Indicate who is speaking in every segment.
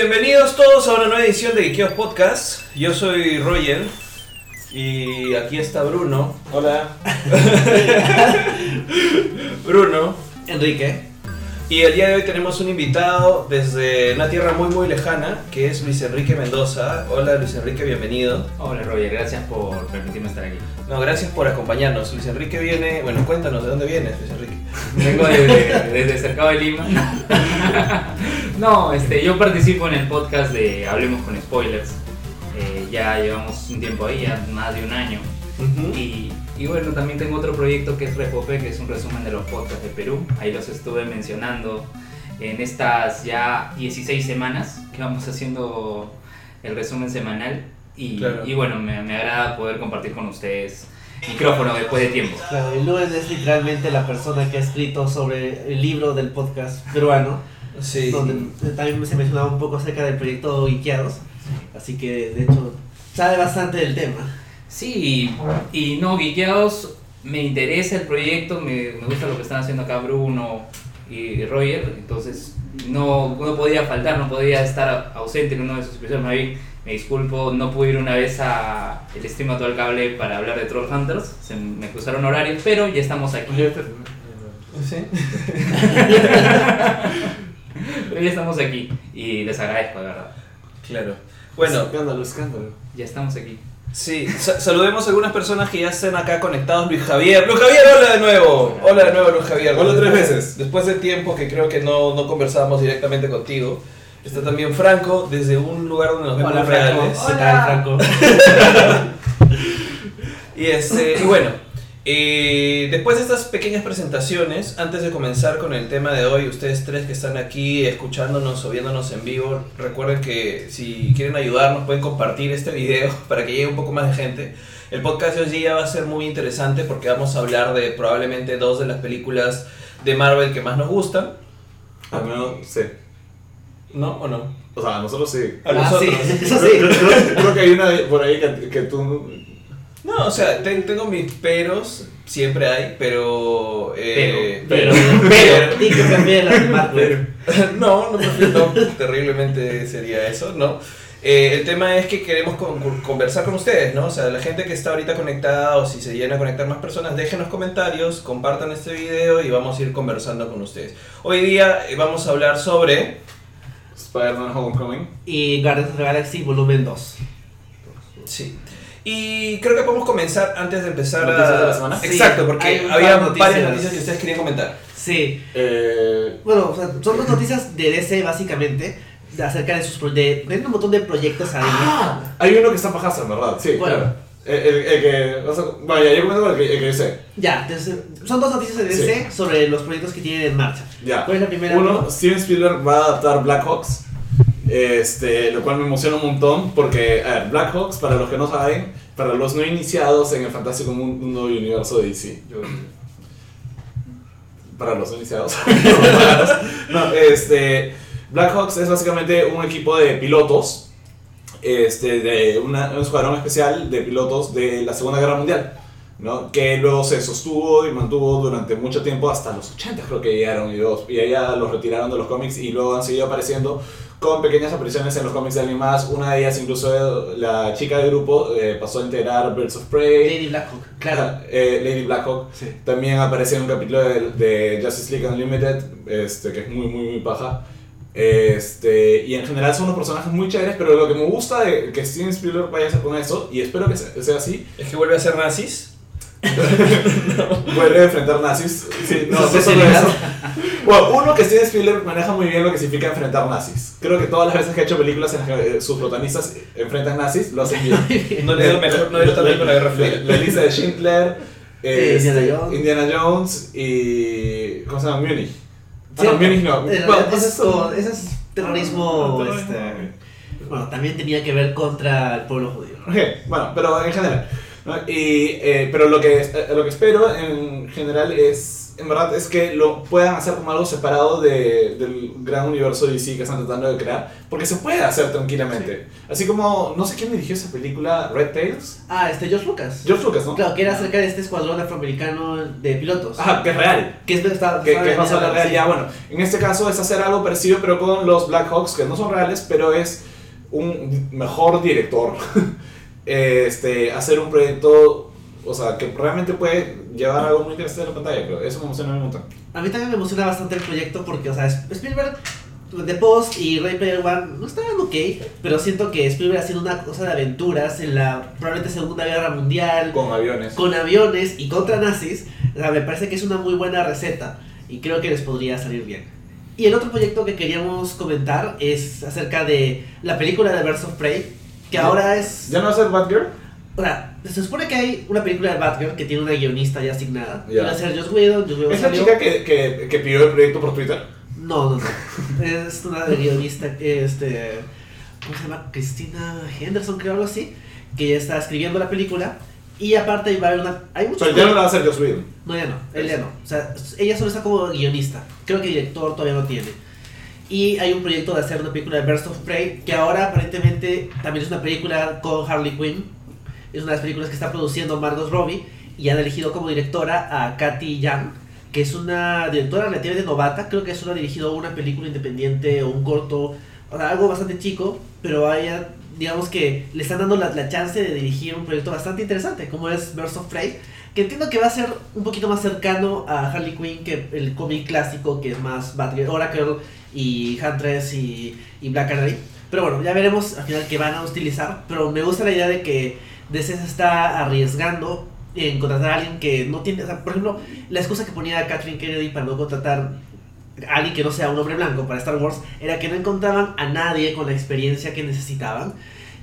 Speaker 1: Bienvenidos todos a una nueva edición de Geekeos Podcast. Yo soy Roger y aquí está Bruno.
Speaker 2: Hola.
Speaker 1: Bruno.
Speaker 3: Enrique.
Speaker 1: Y el día de hoy tenemos un invitado desde una tierra muy muy lejana, que es Luis Enrique Mendoza. Hola Luis Enrique, bienvenido.
Speaker 2: Hola Roger, gracias por permitirme estar aquí.
Speaker 1: No, gracias por acompañarnos. Luis Enrique viene, bueno, cuéntanos de dónde vienes, Luis Enrique.
Speaker 2: Vengo de- desde cercado de Lima. No, este, yo participo en el podcast de Hablemos con Spoilers. Eh, ya llevamos un tiempo ahí, ya más de un año. Y, y bueno, también tengo otro proyecto que es Repope, que es un resumen de los podcasts de Perú. Ahí los estuve mencionando en estas ya 16 semanas que vamos haciendo el resumen semanal. Y,
Speaker 1: Claro.
Speaker 2: y bueno, me, me agrada poder compartir con ustedes micrófono después de tiempo.
Speaker 3: Claro, y Luen es literalmente la persona que ha escrito sobre el libro del podcast peruano,
Speaker 1: Sí.
Speaker 3: donde también se mencionaba un poco acerca del proyecto Ikeados. Así que, de hecho, sabe bastante del tema.
Speaker 2: Sí, y no, Geekeados, me interesa el proyecto, me, me gusta lo que están haciendo acá Bruno y Roger, entonces no, no podía faltar, no podía estar ausente en uno de esos episodios. Me, disculpo, no pude ir una vez a el stream a todo el cable para hablar de Troll Hunters, se me cruzaron horarios, pero ya estamos aquí.
Speaker 1: Sí.
Speaker 2: Pero ya estamos aquí y les agradezco, de verdad.
Speaker 1: Claro. Bueno,
Speaker 4: Escándalo, escándalo.
Speaker 2: Ya estamos aquí.
Speaker 1: Sí, sa- saludemos a algunas personas que ya están acá conectados. Luis Javier. Luis Javier, hola de nuevo. Hola de nuevo, Luis Javier.
Speaker 4: Hola tres veces.
Speaker 1: Después de tiempo que creo que no, no conversábamos directamente contigo. Está también Franco, desde un lugar donde nos vemos
Speaker 3: Hola, Franco.
Speaker 1: reales.
Speaker 3: ¿Qué tal, Franco?
Speaker 1: Y, este, y bueno, eh, después de estas pequeñas presentaciones, antes de comenzar con el tema de hoy, ustedes tres que están aquí escuchándonos o viéndonos en vivo, recuerden que si quieren ayudarnos pueden compartir este video para que llegue un poco más de gente. El podcast de hoy día va a ser muy interesante porque vamos a hablar de probablemente dos de las películas de Marvel que más nos gustan.
Speaker 4: Al menos, sí.
Speaker 1: ¿No o no?
Speaker 4: O sea, a nosotros sí.
Speaker 1: A
Speaker 3: Ah,
Speaker 1: nosotros.
Speaker 3: sí, eso
Speaker 4: Creo,
Speaker 3: sí.
Speaker 4: creo- creo que hay una por ahí que, que tú...
Speaker 1: No, o sea, ten- tengo mis peros, siempre hay, pero... eh,
Speaker 2: Pero,
Speaker 3: Pero, di que de Marvel.
Speaker 1: no, no, no, terriblemente sería eso, ¿no? Eh, el tema es que queremos con- con- conversar con ustedes, ¿no? O sea, la gente que está ahorita conectada o si se llegan a conectar más personas, déjenos comentarios, compartan este video y vamos a ir conversando con ustedes. Hoy día eh, vamos a hablar sobre...
Speaker 4: Spider-Man Homecoming.
Speaker 3: Y Guardians of the Galaxy Volumen 2.
Speaker 1: Sí. Y creo que podemos comenzar antes de empezar
Speaker 4: ¿Noticias
Speaker 1: a...
Speaker 4: de la semana?
Speaker 1: Exacto,
Speaker 3: Sí,
Speaker 1: porque
Speaker 3: hay
Speaker 1: había
Speaker 3: de noticias.
Speaker 1: varias noticias que ustedes querían comentar.
Speaker 3: Sí.
Speaker 4: Eh,
Speaker 3: Bueno, o sea, son dos noticias de DC básicamente, de acerca de sus proyectos. Tienen un montón de proyectos ahí.
Speaker 4: ah, hay uno que está pajazo, en verdad. Sí,
Speaker 3: Bueno.
Speaker 4: claro. El, el- el que... vas a- Bueno, ya, yo comento con el que, el que yo sé.
Speaker 3: Ya, entonces, son dos noticias de DC sobre los proyectos que tienen en marcha.
Speaker 4: Ya.
Speaker 3: ¿Cuál es la primera?
Speaker 4: Uno, Steven Spielberg va a adaptar Black Hawks. Este, lo cual me emociona un montón porque, a ver, Black Hawks, para los que no saben, para los no iniciados en el fantástico mundo y universo de DC, yo- para los no iniciados, no, este, Black Hawks es básicamente un equipo de pilotos, este, de una- un escuadrón especial de pilotos de la Segunda Guerra Mundial. ¿no? que luego se sostuvo y mantuvo durante mucho tiempo, hasta los 80 creo que llegaron, y, dos, y ya los retiraron de los cómics y luego han seguido apareciendo con pequeñas apariciones en los cómics de animadas, una de ellas incluso la chica del grupo eh, pasó a integrar Birds of Prey,
Speaker 3: Lady Blackhawk, claro.
Speaker 4: eh, Lady Blackhawk,
Speaker 3: Sí.
Speaker 4: también aparece en un capítulo de, de Justice League Unlimited, este, que es muy, muy, muy paja. Este, y en general son unos personajes muy chéveres, pero lo que me gusta de que Steven Spielberg vaya a hacer con eso, y espero que se- sea así,
Speaker 1: Es que vuelve a ser nazis.
Speaker 4: Vuelve a enfrentar nazis. Sí, no, no solo eso. Bueno, uno que Steven Spielberg maneja muy bien lo que significa enfrentar nazis. Creo que todas las veces que ha hecho películas en las que eh, sus protagonistas enfrentan nazis, lo hacen bien.
Speaker 1: No le dio mejor, no le dio tan bien con la Guerra Fría.
Speaker 4: La lista de Schindler,
Speaker 3: Eh,
Speaker 4: este,
Speaker 3: Indiana Jones.
Speaker 4: Indiana Jones y. ¿Cómo se llama? Munich. Ah,
Speaker 3: Sí,
Speaker 4: no, Munich no.
Speaker 3: eh,
Speaker 4: Bueno,
Speaker 3: ese, es ese es terrorismo.
Speaker 4: Ah,
Speaker 3: este, bueno, también tenía que ver contra el pueblo judío.
Speaker 4: Ok, bueno, pero en general. ¿No? Y, eh, pero lo que, eh, lo que espero en general es en verdad, es que lo puedan hacer como algo separado de, del gran universo DC que están tratando de crear, porque se puede hacer tranquilamente. Así como, no sé quién dirigió esa película, Red Tails.
Speaker 3: Ah, este George Lucas.
Speaker 4: George Lucas, ¿no?
Speaker 3: Claro, que era acerca de este escuadrón afroamericano de pilotos.
Speaker 4: Ajá, que es real.
Speaker 3: Que es, está,
Speaker 4: Que, que en la
Speaker 3: sí.
Speaker 4: realidad. Bueno, en este caso es hacer algo parecido, pero con los Black Hawks, que no son reales, pero es un mejor director. este, hacer un proyecto, o sea, que realmente puede llevar algo muy interesante a la pantalla, pero eso me emociona un montón.
Speaker 3: A mí también me emociona bastante el proyecto porque, o sea, Sp- Spielberg, The Post y Ray Player One no estaban ok, pero siento que Spielberg haciendo una cosa de aventuras en la probablemente Segunda Guerra Mundial,
Speaker 4: Con aviones.
Speaker 3: con aviones y contra nazis, o sea, me parece que es una muy buena receta y creo que les podría salir bien. Y el otro proyecto que queríamos comentar es acerca de la película de Birds of Prey, que
Speaker 4: Ya.
Speaker 3: ahora es...
Speaker 4: ¿Ya no va a ser Batgirl?
Speaker 3: O sea, se supone que hay una película de Batgirl que tiene una guionista ya asignada.
Speaker 4: Ya.
Speaker 3: Va a ser Joss Whedon, Joss Whedon
Speaker 4: ¿Es la
Speaker 3: salió-
Speaker 4: chica que, que, que pidió el proyecto por Twitter?
Speaker 3: No, no, no. Es una guionista, este. ¿Cómo se llama? Cristina Henderson, creo algo así. Que está escribiendo la película. Y aparte va a haber una. Hay muchos.
Speaker 4: Pero ya no la va a hacer Joss Whedon.
Speaker 3: No, ya no. Él ya no. O sea, ella solo está como guionista. Creo que director todavía no tiene. Y hay un proyecto de hacer una película de Burst of Prey. Que ahora aparentemente también es una película con Harley Quinn. Es una de las películas que está produciendo Margot Robbie. Y han elegido como directora a Katy Young. Que es una directora relativamente novata. Creo que solo ha dirigido una película independiente o un corto. O sea, algo bastante chico. Pero a ella, digamos que le están dando la, la chance de dirigir un proyecto bastante interesante. Como es Burst of Prey que entiendo que va a ser un poquito más cercano a Harley Quinn que el cómic clásico que es más Batgirl, Oracle y Huntress y, y Black Canary. Pero bueno, ya veremos al final qué van a utilizar. Pero me gusta la idea de que DC se está arriesgando en contratar a alguien que no tiene. o sea, por ejemplo, la excusa que ponía Kathleen Kennedy para no contratar a alguien que no sea un hombre blanco para Star Wars era que no encontraban a nadie con la experiencia que necesitaban.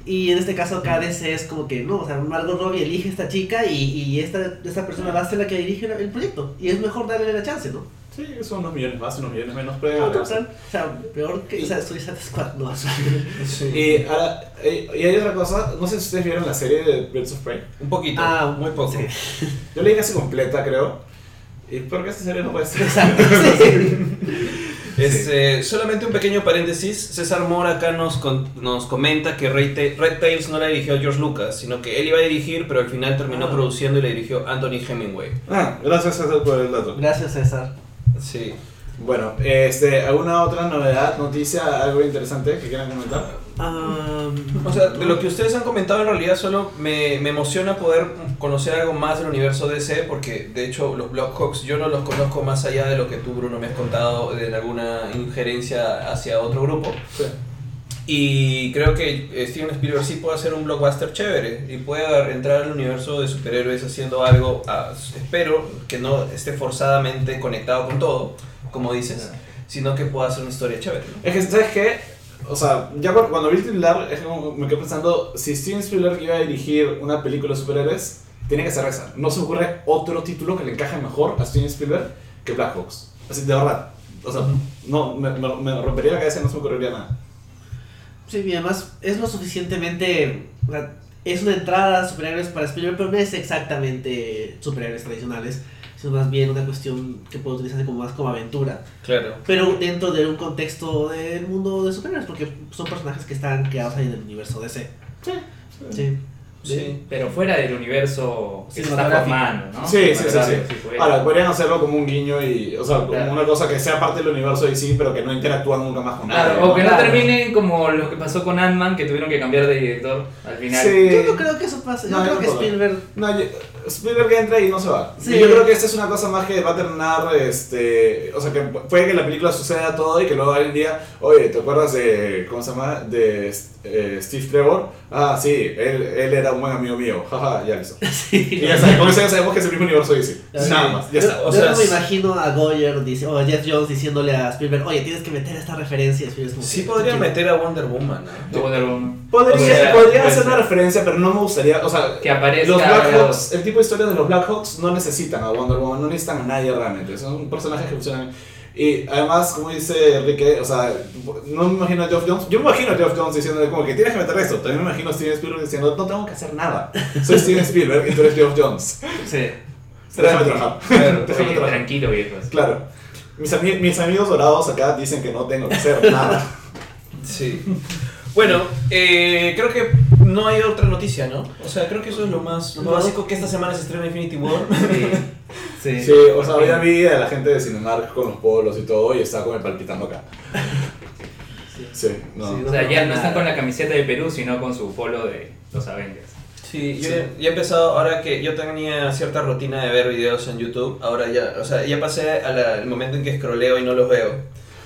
Speaker 3: Y en este caso acá DC es como que no, o sea, Margot Robbie elige a esta chica y, y esta, esta persona va a ser la que dirige el proyecto. Y es mejor darle la chance, ¿no?
Speaker 4: Sí, son unos millones más, unos millones menos. Pueden
Speaker 3: No, total. O sea, peor que o sea, Suicide Squad no hace.
Speaker 1: Sí.
Speaker 4: Y, ahora, eh, y hay otra cosa, no sé si ustedes vieron la serie de Birds of Prey.
Speaker 1: Un poquito,
Speaker 3: Ah,
Speaker 1: muy poco.
Speaker 3: sí.
Speaker 4: Yo leí casi completa, creo. Y espero que esta serie no puede ser.
Speaker 3: Exacto. sí.
Speaker 1: Este, solamente un pequeño paréntesis. César Mora acá nos, con- nos comenta que Red, Red Tails no la dirigió George Lucas, sino que él iba a dirigir, pero al final terminó
Speaker 3: Ah.
Speaker 1: produciendo y la dirigió Anthony Hemingway.
Speaker 4: Ah, gracias César por el dato.
Speaker 3: Gracias, César.
Speaker 1: Sí.
Speaker 4: Bueno, este, ¿alguna otra novedad, noticia, algo interesante que quieran comentar?
Speaker 3: Um,
Speaker 1: O sea, de lo que ustedes han comentado en realidad solo me, me emociona poder conocer algo más del universo DC porque de hecho los Blackhawks yo no los conozco más allá de lo que tú Bruno me has contado de alguna injerencia hacia otro grupo
Speaker 4: Sí.
Speaker 1: Y creo que Steven Spielberg sí puede hacer un blockbuster chévere y puede entrar al universo de superhéroes haciendo algo, ah, espero que no esté forzadamente conectado con todo, como dices, sino que pueda hacer una historia chévere. ¿no?
Speaker 4: Es que, ¿sabes qué? O sea, ya cu- cuando vi el titular, es como me quedé pensando, si Steven Spielberg iba a dirigir una película de superhéroes, tiene que ser esa. No se me ocurre otro título que le encaje mejor a Steven Spielberg que Black Hawks. Así, de verdad. O sea, no, me, me- me rompería la cabeza y no se me ocurriría nada.
Speaker 3: Sí, y además es lo suficientemente. o sea, es una entrada a superhéroes para Spielberg, pero no es exactamente superhéroes tradicionales, sino más bien una cuestión que puede utilizarse como más como aventura.
Speaker 1: Claro.
Speaker 3: Pero dentro de un contexto del mundo de superhéroes, porque son personajes que están creados ahí en el universo DC.
Speaker 4: Sí.
Speaker 3: Sí.
Speaker 1: Sí.
Speaker 2: Pero fuera del universo que se está formando, ¿no?
Speaker 4: Sí, sí, sí, sí. Ahora, podrían hacerlo como un guiño y, o sea, como
Speaker 2: Claro.
Speaker 4: una cosa que sea parte del universo de sí, pero que no interactúan nunca más con
Speaker 2: Claro,
Speaker 4: nadie.
Speaker 2: o que no
Speaker 3: Claro.
Speaker 2: termine como lo que pasó con Ant-Man, que tuvieron que cambiar de director al final.
Speaker 4: Sí.
Speaker 3: Yo no creo que eso pase. Yo
Speaker 4: No,
Speaker 3: creo
Speaker 4: yo
Speaker 3: que. Spielberg.
Speaker 4: No, yo- Spielberg entra y no se va.
Speaker 3: Sí.
Speaker 4: Y Yo creo que esta es una cosa más que va a terminar, este, o sea, que puede que la película suceda todo y que luego algún día, oye, ¿te acuerdas de, ¿cómo se llama? De eh, Steve Trevor. Ah, sí, él, él era un buen amigo mío. Jaja, ya listo.
Speaker 3: Sí.
Speaker 4: Y ya sabes, con eso ya sabemos que es el mismo universo DC.
Speaker 3: Sí.
Speaker 4: Nada más, ya
Speaker 3: yo,
Speaker 4: está.
Speaker 1: O
Speaker 3: yo
Speaker 1: sea,
Speaker 3: no me imagino a Goyer dice, o a Jeff Jones diciéndole a Spielberg, oye, tienes que meter esta referencia. Es como
Speaker 1: Sí
Speaker 3: que,
Speaker 1: podrían
Speaker 3: "¿Quién?".
Speaker 1: meter a Wonder Woman, ¿no?
Speaker 2: De Wonder Woman.
Speaker 4: Podría,
Speaker 1: O sea,
Speaker 4: podría hacer
Speaker 2: ser.
Speaker 4: una referencia, pero no me gustaría, o sea,
Speaker 2: Que aparezca.
Speaker 4: los Blackhawks, el tipo de historia de los Blackhawks no necesitan a Wonder Woman, no necesitan a nadie realmente, son personajes que funcionan. Y además, como dice Enrique, o sea, no me imagino a Geoff Jones, yo me imagino a Geoff Jones diciendo como que tienes que meter esto, también me imagino a Steven Spielberg diciendo, no tengo que hacer nada, soy Steven Spielberg y tú eres Geoff Jones.
Speaker 3: Sí.
Speaker 4: Déjame trabajar.
Speaker 1: Claro.
Speaker 4: Déjame
Speaker 2: Oye,
Speaker 4: trabajar.
Speaker 2: tranquilo, viejos.
Speaker 4: Claro. Mis, ami- mis amigos dorados acá dicen que no tengo que hacer nada.
Speaker 1: Sí. Bueno, eh, creo que no hay otra noticia, ¿no? O sea, creo que eso es lo más lo
Speaker 3: No.
Speaker 1: básico que esta semana se estrena Infinity War.
Speaker 3: Sí.
Speaker 4: Sí, o sea, hoy vi a la gente de Cinemark con los polos y todo y estaba como palpitando acá. Sí, no.
Speaker 3: Sí,
Speaker 2: O sea, ya no están con la camiseta de Perú, sino con su polo de los Avengers.
Speaker 1: Sí, yo
Speaker 4: Sí.
Speaker 1: ya he empezado, ahora que yo tenía cierta rutina de ver videos en YouTube, ahora ya, o sea, ya pasé al momento en que scrolleo y no los veo.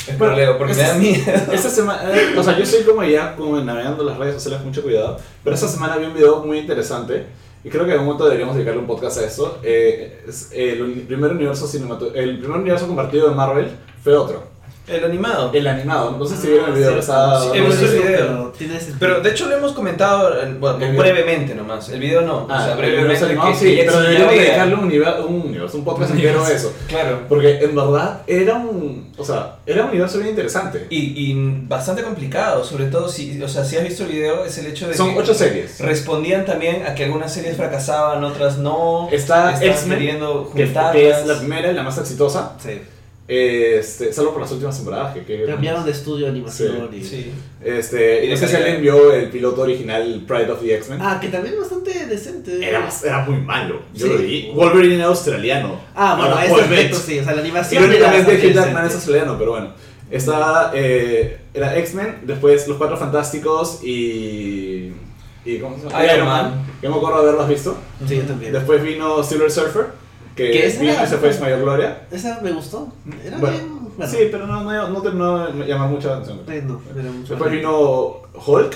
Speaker 1: Scrolleo porque me da miedo.
Speaker 4: Esta semana, eh, o sea, yo soy como ya como navegando las redes sociales con mucho cuidado, pero esta semana vi un video muy interesante y creo que en un momento deberíamos dedicarle un podcast a esto. Eh, es el primer universo el primer universo compartido de Marvel fue otro,
Speaker 1: El animado.
Speaker 4: el animado. No sé si vieron el video,
Speaker 3: Sí,
Speaker 4: está-
Speaker 1: sí, visto el video.
Speaker 3: pero tiene sentido.
Speaker 1: Pero de hecho lo hemos comentado, en- bueno,
Speaker 4: El video.
Speaker 1: brevemente nomás, el video no,
Speaker 4: Ah,
Speaker 1: o sea,
Speaker 4: el
Speaker 1: brevemente
Speaker 4: animado,
Speaker 1: que-
Speaker 4: sí, pero deberíamos dedicarle un, universo, un universo, un podcast entero a eso.
Speaker 1: Claro.
Speaker 4: Porque en verdad era un, o sea, era un universo bien interesante.
Speaker 1: Y, y bastante complicado, sobre todo si, o sea, si has visto el video, es el hecho de
Speaker 4: Son
Speaker 1: que
Speaker 4: ocho series.
Speaker 1: respondían también a que algunas series fracasaban, otras no.
Speaker 4: Está X-Men, que, que es la primera y la más exitosa.
Speaker 3: Sí.
Speaker 4: Este, salvo por las últimas temporadas. Que, que-
Speaker 3: Cambiaron de estudio de animación y...
Speaker 1: Sí.
Speaker 4: Este, y no sé si alguien vio el piloto original Pride of the X-Men.
Speaker 3: Ah, que también es bastante decente.
Speaker 4: Era, era muy malo. Yo
Speaker 3: Sí.
Speaker 4: lo vi. Wolverine australiano.
Speaker 3: Ah, bueno,
Speaker 4: Ahora
Speaker 3: ese aspecto sí, o sea, la animación era
Speaker 4: Irónicamente, Jackman es australiano, pero bueno. Está, eh, era X-Men, después Los Cuatro Fantásticos y... y ¿Cómo se llama?
Speaker 1: Iron Man.
Speaker 4: Yo me acuerdo de haberlas visto.
Speaker 3: Sí, yo también.
Speaker 4: Después vino Silver Surfer, que
Speaker 3: Que esa
Speaker 4: vino
Speaker 3: era-
Speaker 4: y se fue a su mayor gloria.
Speaker 3: Esa me gustó. Era
Speaker 4: Bueno,
Speaker 3: bien... Bueno,
Speaker 4: Sí, pero no, no, no terminó de llamar mucha atención.
Speaker 3: no, era mucho
Speaker 4: Después vino Hulk,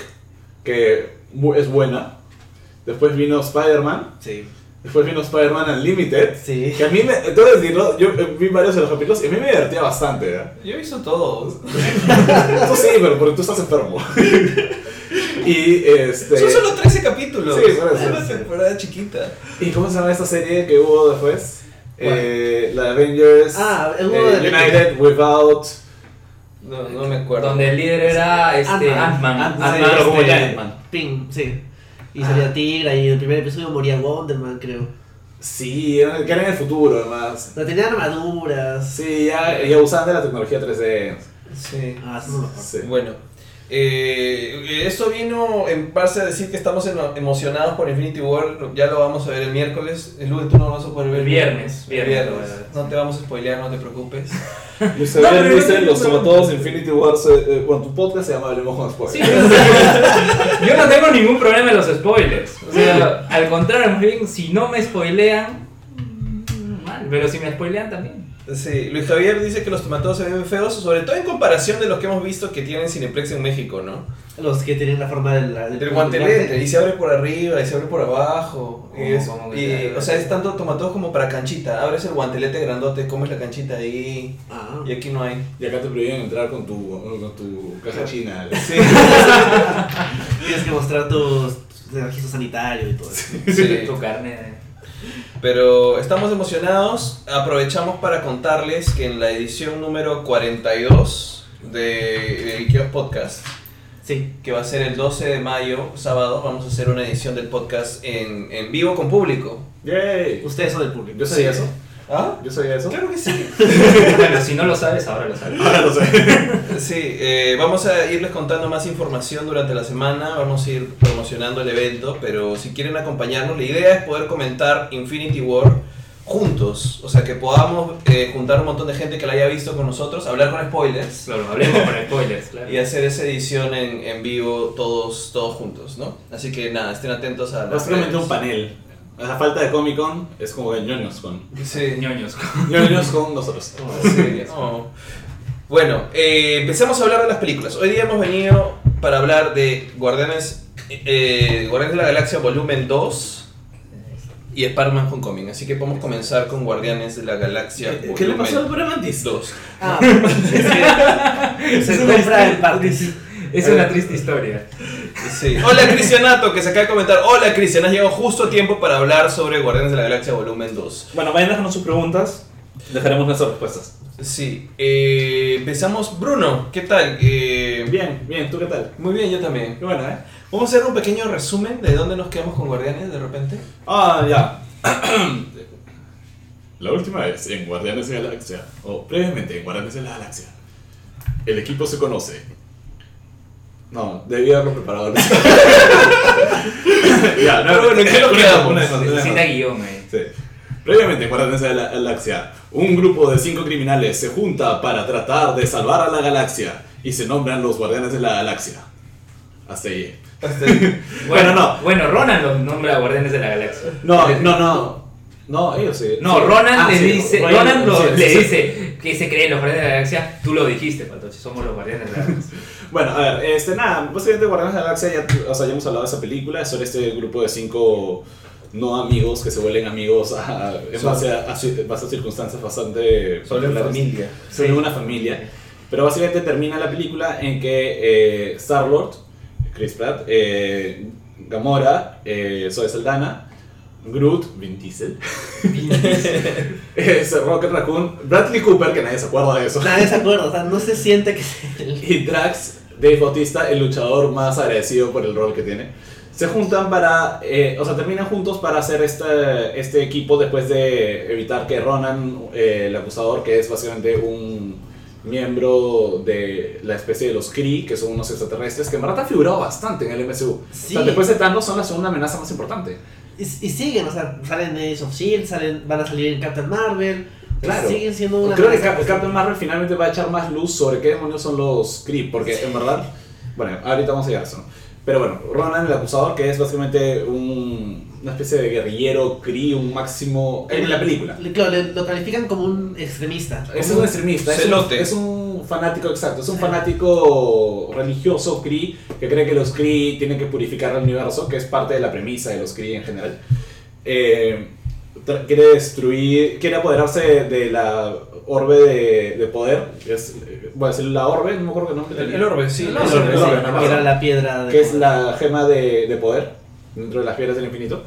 Speaker 4: que es buena. Después vino Spider-Man.
Speaker 3: Sí.
Speaker 4: Después vino Spider-Man Unlimited.
Speaker 3: Sí.
Speaker 4: Que a mí, me, tengo que decirlo, yo eh, vi varios de los capítulos y a mí me divertía bastante. ¿eh?
Speaker 1: Yo he visto todos.
Speaker 4: Tú sí, pero porque tú estás enfermo. y este.
Speaker 1: Son solo 13 capítulos.
Speaker 4: Sí, por eso.
Speaker 1: Es una temporada chiquita.
Speaker 4: ¿Y cómo se llama esta serie que hubo después? Eh, la de Avengers.
Speaker 3: Ah, hubo
Speaker 4: eh,
Speaker 3: de-
Speaker 4: United Without.
Speaker 1: No, no me acuerdo.
Speaker 2: Donde el líder era este,
Speaker 3: Ant-Man.
Speaker 2: Ant-Man. Este,
Speaker 4: el Ant-Man.
Speaker 3: Ping, sí. Y
Speaker 2: Ah.
Speaker 3: salía Tigra y en el primer episodio moría Wonderman, creo.
Speaker 4: Sí, que era en el futuro además.
Speaker 3: No tenían armaduras.
Speaker 4: Sí, ya, ya usaban de la tecnología 3D.
Speaker 1: Sí.
Speaker 3: Ah, eso no lo acuerdo.
Speaker 4: Sí.
Speaker 1: Bueno, eh, esto vino en base a decir que estamos emocionados por Infinity War. Ya lo vamos a ver el miércoles. El lunes tú no lo vas a poder ver.
Speaker 2: El viernes,
Speaker 1: El
Speaker 2: viernes
Speaker 1: viernes. No te vamos a spoilear, no te preocupes.
Speaker 2: No,
Speaker 4: los
Speaker 2: no, no.
Speaker 4: tomatodos Infinity War, eh, bueno, tu podcast se llama Hablemos con Spoilers.
Speaker 2: yo no tengo ningún problema en los spoilers. O sea, al contrario, más bien, si no me spoilean, mm, mal. Pero si me spoilean también.
Speaker 1: Sí, Luis Javier dice que los tomatodos se ven feos, sobre todo en comparación de los que hemos visto que tienen Cineplex en México, ¿no?
Speaker 3: Los que tienen la forma del, del,
Speaker 1: El guantelete, y se abre por arriba, y se abre por abajo. Y
Speaker 2: Oh,
Speaker 1: es,
Speaker 2: ¿cómo que
Speaker 1: y,
Speaker 2: se abre?
Speaker 1: o sea, es tanto tomatodos como para canchita. Abres el guantelete grandote, comes la canchita ahí.
Speaker 3: Ah.
Speaker 1: Y aquí no hay.
Speaker 4: Y acá te prohíben entrar con tu, con tu caja china.
Speaker 1: Sí.
Speaker 3: Tienes que mostrar tus, registro sanitario y todo eso.
Speaker 1: Sí.
Speaker 2: Tu carne.
Speaker 1: Pero estamos emocionados. Aprovechamos para contarles que en la edición número 42 de, Kios Podcast,
Speaker 3: Sí.
Speaker 1: que va a ser el 12 de mayo, sábado, vamos a hacer una edición del podcast en, en vivo con público.
Speaker 4: ¡Yay!
Speaker 3: Ustedes son el público.
Speaker 4: ¿Yo sabía
Speaker 1: Sí.
Speaker 4: eso?
Speaker 1: ¿Ah?
Speaker 4: ¿Yo sabía eso?
Speaker 1: Claro que sí.
Speaker 2: Bueno, si no lo sabes, ahora lo sabes.
Speaker 4: Ahora lo sé.
Speaker 1: Sí, eh, vamos a irles contando más información durante la semana, vamos a ir promocionando el evento, pero si quieren acompañarnos, la idea es poder comentar Infinity War juntos, o sea, que podamos eh, juntar un montón de gente que la haya visto con nosotros, hablar con spoilers
Speaker 2: Claro, hablemos con spoilers, claro.
Speaker 1: y hacer esa edición en, en vivo todos, todos juntos, ¿no? Así que nada, estén atentos a
Speaker 4: Básicamente un panel. A la falta de Comic Con es como que ñoños con.
Speaker 1: Sí.
Speaker 2: ñoños.
Speaker 4: ñoños con nosotros.
Speaker 1: Sí, oh. Bueno, eh, empecemos a hablar de las películas. Hoy día hemos venido para hablar de Guardianes, eh, Guardianes de la Galaxia Volumen 2 y Spider-Man Homecoming. Así que podemos comenzar con Guardianes de la Galaxia
Speaker 4: ¿Qué,
Speaker 1: Volumen
Speaker 4: qué le pasó al Bramantis?
Speaker 1: 2.
Speaker 3: Ah, es que se compra en partes.
Speaker 2: Es una triste historia.
Speaker 1: Sí. Hola Cristianato, que se acaba de comentar. Hola Cristian, has llegado justo a tiempo para hablar sobre Guardianes de la Galaxia Volumen 2.
Speaker 4: Bueno, vayan dejando sus preguntas. Dejaremos nuestras respuestas.
Speaker 1: Sí, eh, empezamos. Bruno, ¿qué tal? Eh,
Speaker 4: Bien, bien, ¿tú qué tal?
Speaker 1: Muy bien, yo también.
Speaker 4: Qué bueno, ¿eh?
Speaker 1: Vamos a hacer un pequeño resumen de dónde nos quedamos con Guardianes de repente.
Speaker 4: Ah, ya. La última vez en Guardianes de la Galaxia, o previamente en Guardianes de la Galaxia, el equipo se conoce. No, debía haberlo preparado. ya, no,
Speaker 1: Pero bueno, ¿en qué
Speaker 4: una-
Speaker 1: quedamos?
Speaker 2: Cita guion, eh.
Speaker 4: Sí. Previamente en Guardianes de la Galaxia, un grupo de cinco criminales se junta para tratar de salvar a la galaxia y se nombran los Guardianes de la Galaxia. Hasta ahí. Bueno, no.
Speaker 2: Bueno, Ronan los nombra Guardianes de la Galaxia.
Speaker 4: No, no, no. No, ellos sí.
Speaker 2: No,
Speaker 4: Sí.
Speaker 2: Ronan
Speaker 4: Ah,
Speaker 2: le
Speaker 4: sí,
Speaker 2: dice,
Speaker 4: Ronan,
Speaker 2: Ronan lo-
Speaker 4: sí,
Speaker 2: le
Speaker 4: sí.
Speaker 2: dice que se creen los Guardianes de la Galaxia. Tú lo dijiste, Patoche, somos los Guardianes de la Galaxia.
Speaker 4: Bueno, a ver, este, nada, básicamente Guardianes de la Galaxia, ya, o sea, ya hemos hablado de esa película, es sobre este grupo de cinco no amigos que se vuelven amigos a- en base a, base a circunstancias bastante
Speaker 1: Sobre
Speaker 4: particulares.
Speaker 1: familia.
Speaker 4: Sobre una familia. Pero básicamente termina la película en que eh, Star-Lord, Chris Pratt, eh, Gamora, eh, Zoe Saldana, Groot, Vin Diesel, es Rocket Raccoon, Bradley Cooper, que nadie se acuerda de eso,
Speaker 3: Nadie se acuerda, o sea, no se siente que
Speaker 4: y Drax, Dave Bautista, el luchador más agradecido por el rol que tiene. Se juntan para, eh, o sea, terminan juntos para hacer este, este equipo después de evitar que Ronan, eh, el acusador, que es básicamente un miembro de la especie de los Kree, que son unos extraterrestres, que en verdad han figurado bastante en el MCU.
Speaker 3: Sí.
Speaker 4: O sea, después de Thanos son la segunda amenaza más importante.
Speaker 3: Y, y siguen, o sea, salen en Age of Shield, salen, van a salir en Captain Marvel.
Speaker 4: Claro.
Speaker 3: Siguen siendo una.
Speaker 4: Creo que Cap- Captain Marvel finalmente va a echar más luz sobre qué demonios son los Kree, porque en verdad, bueno, ahorita vamos a llegar a eso. ¿no? Pero bueno, Ronan el acusador, que es básicamente un- una especie de guerrillero Kree, un máximo en la película.
Speaker 3: Le- Claro, le- lo califican como un extremista.
Speaker 4: Es un extremista, es un,
Speaker 1: celote.
Speaker 4: es un fanático, exacto, es un fanático religioso Kree que cree que los Kree tienen que purificar el universo, que es parte de la premisa de los Kree en general. Eh, quiere destruir, quiere apoderarse de, de la orbe de, de poder, que es, eh, voy a decir la orbe, no me acuerdo qué nombre
Speaker 1: El,
Speaker 4: tenía.
Speaker 1: el orbe, sí.
Speaker 3: El
Speaker 1: el
Speaker 3: orbe, sí,
Speaker 4: el orbe,
Speaker 1: sí.
Speaker 4: nada más.
Speaker 3: que era la piedra de.
Speaker 4: que es la gema de, de poder dentro de las piedras del infinito.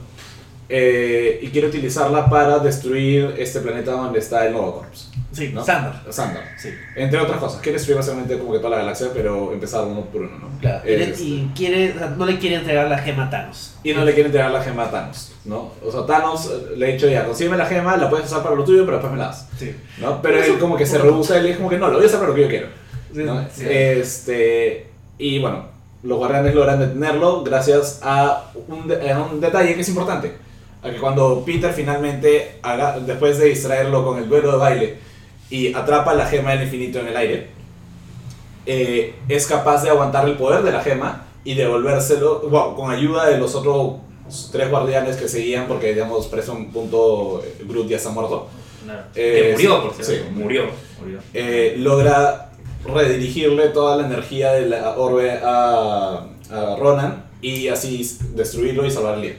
Speaker 4: Eh, y quiere utilizarla para destruir este planeta donde está el Nova Corps.
Speaker 3: Sí,
Speaker 4: ¿no?
Speaker 3: Sandor.
Speaker 4: Sandor.
Speaker 3: Sí,
Speaker 4: Entre otras cosas, quiere destruir básicamente como que toda la galaxia, pero empezar uno por uno, ¿no?
Speaker 3: claro. Y, le-
Speaker 4: Este,
Speaker 3: y quiere, o sea, no le quiere entregar la gema a Thanos.
Speaker 4: y no le quiere entregar la gema a Thanos, ¿no? O sea, Thanos eh, le ha dicho ya, consígueme la gema, la puedes usar para lo tuyo, pero después me la das,
Speaker 3: Sí.
Speaker 4: ¿no? Pero él como que se rehúsa, él es como que no, lo voy a hacer para lo que yo quiero. ¿no?
Speaker 3: Sí.
Speaker 4: Este, y bueno, los guardianes logran detenerlo gracias a un, de- a un detalle que es importante. A que cuando Peter finalmente, haga, después de distraerlo con el duelo de baile y atrapa la gema del infinito en el aire, eh, es capaz de aguantar el poder de la gema y devolvérselo wow, con ayuda de los otros tres guardianes que seguían porque digamos preso un punto eh, Groot ya está muerto. Eh,
Speaker 2: que murió, por cierto.
Speaker 4: sí.
Speaker 2: Murió. murió.
Speaker 4: eh, logra redirigirle toda la energía de la orbe a, a Ronan y así destruirlo y salvar el día.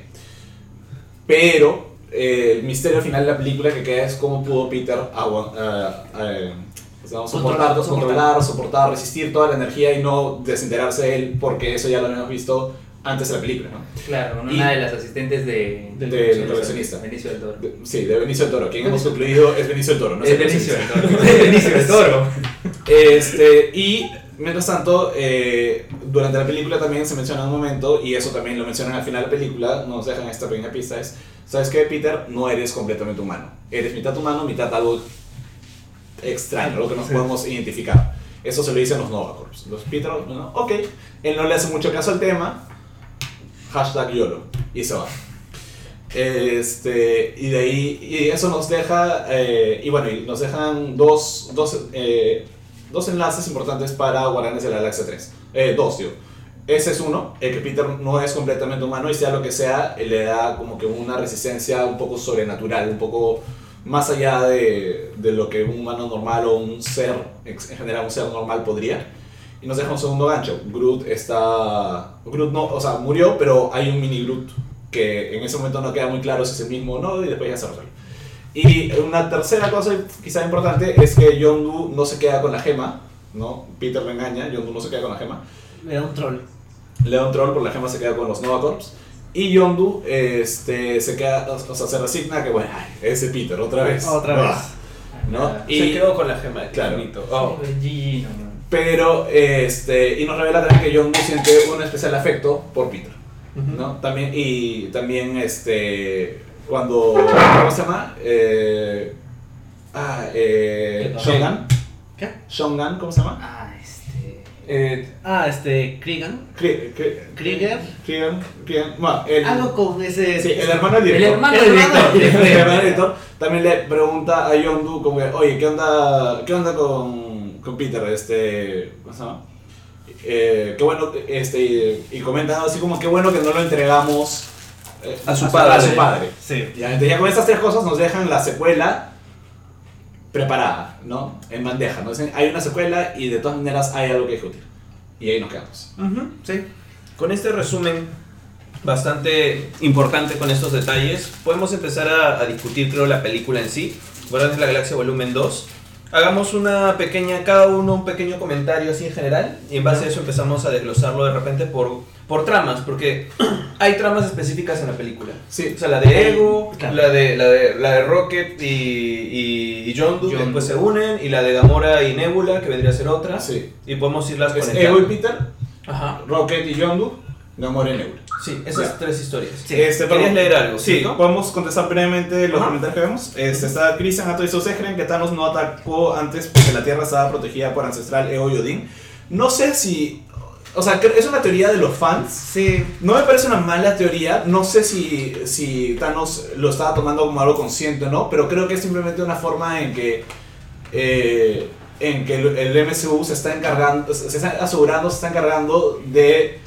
Speaker 4: Pero eh, el misterio final de la película que queda es cómo pudo Peter agua- ah, o sea, soportar,
Speaker 3: Controlar,
Speaker 4: soportar, soportar, resistir toda la energía y no desenterarse de él porque eso ya lo habíamos visto antes de la película, ¿no?
Speaker 2: Claro,
Speaker 4: Y-
Speaker 2: una de las asistentes de,
Speaker 3: Del
Speaker 4: Del coleccionista.
Speaker 2: Benicio del Toro.
Speaker 4: De- sí, de Benicio del Toro. Quien hemos concluido es Benicio del Toro, ¿no?
Speaker 2: es
Speaker 4: el
Speaker 2: Benicio del Toro. Es Benicio del Toro.
Speaker 4: Este, y mientras tanto, eh, durante la película también se menciona un momento, y eso también lo mencionan al final de la película, nos dejan esta pequeña pista, es, ¿sabes qué, Peter? No eres completamente humano. Eres mitad humano, mitad algo extraño, algo que no
Speaker 3: Sí.
Speaker 4: podemos identificar. Eso se lo dicen los Nova Corps. Los Peter, no, ok, él no le hace mucho caso al tema, hashtag YOLO, y se va. Este, y de ahí, y eso nos deja, eh, y bueno, y nos dejan dos, dos, eh, dos enlaces importantes para Guardianes de la Galaxia 3. Eh, dos, tío. Ese es uno, el que Peter no es completamente humano y sea lo que sea, él le da como que una resistencia un poco sobrenatural, un poco más allá de, de lo que un humano normal o un ser, en general un ser normal podría. Y nos deja un segundo gancho. Groot está... Groot no, o sea, murió, pero hay un mini Groot que en ese momento no queda muy claro si es el mismo o no y después ya se resuelve. Y una tercera cosa quizá importante es que Yondu no se queda con la gema, ¿no? Peter lo engaña, Yondu no se queda con la gema.
Speaker 3: Le da un troll.
Speaker 4: Le da un troll por la gema se queda con los Nova Corps. Y Yondu este, se queda, o sea, se resigna que, bueno, ay, ese Peter, otra vez.
Speaker 3: Otra
Speaker 4: Ah.
Speaker 3: vez.
Speaker 4: ¿no?
Speaker 2: Nada.
Speaker 4: Y-
Speaker 1: Se quedó con la gema
Speaker 4: Claro.
Speaker 1: Clarito. Oh.
Speaker 2: GG, no, no.
Speaker 4: Pero, este, y nos revela también que Yondu siente un especial afecto por Peter. ¿no? También, y también, este, cuando, ¿cómo se llama? Eh, Ah, eh. Shogun.
Speaker 3: ¿Qué?
Speaker 4: Shogun, ¿cómo se llama?
Speaker 2: Ah, este.
Speaker 1: Eh,
Speaker 3: Ah, este, Cregan.
Speaker 4: Kri- Kri-
Speaker 3: Krieger.
Speaker 4: Krieger. Krieger. Bueno, el,
Speaker 3: Algo con ese.
Speaker 4: sí, el hermano del
Speaker 2: El
Speaker 4: director.
Speaker 2: hermano
Speaker 3: El
Speaker 2: del
Speaker 3: hermano
Speaker 2: director.
Speaker 4: El hermano del director también le pregunta a Yondu como que, oye, ¿qué onda, qué onda con, con Peter? Este, ¿cómo se llama? Eh, qué bueno, este, y, y comenta así como, qué bueno que no lo entregamos
Speaker 1: A su padre.
Speaker 4: A su padre.
Speaker 3: Sí.
Speaker 4: Ya, entonces ya con estas tres cosas nos dejan la secuela preparada, ¿no? En bandeja, ¿no? Dicen, hay una secuela y de todas maneras hay algo que discutir. Y ahí nos quedamos.
Speaker 3: Ujú, sí.
Speaker 1: Con este resumen bastante importante con estos detalles, podemos empezar a, a discutir, creo, la película en sí. Guardianes de la Galaxia Volumen 2. Hagamos una pequeña, cada uno un pequeño comentario así en general, y en base a eso empezamos a desglosarlo de repente por, por tramas, porque hay tramas específicas en la película.
Speaker 4: Sí.
Speaker 1: O sea, la de Ego,
Speaker 3: Claro.
Speaker 1: la, de, la, de, la de Rocket y, y, y que
Speaker 2: Yondu.
Speaker 1: después se unen, y la de Gamora y Nebula, que vendría a ser otra.
Speaker 4: Sí.
Speaker 1: Y podemos irlas
Speaker 4: Es
Speaker 1: conectando.
Speaker 4: Ego y Peter,
Speaker 1: Ajá.
Speaker 4: Rocket y Yondu, Gamora y Nebula.
Speaker 1: Sí, esas
Speaker 4: Ya.
Speaker 1: tres historias.
Speaker 3: Sí.
Speaker 4: Este,
Speaker 1: ¿Querías leer algo?
Speaker 4: Sí,
Speaker 1: ¿cierto?
Speaker 4: podemos contestar brevemente los
Speaker 1: Ajá.
Speaker 4: comentarios que vemos. Este, está Christian Hato y ustedes creen que Thanos no atacó antes porque la Tierra estaba protegida por Ancestral Ego y Odín. No sé si... O sea, es una teoría de los fans.
Speaker 3: Sí.
Speaker 4: No me parece una mala teoría. No sé si, si Thanos lo estaba tomando como algo consciente o no, pero creo que es simplemente una forma en que... eh, en que el, el MCU se está encargando, se está asegurando, se está encargando de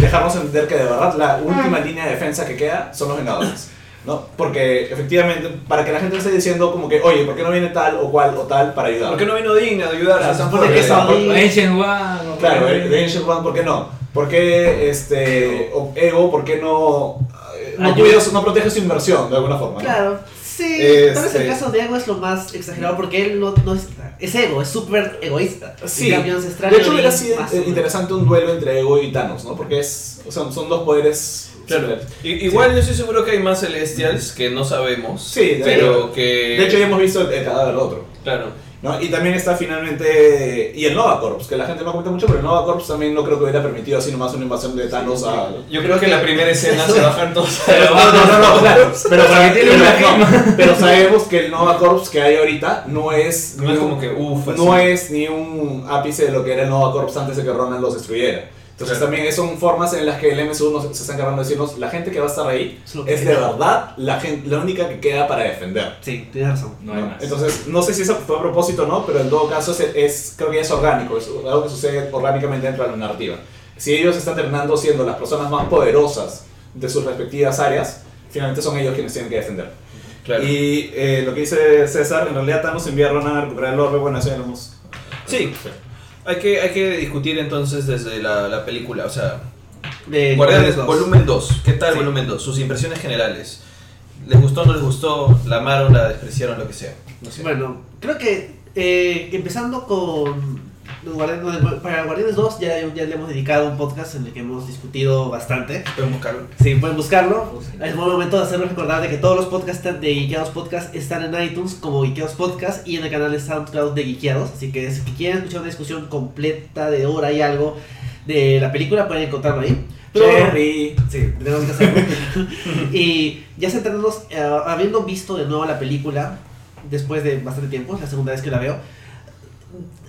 Speaker 4: dejarnos entender que de verdad la última línea de defensa que queda son los Vengadores. ¿No? Porque efectivamente, para que la gente esté diciendo como que, oye, ¿por qué no viene tal o cual o tal para ayudar?
Speaker 1: ¿Por qué no vino digna de ayudar a
Speaker 3: Claro,
Speaker 1: San
Speaker 3: porque
Speaker 1: Jorge?
Speaker 3: es Odín.
Speaker 2: Ancient One.
Speaker 4: Claro, de Ancient One, ¿por qué no? ¿Por qué este, o Ego, por qué no, eh, no,
Speaker 3: Ayuda.
Speaker 4: cuida no protege su inversión de alguna forma? ¿no?
Speaker 3: Claro. Sí.
Speaker 4: Este-
Speaker 3: Tal vez el caso de Ego es lo más exagerado porque él no, no es. Es ego, es súper egoísta.
Speaker 4: Sí,
Speaker 3: En cambio, Ancestral
Speaker 4: de hecho hubiera sido interesante un duelo entre Ego y Thanos, ¿no? Porque es, o sea, son dos poderes
Speaker 1: Claro. Igual yo estoy seguro que hay más Celestials que no sabemos.
Speaker 4: Sí, de
Speaker 1: pero
Speaker 4: hecho.
Speaker 1: que.
Speaker 4: De hecho ya hemos visto el, cadáver del otro.
Speaker 1: claro.
Speaker 4: ¿no? Y también está finalmente. Y el Nova Corps, que la gente no comenta mucho, pero el Nova Corps también no creo que hubiera permitido así nomás una invasión de Thanos a.
Speaker 1: Yo creo que en la primera escena se bajan todos.
Speaker 4: Pero, no, no, no, no, claro. Pero,
Speaker 2: Porque tiene
Speaker 4: pero,
Speaker 2: una
Speaker 4: no, pero sabemos que el Nova Corps que hay ahorita no es.
Speaker 1: No es
Speaker 4: un-
Speaker 1: como que, uff,
Speaker 4: no es ni un ápice de lo que era el Nova Corps antes de que Ronan los destruyera. Entonces
Speaker 1: Claro.
Speaker 4: también son formas en las que el MSU nos, se está encargando de decirnos la gente que va a estar ahí
Speaker 3: Es
Speaker 4: de verdad la, gente, la única que queda para defender.
Speaker 3: Sí, tienes razón.
Speaker 2: No hay más.
Speaker 4: Entonces, no sé si eso fue a propósito o no, pero en todo caso es, es- creo que es orgánico, es algo que sucede orgánicamente dentro de la narrativa. Si ellos están terminando siendo las personas más poderosas de sus respectivas áreas, finalmente son ellos quienes tienen que defender.
Speaker 1: Claro.
Speaker 4: Y eh, lo que dice César, en realidad Thanos envía a Ronan a recuperar el orbe, bueno, eso ya lo hemos...
Speaker 1: Sí. Hay que, hay que discutir entonces desde la, la película. O sea,
Speaker 3: De
Speaker 1: Guardianes
Speaker 3: dos.
Speaker 1: Volumen 2. ¿Qué tal
Speaker 3: Sí.
Speaker 1: Volumen 2? Sus impresiones generales. ¿Les gustó no les gustó? ¿La amaron, la despreciaron, lo que sea? No sé.
Speaker 3: Bueno, creo que eh, empezando con los Guardianes, para Guardianes 2 ya, ya le hemos dedicado un podcast en el que hemos discutido bastante.
Speaker 1: Pueden buscarlo.
Speaker 3: Sí, pueden buscarlo. Es buen momento de hacerles recordar de que todos los podcasts de Geekeados Podcast están en iTunes como Geekeados Podcast y en el canal de SoundCloud de Geekeados. Así que si quieren escuchar una discusión completa de hora y algo de la película, pueden encontrarlo ahí. Pero-
Speaker 4: Cherry.
Speaker 3: Sí, tenemos que hacerlo. y ya centrándonos, eh, habiendo visto de nuevo la película, después de bastante tiempo, es la segunda vez que la veo,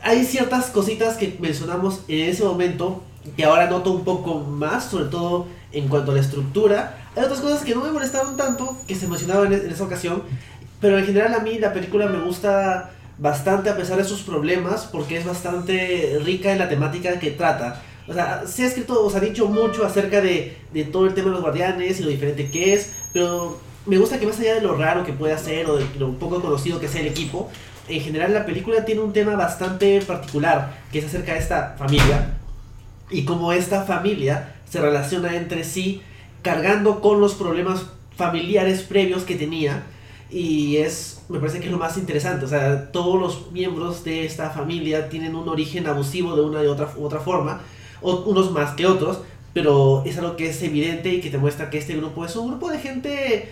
Speaker 3: hay ciertas cositas que mencionamos en ese momento que ahora noto un poco más, sobre todo en cuanto a la estructura. Hay otras cosas que no me molestaron tanto, que se mencionaban en, esa ocasión, pero en general a mí la película me gusta bastante a pesar de sus problemas, porque es bastante rica en la temática que trata. O sea, se ha escrito, o se ha dicho mucho acerca de, de todo el tema de los guardianes y lo diferente que es, pero me gusta que más allá de lo raro que pueda ser o de lo poco conocido que sea el equipo, en general la película tiene un tema bastante particular, que es acerca de esta familia y cómo esta familia se relaciona entre sí, cargando con los problemas familiares previos que tenía. Y es, me parece que es lo más interesante. O sea, todos los miembros de esta familia tienen un origen abusivo de una y otra, otra forma, unos más que otros, pero es algo que es evidente y que te muestra que este grupo es un grupo de gente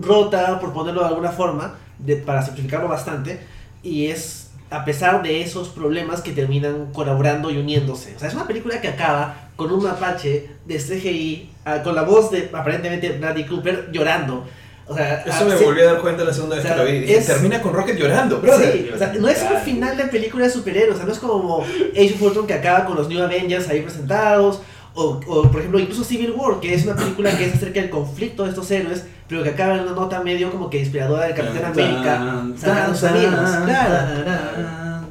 Speaker 3: rota, por ponerlo de alguna forma, de, para simplificarlo bastante, y es a pesar de esos problemas que terminan colaborando y uniéndose. O sea, es una película que acaba con un mapache de CGI, ah, con la voz de aparentemente Bradley Cooper llorando O sea,
Speaker 1: Eso
Speaker 3: ah,
Speaker 1: me
Speaker 3: sí-
Speaker 1: volví a dar cuenta la segunda vez
Speaker 3: O sea,
Speaker 1: que lo vi.
Speaker 3: Es-
Speaker 1: Termina con Rocket llorando, brother.
Speaker 3: Sí, o sea, no es un final de película de superhéroes, o sea, no es como Age of Ultron que acaba con los New Avengers ahí presentados, o, o, por ejemplo incluso Civil War, que es una película que es acerca del conflicto de estos héroes, pero que acaba en una nota medio como que inspiradora del Capitán América, sacando amigos, claro.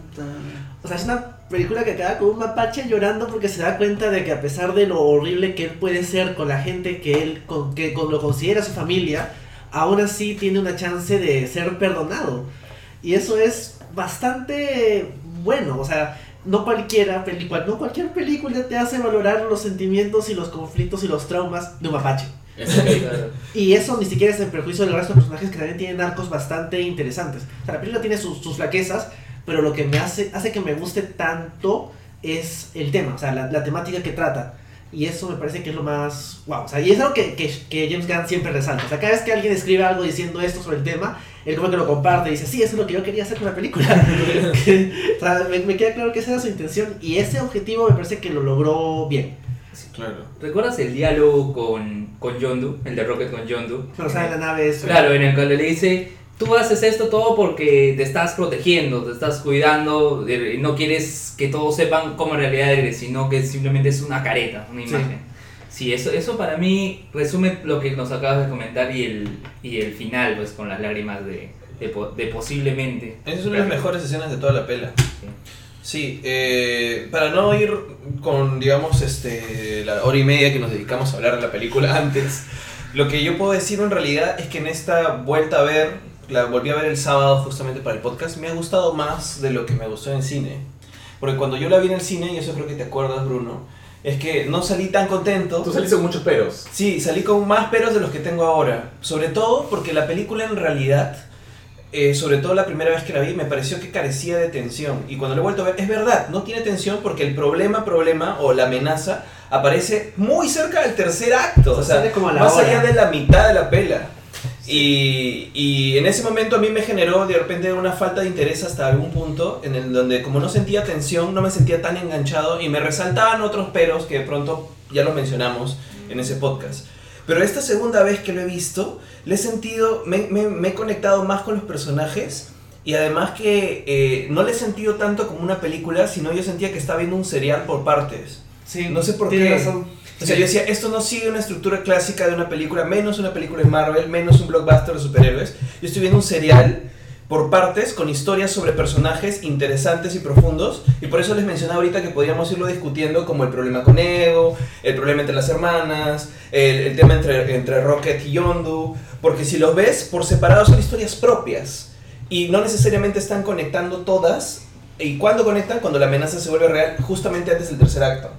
Speaker 3: O sea, es una película que acaba con un mapache llorando porque se da cuenta de que a pesar de lo horrible que él puede ser con la gente que él con, que con- lo considera su familia, aún así tiene una chance de ser perdonado. Y eso es bastante bueno, o sea, no cualquiera película, no cualquier película te hace valorar los sentimientos y los conflictos y los traumas de un mapache. Y eso ni siquiera es en perjuicio del resto de personajes que también tienen arcos bastante interesantes. O sea, la película tiene sus, sus flaquezas, pero lo que me hace, hace que me guste tanto es el tema, o sea, la, la temática que trata. Y eso me parece que es lo más wow. O sea, y es algo que, que, que James Gunn siempre resalta. O sea, cada vez que alguien escribe algo diciendo esto sobre el tema, él como que lo comparte y dice, sí, eso es lo que yo quería hacer con la película. Que, o sea, me, me queda claro que esa era su intención y ese objetivo me parece que lo logró bien.
Speaker 1: Claro.
Speaker 2: ¿Recuerdas el diálogo con, con Yondu? El de Rocket con Yondu.
Speaker 3: Pero, sea, la nave es...
Speaker 2: Claro, en el cual le dice, tú haces esto todo porque te estás protegiendo, te estás cuidando, eh, no quieres que todos sepan cómo en realidad eres, sino que simplemente es una careta, una
Speaker 3: Sí.
Speaker 2: imagen. Sí, eso, eso para mí resume lo que nos acabas de comentar y el, y el final, pues con las lágrimas de, de, de posiblemente.
Speaker 1: Esa es una de las mejores escenas de toda la pela. Sí, eh, para no ir con, digamos, este, la hora y media que nos dedicamos a hablar de la película antes, lo que yo puedo decir en realidad es que en esta vuelta a ver, la volví a ver el sábado justamente para el podcast, me ha gustado más de lo que me gustó en cine. Porque cuando yo la vi en el cine, y eso creo que te acuerdas, Bruno, es que no salí tan contento.
Speaker 4: Tú saliste con muchos peros.
Speaker 1: Sí, salí con más peros de los que tengo ahora. Sobre todo porque la película en realidad, eh, sobre todo la primera vez que la vi, me pareció que carecía de tensión. Y cuando lo he vuelto a ver, es verdad, no tiene tensión porque el problema, problema o la amenaza aparece muy cerca del tercer acto. O sea,
Speaker 3: Sale como a la
Speaker 1: más
Speaker 3: hora.
Speaker 1: allá de la mitad de la pela. Y, y en ese momento a mí me generó de repente una falta de interés hasta algún punto en el donde como no sentía tensión, no me sentía tan enganchado y me resaltaban otros peros que de pronto ya lo mencionamos en ese podcast. Pero esta segunda vez que lo he visto, le he sentido, me, me- me he conectado más con los personajes y además que eh, no le he sentido tanto como una película, sino yo sentía que estaba viendo un serial por partes.
Speaker 3: Sí,
Speaker 1: No sé por qué.
Speaker 3: razón.
Speaker 1: O sea, yo decía, esto no sigue una estructura clásica de una película, menos una película de Marvel, menos un blockbuster de superhéroes. Yo estoy viendo un serial por partes con historias sobre personajes interesantes y profundos y por eso les mencionaba ahorita que podríamos irlo discutiendo como el problema con Ego, el problema entre las hermanas, el, el tema entre, entre Rocket y Yondu, porque si los ves por separado son historias propias y no necesariamente están conectando todas y cuando conectan cuando la amenaza se vuelve real justamente antes del tercer acto.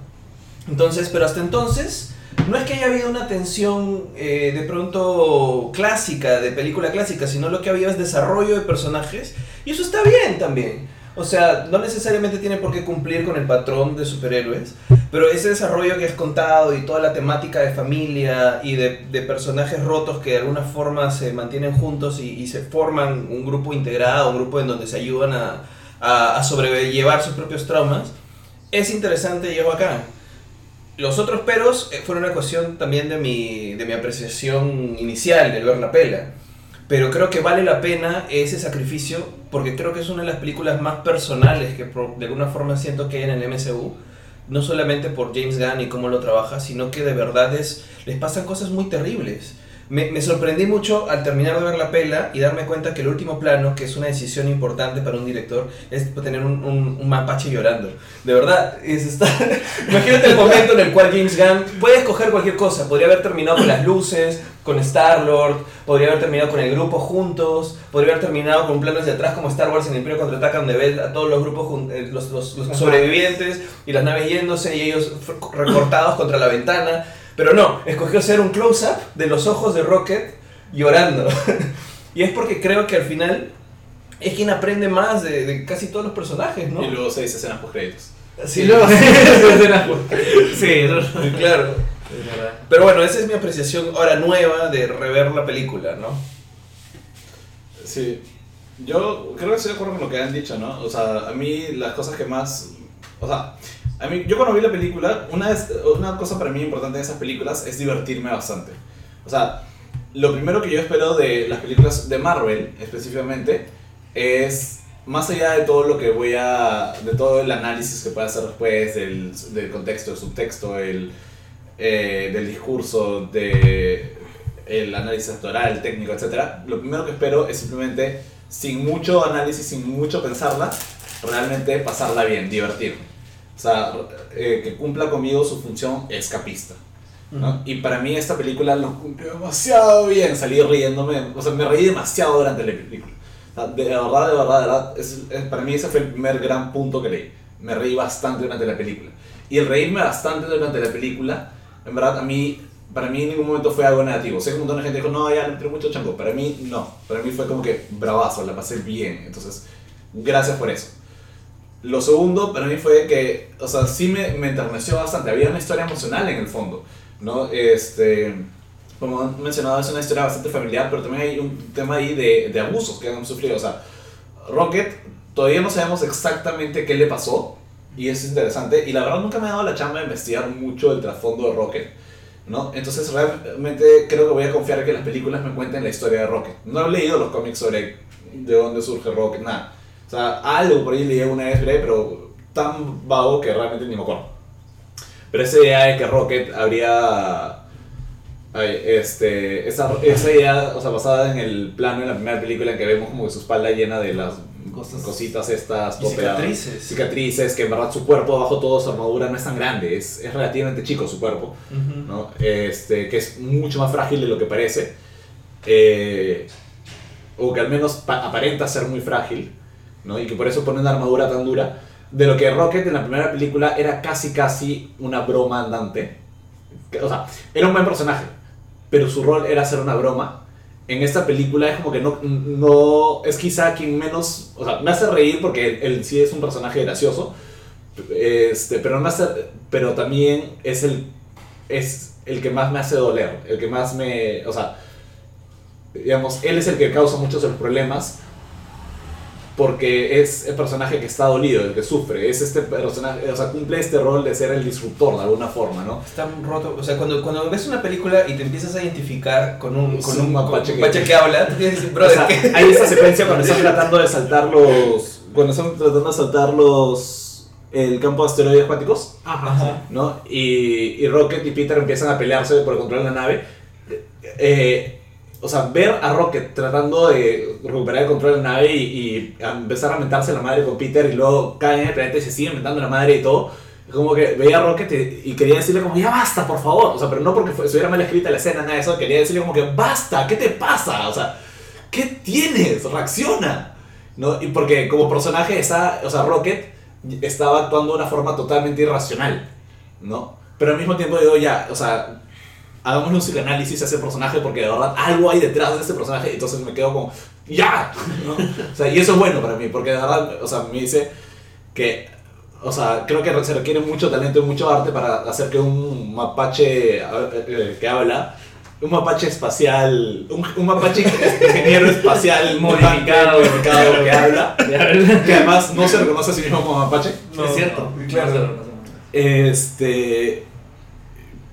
Speaker 1: Entonces, pero hasta entonces, no es que haya habido una tensión eh, de pronto clásica, de película clásica, sino lo que había es desarrollo de personajes, y eso está bien también. O sea, no necesariamente tiene por qué cumplir con el patrón de superhéroes, pero ese desarrollo que es contado y toda la temática de familia y de, de personajes rotos que de alguna forma se mantienen juntos y, y se forman un grupo integrado, un grupo en donde se ayudan a, a, a sobrellevar sus propios traumas, es interesante y es bacán. Los otros peros eh, fueron una cuestión también de mi, de mi apreciación inicial, de ver la pela. Pero creo que vale la pena ese sacrificio porque creo que es una de las películas más personales que de alguna forma siento que hay en el MCU. No solamente por James Gunn y cómo lo trabaja, sino que de verdad es, les pasan cosas muy terribles. Me, me sorprendí mucho al terminar de ver la pela y darme cuenta que el último plano, que es una decisión importante para un director, es tener un, un- un mapache llorando. De verdad, es está... imagínate el momento en el cual James Gunn puede escoger cualquier cosa. Podría haber terminado con las luces, con Star-Lord, podría haber terminado con el grupo juntos, podría haber terminado con planos de atrás como Star Wars en el Imperio Contraataca, donde ves a todos los grupos, eh, los, los- los sobrevivientes y las naves yéndose y ellos recortados contra la ventana. Pero no, escogió hacer un close-up de los ojos de Rocket llorando. y es porque creo que al final es quien aprende más de, de casi todos los personajes, ¿no?
Speaker 4: Y luego seis escenas post créditos.
Speaker 1: Sí,
Speaker 3: Y luego-
Speaker 1: sí, claro.
Speaker 2: Es verdad.
Speaker 1: Pero bueno, esa es mi apreciación ahora nueva de rever la película, ¿no?
Speaker 4: Sí. Yo creo que estoy de acuerdo con lo que han dicho, ¿no? O sea, a mí las cosas que más... O sea, a mí, yo cuando vi la película, una, una cosa para mí importante en esas películas es divertirme bastante. O sea, lo primero que yo espero de las películas de Marvel, específicamente, es más allá de todo lo que voy a. de todo el análisis que pueda hacer después, del, del contexto, del subtexto, el, eh, del discurso, de el análisis actoral, técnico, etc. Lo primero que espero es simplemente, sin mucho análisis, sin mucho pensarla, realmente pasarla bien, divertirme. O sea, eh, que cumpla conmigo su función escapista. ¿no? Y para mí esta película lo cumplió demasiado bien, salí riéndome, o sea, me reí demasiado durante la película. O sea, de verdad, de verdad, de verdad, es- es- para mí ese fue el primer gran punto que leí. Me reí bastante durante la película. Y el reírme bastante durante la película, en verdad, a mí, para mí en ningún momento fue algo negativo. Sé que un montón de gente dijo, no, ya le entré mucho chango. Para mí, no. Para mí fue como que bravazo, la pasé bien. Entonces, gracias por eso. Lo segundo para mí fue que, o sea, sí me, me enterneció bastante. Había una historia emocional en el fondo, ¿no? Este, como han mencionado, es una historia bastante familiar, pero también hay un tema ahí de, de abusos que han sufrido. O sea, Rocket, todavía no sabemos exactamente qué le pasó, y es interesante. Y la verdad nunca me ha dado la chamba de investigar mucho el trasfondo de Rocket, ¿no? Entonces realmente creo que voy a confiar en que las películas me cuenten la historia de Rocket. No he leído los cómics sobre de dónde surge Rocket, nada. O sea, algo por ahí leí una vez, pero tan vago que realmente ni me acuerdo. Pero esa idea de que Rocket habría... Este, esa, esa idea, o sea, basada en el plano en la primera película en que vemos como que su espalda llena de las
Speaker 3: Cosas.
Speaker 4: cositas estas, topeadas,
Speaker 1: cicatrices.
Speaker 4: cicatrices, que en verdad su cuerpo bajo todo su armadura no es tan grande, es, es relativamente chico su cuerpo.
Speaker 1: Ujú.
Speaker 4: ¿no? Este, que es mucho más frágil de lo que parece, eh, o que al menos pa- aparenta ser muy frágil, ¿no? y que por eso pone una armadura tan dura, de lo que Rocket en la primera película era casi casi una broma andante. O sea, era un buen personaje, pero su rol era hacer una broma. En esta película es como que no, no es quizá quien menos, o sea, me hace reír porque él, sí es un personaje gracioso, este, pero, me hace, pero también es el es el que más me hace doler, el que más me, o sea, digamos, él es el que causa muchos de los problemas porque es el personaje que está dolido, el que sufre, es este personaje, o sea, cumple este rol de ser el disruptor de alguna forma, ¿no?
Speaker 1: Está roto, o sea, cuando, cuando ves una película y te empiezas a identificar con un, con
Speaker 4: Sí,
Speaker 1: un,
Speaker 4: un mapache
Speaker 1: con un
Speaker 4: que-
Speaker 1: mapache que habla, tú tienes que decir,
Speaker 4: O
Speaker 1: brother,
Speaker 4: sea,
Speaker 1: ¿qué?
Speaker 4: hay esta secuencia cuando están tratando de saltar los, cuando están tratando de saltar los, el campo de asteroides acuáticos,
Speaker 3: Ajá.
Speaker 1: Ajá.
Speaker 4: ¿no? Y, y Rocket y Peter empiezan a pelearse por el control de la nave. Eh, o sea, ver a Rocket tratando de recuperar el control de la nave y, empezar a mentarse la madre con Peter y luego caen en el planeta y se siguen mentando la madre y todo. Como que veía a Rocket y, quería decirle como, ya basta, por favor. O sea, pero no porque estuviera mal escrita la escena, nada de eso. Quería decirle como que, basta, ¿qué te pasa? O sea, ¿qué tienes? Reacciona. ¿No? Y porque como personaje está, o sea, Rocket estaba actuando de una forma totalmente irracional, ¿no? Pero al mismo tiempo digo, ya, o sea, hagámosle un psicoanálisis a ese personaje porque de verdad algo hay detrás de este personaje y entonces me quedo como, ya, ¿no? O sea, y eso es bueno para mí porque de verdad, o sea, me dice que, o sea, creo que se requiere mucho talento y mucho arte para hacer que un mapache eh, que habla un mapache espacial, un, un mapache ingeniero espacial
Speaker 2: Modificado.
Speaker 4: modificado que habla, que además no se reconoce a sí mismo como mapache.
Speaker 3: Es cierto.
Speaker 1: Claro.
Speaker 4: Este.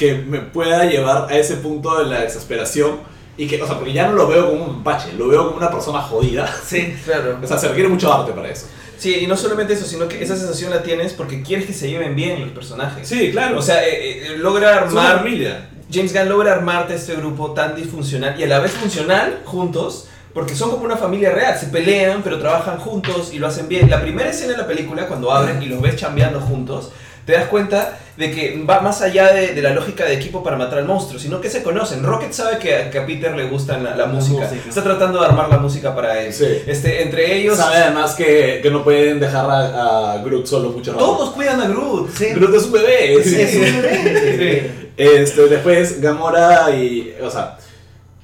Speaker 4: Que me pueda llevar a ese punto de la exasperación y que, o sea, porque ya no lo veo como un mapache, lo veo como una persona jodida.
Speaker 1: Sí, claro.
Speaker 4: O sea, se requiere mucho arte para eso.
Speaker 1: Sí, y no solamente eso, sino que esa sensación la tienes porque quieres que se lleven bien los personajes.
Speaker 4: Sí, claro.
Speaker 1: O sea, eh, eh, logra armar.
Speaker 4: familia.
Speaker 1: James Gunn logra armarte este grupo tan disfuncional y a la vez funcional juntos, porque son como una familia real, se pelean pero trabajan juntos y lo hacen bien. La primera escena de la película, cuando abren y los ves chambeando juntos, te das cuenta de que va más allá de, de la lógica de equipo para matar al monstruo, sino que se conocen. Rocket sabe que, a- que a Peter le gusta la, la música.
Speaker 3: música.
Speaker 1: está tratando de armar la música para él.
Speaker 4: Sí.
Speaker 1: Este, entre ellos,
Speaker 4: Sabe además que, que no pueden dejar a, a Groot solo mucho rato.
Speaker 1: todos cuidan a Groot.
Speaker 3: Sí.
Speaker 4: Groot es un bebé.
Speaker 1: Sí.
Speaker 3: Es un bebé.
Speaker 4: Este, después Gamora y. O sea,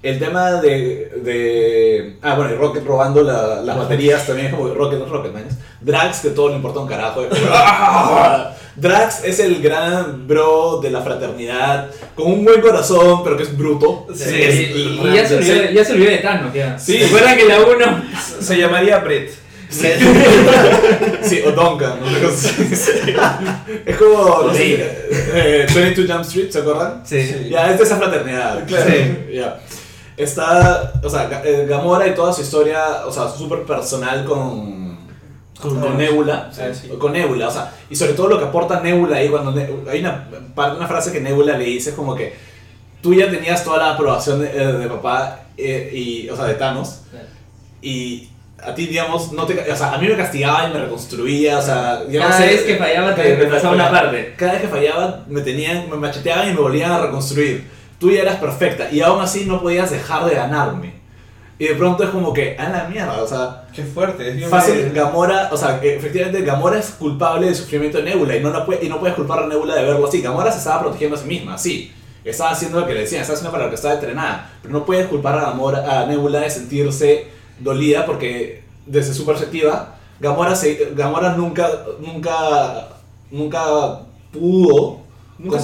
Speaker 4: el tema de. de ah, bueno, y Rocket robando la- las baterías también es como Rocket, no es Rocket, man. Drax, que todo le importa un carajo. Drax es el gran bro de la fraternidad, con un buen corazón, pero que es bruto.
Speaker 1: Sí,
Speaker 2: y,
Speaker 4: Es-
Speaker 2: y- y ya, se olvidó, ya se olvidó de Thanos, ya.
Speaker 4: Sí.
Speaker 2: ¿Se acuerdan que la 1
Speaker 1: Se llamaría Brett.
Speaker 4: Sí, o Duncan, cosa así. Es como, no sé,
Speaker 2: Sí.
Speaker 4: eh, 22 Jump Street, ¿se acuerdan?
Speaker 3: Sí.
Speaker 4: Ya, es de esa fraternidad.
Speaker 1: Claro.
Speaker 4: Sí, ya. Está, o sea, eh, Gamora y toda su historia, o sea, súper personal con, con, con Nebula.
Speaker 1: Ah, sí.
Speaker 4: Con Nebula, o sea, y sobre todo lo que aporta Nebula ahí cuando hay una, una frase que Nebula le dice es como que tú ya tenías toda la aprobación de, eh, de papá eh, y, o sea, de Thanos y a ti, digamos, no te, o sea, a mí me castigaba y me reconstruía, o sea, ya no
Speaker 2: Cada vez que fallaba te repasaba una parte.
Speaker 4: Cada vez que fallaba me tenían, me macheteaban y me volvían a reconstruir. Tú ya eras perfecta y aún así no podías dejar de ganarme. Y de pronto es como que, a la mierda, o sea,
Speaker 1: Qué fuerte. es bien
Speaker 4: fácil. Gamora, o sea, que efectivamente Gamora es culpable del sufrimiento de Nebula y no, la puede, y no puedes culpar a Nebula de verlo así. Gamora se estaba protegiendo a sí misma, sí. Estaba haciendo lo que le decían, estaba haciendo para lo que estaba entrenada. Pero no puedes culpar a, Gamora, a Nebula de sentirse dolida porque desde su perspectiva, Gamora, se, Gamora nunca, nunca, nunca pudo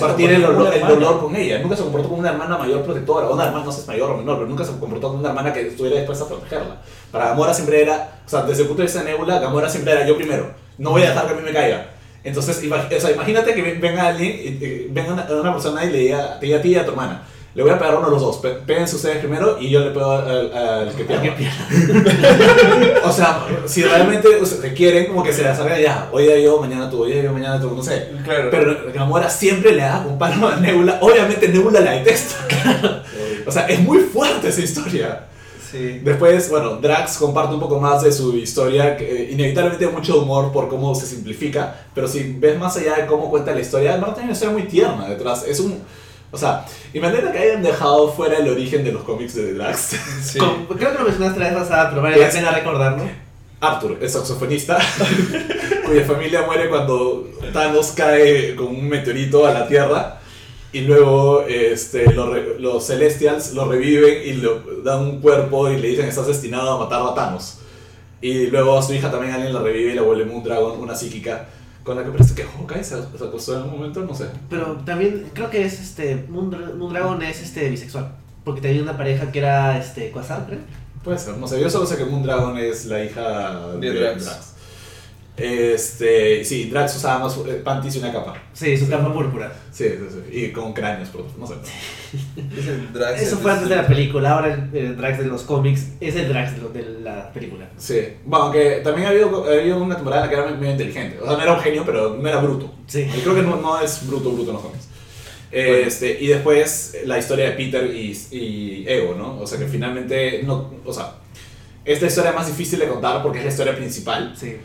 Speaker 4: compartir el dolor, el dolor con ella. Nunca se comportó como una hermana mayor protectora, o una hermana, no sé si es mayor o menor, pero nunca se comportó como una hermana que estuviera dispuesta a protegerla. Para Gamora siempre era, o sea, desde el punto de vista de Nebula, Gamora siempre era yo primero. No voy a dejar que a mí me caiga. Entonces, ima- o sea, imagínate que ven- venga alguien, y- y- venga una, una persona y le diga, te diga a ti y a tu hermana. Le voy a pegar uno de los dos. Péguense ustedes primero y yo le pego al, al que pierda. o sea, si realmente o sea, se quieren, como que se la salga ya. Hoy día yo, mañana tú, hoy día yo, mañana tú, no sé.
Speaker 1: Claro.
Speaker 4: Pero Gamora siempre le da un palo a Nebula. Obviamente Nebula la detesta. O sea, es muy fuerte esa historia.
Speaker 1: Sí.
Speaker 4: Después, bueno, Drax comparte un poco más de su historia, que eh, inevitablemente mucho humor por cómo se simplifica, pero si ves más allá de cómo cuenta la historia, además tiene una historia muy tierna detrás. Es un... O sea, alegra que hayan dejado fuera el origen de los cómics de Drax.
Speaker 1: Sí.
Speaker 3: Con- creo que lo mencionaste la vez pasada, pero vale la pena recordarlo.
Speaker 4: Arthur, es saxofonista, cuya familia muere cuando Thanos cae con un meteorito a la Tierra. Y luego este, los, re- los Celestials lo reviven y le dan un cuerpo y le dicen estás destinado a matar a Thanos. Y luego a su hija también alguien la revive y la vuelve Moon Dragon, una psíquica, con la que parece que Hawkeye se, se acostó en un momento, no sé.
Speaker 3: Pero también creo que es este. Moondra- Moondragon es este bisexual. Porque tenía una pareja que era este Quasar, creo.
Speaker 4: Puede ser, no sé, yo solo sé que Moon Dragon es la hija
Speaker 1: De
Speaker 4: de,
Speaker 1: Drax.
Speaker 4: Drax. Este, sí, Drax usaba más eh, panties y una capa.
Speaker 3: Sí, su capa púrpura.
Speaker 4: Sí, sí, sí, y con cráneos, pero no sé.
Speaker 1: Es el Drax,
Speaker 3: Eso fue antes de la película. Ahora el, el Drax de los cómics es el Drax de, lo- de la película.
Speaker 4: Sí, bueno, aunque también ha habido, ha habido una temporada en la que era medio inteligente. O sea, no era un genio, pero no era bruto.
Speaker 3: Sí.
Speaker 4: Y creo que no, no es bruto, bruto en los cómics. Este, y después la historia de Peter y, y Ego, ¿no? O sea, que finalmente, no, o sea, es la historia más difícil de contar porque es la historia principal,
Speaker 3: Sí.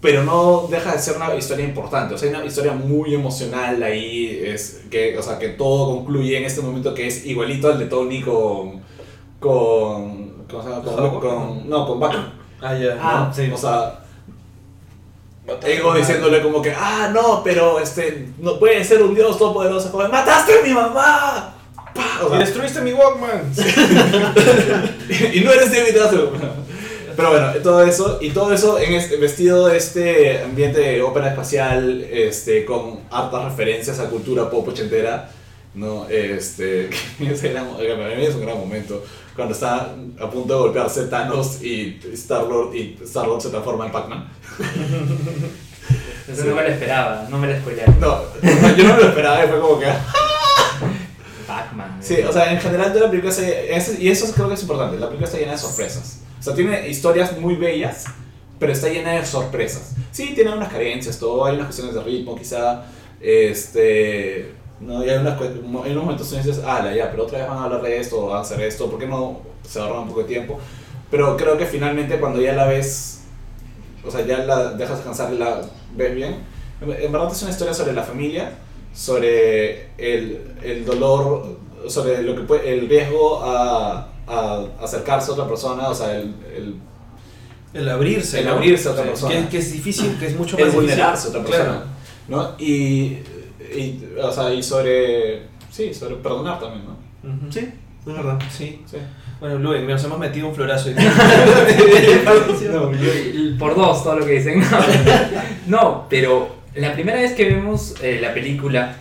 Speaker 4: Pero no deja de ser una historia importante. O sea, hay una historia muy emocional ahí, es que, o sea, que todo concluye en este momento que es igualito al de Tony con, con, ¿cómo se llama? Con, no, con Bucky.
Speaker 1: Ah, ya.
Speaker 3: Ah,
Speaker 4: ¿no?
Speaker 3: sí.
Speaker 4: O sea, Ego diciéndole como que, ah, no, pero este, no puede ser un dios todopoderoso. Como, ¡Mataste a mi mamá! O
Speaker 1: Y destruiste mi Walkman.
Speaker 4: y no eres David Hasselhoff. Pero bueno, todo eso, y todo eso en este, vestido de este ambiente de ópera espacial, este, con hartas referencias a cultura pop ochentera, ¿no? Este, ese mí es un gran momento, cuando está a punto de golpearse Thanos y Star-Lord, y Star-Lord se transforma en Pac-Man.
Speaker 2: Eso
Speaker 4: Sí.
Speaker 2: no me lo esperaba, no me lo spoilearon.
Speaker 4: No, yo no me lo esperaba y fue como que...
Speaker 2: Pac-Man.
Speaker 4: Sí, o sea, en general toda la película se, y eso creo que es importante, la película está llena de sorpresas. Sea, tiene historias muy bellas, pero está llena de sorpresas. Sí, tiene unas carencias, todo, hay unas cuestiones de ritmo quizá, este... No, y hay, unas, hay unos momentos en que dices, ah, ya, pero otra vez van a hablar de esto, van a hacer esto, ¿por qué no se ahorran un poco de tiempo? Pero creo que finalmente cuando ya la ves, o sea, ya la dejas descansar y la ves bien, en en verdad es una historia sobre la familia, sobre el, el dolor, sobre lo que puede, el riesgo a, a acercarse a otra persona, o sea, el, el,
Speaker 1: El abrirse.
Speaker 4: El
Speaker 1: ¿no?
Speaker 4: abrirse a otra
Speaker 1: Sí,
Speaker 4: persona.
Speaker 1: Que, que es difícil, que es mucho
Speaker 4: el
Speaker 1: más difícil.
Speaker 4: vulnerarse a otra persona,
Speaker 1: Claro.
Speaker 4: ¿no? Y, y, o sea, y sobre, sí, sobre perdonar también, ¿no?
Speaker 3: Sí, es verdad.
Speaker 1: Sí.
Speaker 4: Sí.
Speaker 1: Bueno, Luen, nos hemos metido un florazo.
Speaker 2: No, por dos todo lo que dicen. No, No, pero la primera vez que vemos eh, la película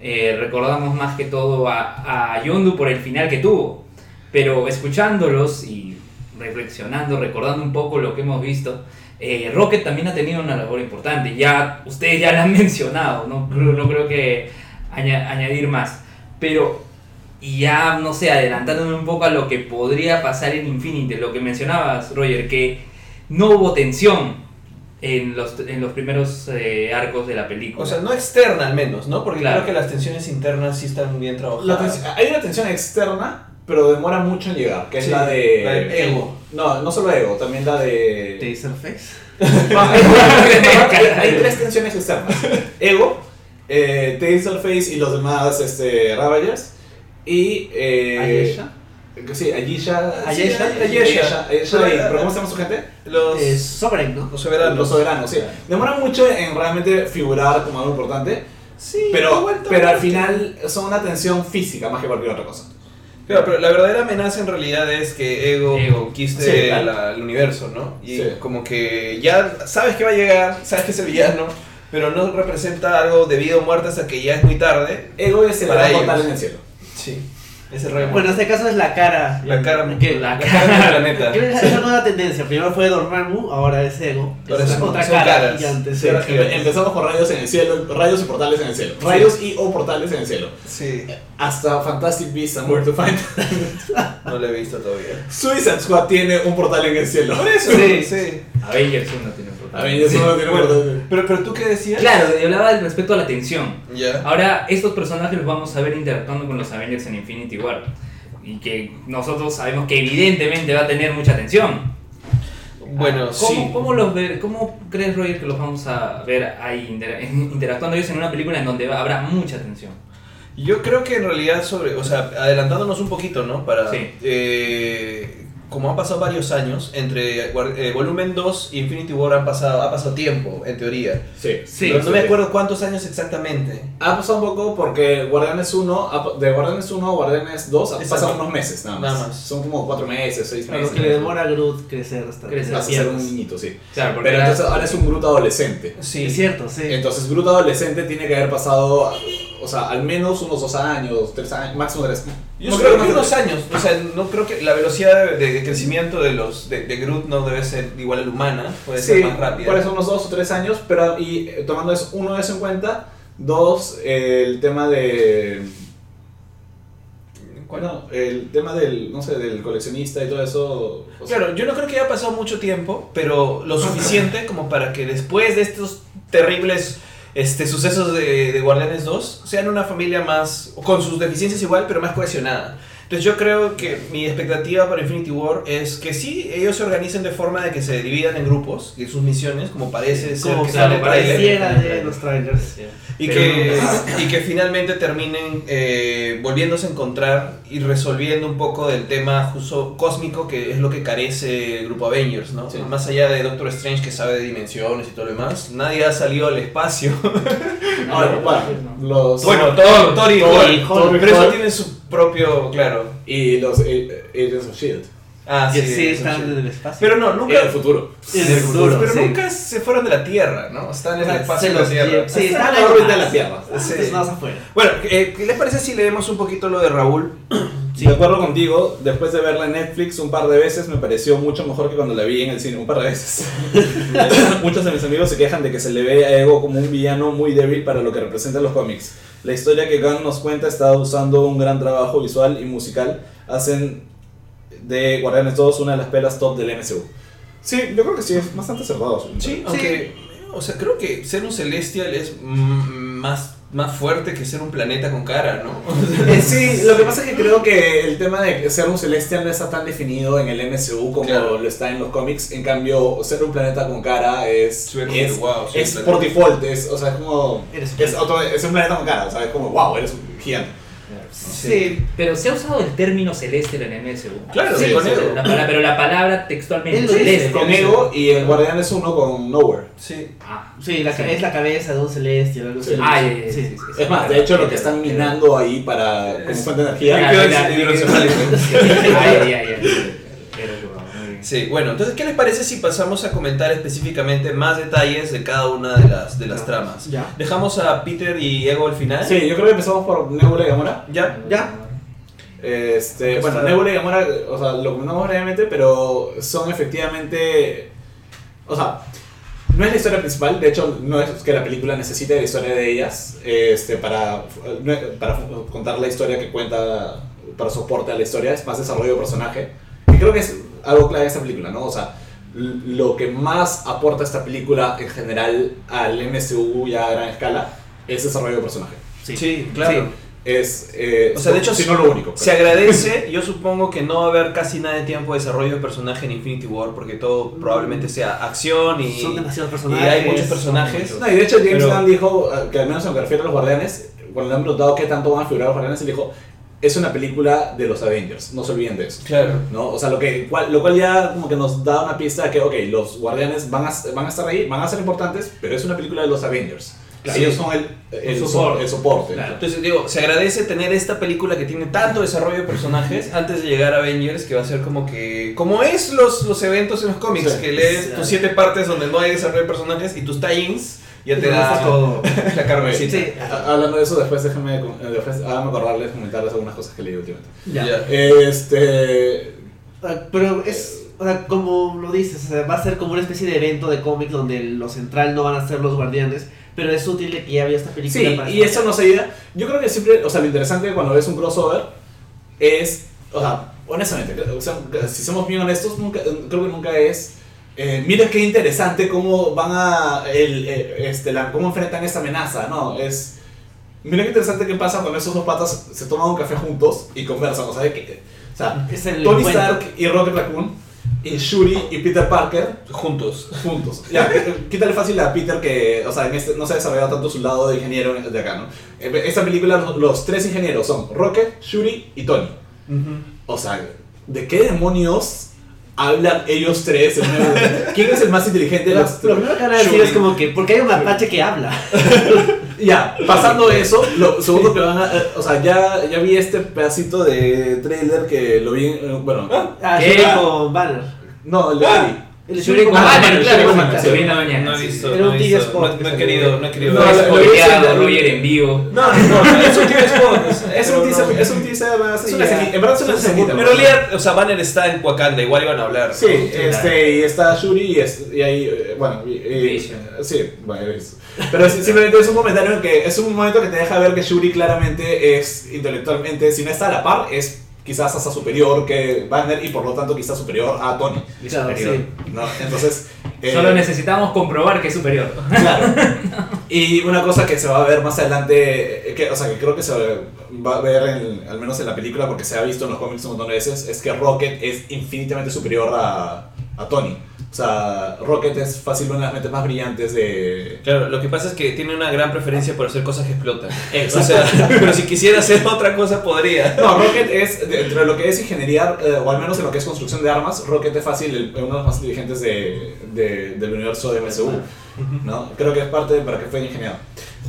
Speaker 2: eh, recordamos más que todo a, a Yondu por el final que tuvo. Pero escuchándolos y reflexionando, recordando un poco lo que hemos visto, eh, Rocket también ha tenido una labor importante. Ya ustedes ya la han mencionado, no creo, no creo que aña- añadir más. Pero Y ya, no sé, adelantándome un poco a lo que podría pasar en Infinity, lo que mencionabas, Roger, que no hubo tensión en los, en los primeros eh, arcos de la película.
Speaker 1: O sea, no externa al menos, ¿no? Porque
Speaker 2: Claro.
Speaker 1: creo que las tensiones internas sí están bien trabajadas.
Speaker 4: hay una tensión externa, pero demora mucho en llegar, que es
Speaker 1: Sí,
Speaker 4: la de...
Speaker 1: la de Ego.
Speaker 4: No, no solo Ego, también la de...
Speaker 3: Taserface.
Speaker 4: No, hay, tres tensiones externas. Ego, eh, Taserface y los demás este, Ravagers. Y... Eh,
Speaker 3: Ayesha.
Speaker 4: Sí, Ayesha.
Speaker 3: Ayesha,
Speaker 4: ¿Pero cómo se llama su gente?
Speaker 1: Los,
Speaker 3: Sovereign, ¿no?
Speaker 1: los soberanos.
Speaker 4: Los soberanos, sí. Demora mucho en realmente figurar como algo importante.
Speaker 1: Sí,
Speaker 4: Pero, pero al final son una tensión física más que cualquier otra cosa.
Speaker 1: Claro, pero la verdadera amenaza en realidad es que Ego,
Speaker 2: Ego.
Speaker 1: conquiste
Speaker 4: Sí, claro.
Speaker 1: la- el universo, ¿no? Y
Speaker 4: Sí.
Speaker 1: como que ya sabes que va a llegar, sabes que es el villano, pero no representa algo de vida o muerte hasta que ya es muy tarde.
Speaker 4: Ego es el
Speaker 1: Para
Speaker 4: gran
Speaker 1: ellos.
Speaker 4: portal en el cielo.
Speaker 1: Sí, es el rey.
Speaker 3: Bueno, en este caso es la cara.
Speaker 1: la cara,
Speaker 3: Que-
Speaker 1: la
Speaker 2: la
Speaker 1: cara del planeta.
Speaker 3: Creo que es una nueva tendencia. Primero fue Dormammu, ahora es Ego.
Speaker 1: Ahora
Speaker 3: es otra
Speaker 1: son
Speaker 3: cara
Speaker 1: caras.
Speaker 3: gigante.
Speaker 1: Sí,
Speaker 3: sí.
Speaker 1: ahora
Speaker 4: Empe- Empezamos con rayos en el cielo, rayos y portales en el cielo.
Speaker 1: Sí.
Speaker 4: Rayos y o portales en el cielo.
Speaker 1: Sí,
Speaker 4: Hasta Fantastic Beasts and Where to Find.
Speaker 1: no lo he visto todavía.
Speaker 4: Suicide Squad tiene un portal en el cielo.
Speaker 1: Por eso,
Speaker 3: Sí.
Speaker 1: sí.
Speaker 2: Avengers 1 tiene un
Speaker 4: A mí eso no tiene
Speaker 1: Bueno, pero, pero tú qué decías?
Speaker 2: Claro, hablaba del respecto a la tensión.
Speaker 1: Ya.
Speaker 2: Ahora, estos personajes los vamos a ver interactuando con los Avengers en Infinity War. Y que nosotros sabemos que evidentemente va a tener mucha tensión.
Speaker 1: Bueno,
Speaker 2: ¿Cómo,
Speaker 1: sí.
Speaker 2: ¿cómo, los ver, ¿Cómo crees, Roger, que los vamos a ver ahí inter- interactuando ellos en una película en donde habrá mucha tensión?
Speaker 1: Yo creo que en realidad sobre, o sea, adelantándonos un poquito, ¿no? Para,
Speaker 2: Sí.
Speaker 1: eh, como han pasado varios años, entre eh, Volumen 2 y Infinity War han pasado, ha pasado tiempo, en teoría.
Speaker 4: Sí.
Speaker 3: Sí,
Speaker 1: Pero no me
Speaker 4: sí.
Speaker 1: acuerdo cuántos años exactamente.
Speaker 4: Ha pasado un poco porque Guardianes 1, ha- de Guardianes 1 a Guardianes 2 han pasado unos meses nada más.
Speaker 1: Nada más.
Speaker 4: Son como 4 meses, 6
Speaker 3: A lo
Speaker 4: meses.
Speaker 3: que le demora a Groot crecer hasta
Speaker 2: Crecer.
Speaker 4: Hasta ser un niñito, sí.
Speaker 2: Claro, porque
Speaker 4: Pero entonces ahora es un Groot adolescente.
Speaker 1: Sí.
Speaker 3: Es cierto, sí.
Speaker 4: Entonces Groot adolescente tiene que haber pasado, o sea, al menos unos 2 años, 3 años, máximo 3.
Speaker 1: Yo creo que unos años, o sea, no creo que la velocidad de, de crecimiento de los de, de Groot no debe ser igual a la humana, puede
Speaker 4: Sí,
Speaker 1: ser más rápida.
Speaker 4: por eso unos 2 o 3 años, pero y eh, tomando eso, uno eso en cuenta, dos, eh, el tema de...
Speaker 1: ¿Cuál?
Speaker 4: Bueno, el tema del, no sé, del coleccionista y todo eso. o sea,
Speaker 1: Claro, yo no creo que haya pasado mucho tiempo, pero lo suficiente como para que después de estos terribles este, sucesos de, de Guardianes 2 sean una familia más, con sus deficiencias igual, pero más cohesionada. Entonces yo creo que mi expectativa para Infinity War es que sí, ellos se organicen de forma de que se dividan en grupos y sus misiones, como parece ser
Speaker 3: Como
Speaker 1: que
Speaker 3: que
Speaker 1: tráiler.
Speaker 3: pareciera de los trailers.
Speaker 1: Y
Speaker 2: Pero-
Speaker 1: que, y que finalmente terminen eh, volviéndose a encontrar y resolviendo un poco del tema justo cósmico que es lo que carece el grupo Avengers, ¿no?
Speaker 4: Sí.
Speaker 1: Más allá de Doctor Strange que sabe de dimensiones y todo lo demás, nadie ha salido al espacio.
Speaker 4: Ahora, bueno, los,
Speaker 1: bueno, Thor, Thor y
Speaker 4: Thor
Speaker 1: Hulk,
Speaker 4: y Hulk,
Speaker 1: pero eso tiene su propio, claro.
Speaker 4: y los Agents of Shield.
Speaker 1: Ah,
Speaker 3: Sí,
Speaker 1: sí,
Speaker 3: están en el espacio.
Speaker 1: Pero no,
Speaker 4: En
Speaker 1: nunca...
Speaker 4: el futuro.
Speaker 3: En el futuro,
Speaker 1: pero
Speaker 3: sí.
Speaker 1: nunca se fueron de la Tierra, ¿no? Están en
Speaker 3: O sea,
Speaker 1: el espacio de la Tierra.
Speaker 3: Sí,
Speaker 4: Están en la órbita de la Tierra.
Speaker 1: Sí.
Speaker 3: Más afuera.
Speaker 1: Bueno, eh, ¿qué les parece si leemos un poquito lo de Raúl?
Speaker 4: Sí, de acuerdo contigo, después de verla en Netflix un par de veces me pareció mucho mejor que cuando la vi en el cine, un par de veces. Muchos de mis amigos se quejan de que se le ve a Ego como un villano muy débil para lo que representan los cómics. La historia que Gunn nos cuenta está usando un gran trabajo visual y musical. Hacen de Guardianes 2 una de las pelas top del MCU. Sí, yo creo que sí, es bastante acertado.
Speaker 1: Sí, aunque, o sea, creo que ser un celestial es más, más fuerte que ser un planeta con cara, ¿no?
Speaker 4: Eh, Sí, lo que pasa es que creo que el tema de ser un celestial no está tan definido en el MCU como
Speaker 1: Claro.
Speaker 4: lo está en los cómics. En cambio, ser un planeta con cara es, es,
Speaker 1: wow,
Speaker 4: es por default. Es, o sea, es como.
Speaker 3: Eres un
Speaker 4: Es, otro- es un planeta con cara. O sea, es como, wow, eres un gigante.
Speaker 3: Sí.
Speaker 2: Pero se ha usado el término celeste en el MSU.
Speaker 1: Claro,
Speaker 4: Sí,
Speaker 1: con
Speaker 4: sí,
Speaker 1: Ego.
Speaker 2: La palabra- pero la palabra textualmente celeste.
Speaker 4: Con Ego y en Guardianes 1 con Nowhere.
Speaker 1: Sí.
Speaker 2: Ah,
Speaker 3: Sí, la,
Speaker 2: Sí.
Speaker 3: es la cabeza de un celestial. Algo.
Speaker 2: Ah,
Speaker 3: Sí.
Speaker 2: sí, sí, sí.
Speaker 4: Es más, de hecho, lo que están minando ahí para como
Speaker 1: Es-
Speaker 4: fuente de energía.
Speaker 2: Claro,
Speaker 1: Líquido
Speaker 2: claro,
Speaker 1: Sí, bueno, entonces, ¿qué les parece si pasamos a comentar específicamente más detalles de cada una de las, de las tramas?
Speaker 3: Ya.
Speaker 1: Dejamos a Peter y Ego al final.
Speaker 4: Sí, yo creo que empezamos por Nebula y Gamora.
Speaker 1: ¿Ya?
Speaker 3: Ya.
Speaker 4: Este, bueno, Nebula y Gamora, o sea, lo comentamos brevemente, pero son efectivamente. O sea, no es la historia principal, de hecho, no es que la película necesite la historia de ellas este, para, para contar la historia que cuenta para soporte a la historia, es más desarrollo de personaje. Y creo que es algo clave de esta película, ¿no? O sea, lo que más aporta esta película en general al MCU ya a gran escala es desarrollo de personaje.
Speaker 1: Sí, claro.
Speaker 4: Es, eh,
Speaker 1: O sea, de hecho,
Speaker 4: si no lo único.
Speaker 1: Se
Speaker 4: pero-
Speaker 1: agradece, yo supongo que no va a haber casi nada de tiempo de desarrollo de personaje en Infinity War, porque todo probablemente sea acción y,
Speaker 3: Son demasiados
Speaker 1: y
Speaker 3: personajes.
Speaker 1: hay muchos
Speaker 3: son
Speaker 1: personajes.
Speaker 4: No, y de hecho James Gunn dijo, eh, que al menos en lo que refiere a los guardianes, cuando le han preguntado qué tanto van a figurar los guardianes, él dijo, es una película de los Avengers, no se olviden de eso.
Speaker 1: Claro.
Speaker 4: ¿no? O sea, lo, que, cual, lo cual ya como que nos da una pista de que, ok, los guardianes van a, van a estar ahí, van a ser importantes, pero es una película de los Avengers.
Speaker 1: Claro.
Speaker 4: Ellos son el, el,
Speaker 2: El
Speaker 4: so-
Speaker 2: soporte.
Speaker 4: el soporte.
Speaker 2: Claro.
Speaker 1: Entonces digo, se agradece tener esta película que tiene tanto desarrollo de personajes antes de llegar a Avengers, que va a ser como que... Como es los, los eventos en los cómics,
Speaker 4: Sí.
Speaker 1: que lees
Speaker 3: Sí.
Speaker 1: tus siete partes donde no hay desarrollo de personajes y tus tie-ins ya te da
Speaker 3: todo.
Speaker 1: la carnecita.
Speaker 3: Sí.
Speaker 4: Hablando de eso, después déjenme, com- eh, después, háganme acordarles, comentarles algunas cosas que leí últimamente.
Speaker 3: Ya.
Speaker 1: Ya.
Speaker 4: Este...
Speaker 3: Ah, Pero es, o sea, como lo dices, o sea, va a ser como una especie de evento de cómics donde lo central no van a ser los guardianes, pero es útil de que ya había esta película.
Speaker 4: Sí,
Speaker 3: para
Speaker 4: y eso nos ayuda. Yo creo que siempre, o sea, lo interesante cuando ves un crossover es, o sea, honestamente, o sea, si somos bien honestos, nunca, creo que nunca es. Eh, mira qué interesante cómo van a. El, eh, este, la, cómo enfrentan esta amenaza, ¿no? Es. Mira qué interesante qué pasa cuando esos dos patas se toman un café juntos y conversan, o sea, que, o sea
Speaker 3: Es el
Speaker 4: Tony
Speaker 3: encuentro.
Speaker 4: Stark y Rocket Raccoon y Shuri y Peter Parker
Speaker 1: Juntos.
Speaker 4: juntos. Ya, qu- quítale fácil a Peter que, o sea, en este, no se ha desarrollado tanto su lado de ingeniero de acá, ¿no? En esta película los, los tres ingenieros son Rocket, Shuri y Tony. O sea, ¿de qué demonios hablan ellos tres? ¿Quién es el más inteligente de
Speaker 3: Lo,
Speaker 4: los
Speaker 3: lo primero que van a decir es como que, porque hay un mapache que habla.
Speaker 4: Ya, pasando eso, lo segundo que van a... eh, o sea, ya, ya vi este pedacito de trailer que lo vi, bueno...
Speaker 3: Ah,
Speaker 2: ¿Qué?
Speaker 3: Con Banner.
Speaker 4: No, el de Shuri.
Speaker 3: El de
Speaker 2: Shuri con
Speaker 4: Ah,
Speaker 2: Banner,
Speaker 4: Shuri
Speaker 2: claro, se
Speaker 4: sí.
Speaker 2: vi en la mañana.
Speaker 1: No he visto,
Speaker 3: Era
Speaker 1: no
Speaker 3: un
Speaker 1: he
Speaker 3: TV
Speaker 1: visto,
Speaker 3: spot
Speaker 1: no- he querido, no he querido
Speaker 4: No, lo-
Speaker 2: Roger en vivo.
Speaker 4: No, no, no, es un TV spot. Es, un teaser,
Speaker 1: no.
Speaker 4: es un teaser más. Es una
Speaker 3: Ya.
Speaker 4: escenita, en verdad es una
Speaker 3: Es un
Speaker 4: escenita.
Speaker 1: Pero en realidad, o sea, Banner está en Wakanda, igual iban a hablar.
Speaker 4: Sí, este, y está Shuri y, ahí, eh, bueno,
Speaker 2: Vision.
Speaker 4: sí, bueno, es- pero simplemente es un comentario en que es un momento que te deja ver que Shuri claramente es intelectualmente, si no está a la par, es quizás hasta superior que Banner y por lo tanto quizás superior a Tony.
Speaker 3: Claro,
Speaker 2: superior.
Speaker 3: sí.
Speaker 4: ¿no? Entonces, eh,
Speaker 2: Solo necesitamos comprobar que es superior.
Speaker 4: Claro. Y una cosa que se va a ver más adelante, eh, que, o sea, que creo que se va a ver, en- al menos en la película, porque se ha visto en los cómics un montón de veces, es que Rocket es infinitamente superior a, a Tony. O sea, Rocket es fácil una de las mentes más brillantes de...
Speaker 1: Claro, lo que pasa es que tiene una gran preferencia por hacer cosas que explotan. O sea, pero si quisiera hacer otra cosa podría.
Speaker 4: No, Rocket es, dentro de lo que es ingeniería, eh, o al menos en lo que es construcción de armas, Rocket es fácil, el- uno de los más inteligentes de, de- del universo de MSU. ¿no? Creo que es parte de para que fue ingeniado.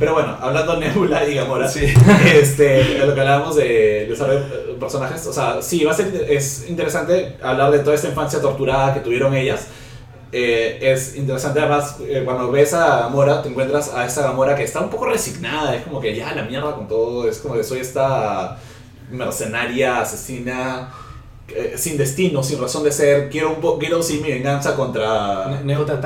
Speaker 4: Pero bueno, hablando de Nebula y Gamora,
Speaker 1: Sí.
Speaker 4: este, lo que hablábamos de desarrollo de personajes, o sea, sí, va a ser es interesante hablar de toda esta infancia torturada que tuvieron ellas. Eh, es interesante además eh, cuando ves a Gamora, te encuentras a esta Gamora que está un poco resignada, es como que ya la mierda con todo, es como que soy esta mercenaria, asesina, eh, sin destino, sin razón de ser, quiero, un po- quiero sí mi venganza contra...
Speaker 1: Ne-
Speaker 3: Contra.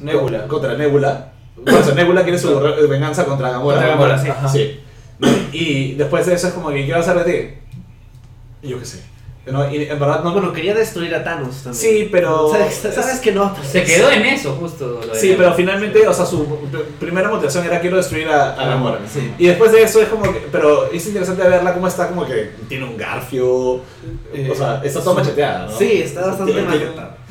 Speaker 1: Nebula.
Speaker 4: Contra Nebula. Eso, Nebula quiere su venganza contra Gamora.
Speaker 1: Contra Gamora, sí.
Speaker 4: Y después de eso es como que, ¿qué va a hacer de ti? Yo qué sé. No, y en verdad no...
Speaker 3: Bueno, quería destruir a Thanos también.
Speaker 4: sí, pero...
Speaker 3: Sabes, sabes que no.
Speaker 2: Se quedó en eso, justo. lo
Speaker 4: Sí,
Speaker 2: la-
Speaker 4: pero finalmente, o sea, su pr- primera motivación era quiero destruir a, a Gamora.
Speaker 3: Sí.
Speaker 4: Y después de eso es como que... Pero es interesante verla cómo está como que tiene un garfio.
Speaker 1: Eh,
Speaker 4: o sea, está toda macheteada, ¿no?
Speaker 3: Sí, está bastante
Speaker 4: tiene-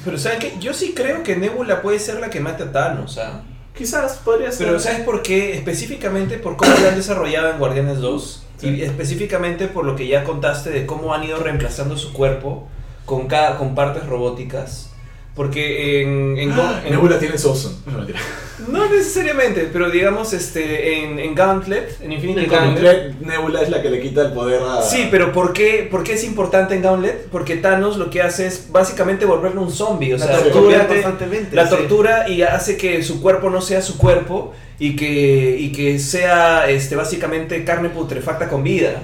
Speaker 1: Pero ¿saben qué? Yo sí creo que Nebula puede ser la que mate a Thanos, ¿ah?
Speaker 4: Quizás podría ser.
Speaker 1: Pero ¿sabes por qué? Específicamente por cómo lo han desarrollado en Guardianes 2 y específicamente por lo que ya contaste de cómo han ido reemplazando su cuerpo con, cada, con partes robóticas. Porque en... en,
Speaker 4: Ah,
Speaker 1: en-
Speaker 4: Nebula tiene Soulstone. No, mentira.
Speaker 1: no necesariamente, pero digamos este, en, en Gauntlet, en Infinity
Speaker 3: En
Speaker 1: Gauntlet...
Speaker 4: Gauntlet, Nebula es la que le quita el poder a...
Speaker 1: Sí, pero ¿por qué, ¿por qué es importante en Gauntlet? Porque Thanos lo que hace es básicamente volverlo un zombie. O
Speaker 3: La
Speaker 1: sea,
Speaker 3: tortura constantemente.
Speaker 1: la
Speaker 3: sí.
Speaker 1: tortura y hace que su cuerpo no sea su cuerpo y que, y que sea este, básicamente carne putrefacta con vida.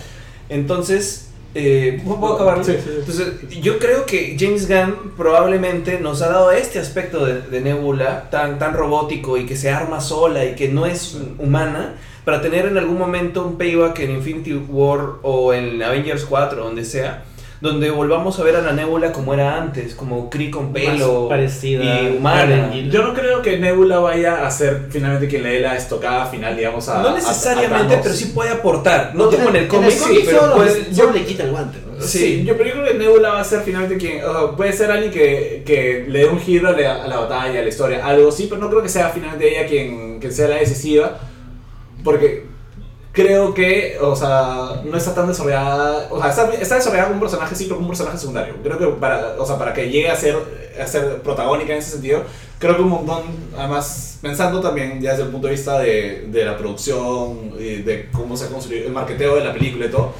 Speaker 1: Entonces, Eh, ¿Puedo acabar?
Speaker 4: Sí, sí, sí.
Speaker 1: Entonces, yo creo que James Gunn probablemente nos ha dado este aspecto de, de Nebula tan, tan robótico y que se arma sola y que no es humana para tener en algún momento un payback en Infinity War o en Avengers 4, donde sea, donde volvamos a ver a la Nebula como era antes, como Kree con pelo
Speaker 3: Más parecida
Speaker 1: y humana.
Speaker 4: Yo no creo que Nebula vaya a ser finalmente quien le dé la estocada final, digamos, a.
Speaker 1: No necesariamente,
Speaker 4: a
Speaker 1: pero sí puede aportar. No como en el cómic,
Speaker 3: cómic
Speaker 1: pero
Speaker 3: solo,
Speaker 1: puede-
Speaker 3: solo le quita el guante. ¿no?
Speaker 4: Sí,
Speaker 1: Sí.
Speaker 4: yo, pero yo creo que Nebula va a ser finalmente quien. o sea, puede ser alguien que, que le dé un giro a la, a la batalla, a la historia, algo así, pero no creo que sea finalmente ella quien, quien sea la decisiva. Porque creo que, o sea, no está tan desarrollada. O sea, está, está desarrollada como un personaje, sí, pero como un personaje secundario. Creo que para, o sea, para que llegue a ser, a ser protagónica en ese sentido, creo que un montón, además, pensando también ya desde el punto de vista de, de la producción, y de cómo se ha construido el marketeo de la película y todo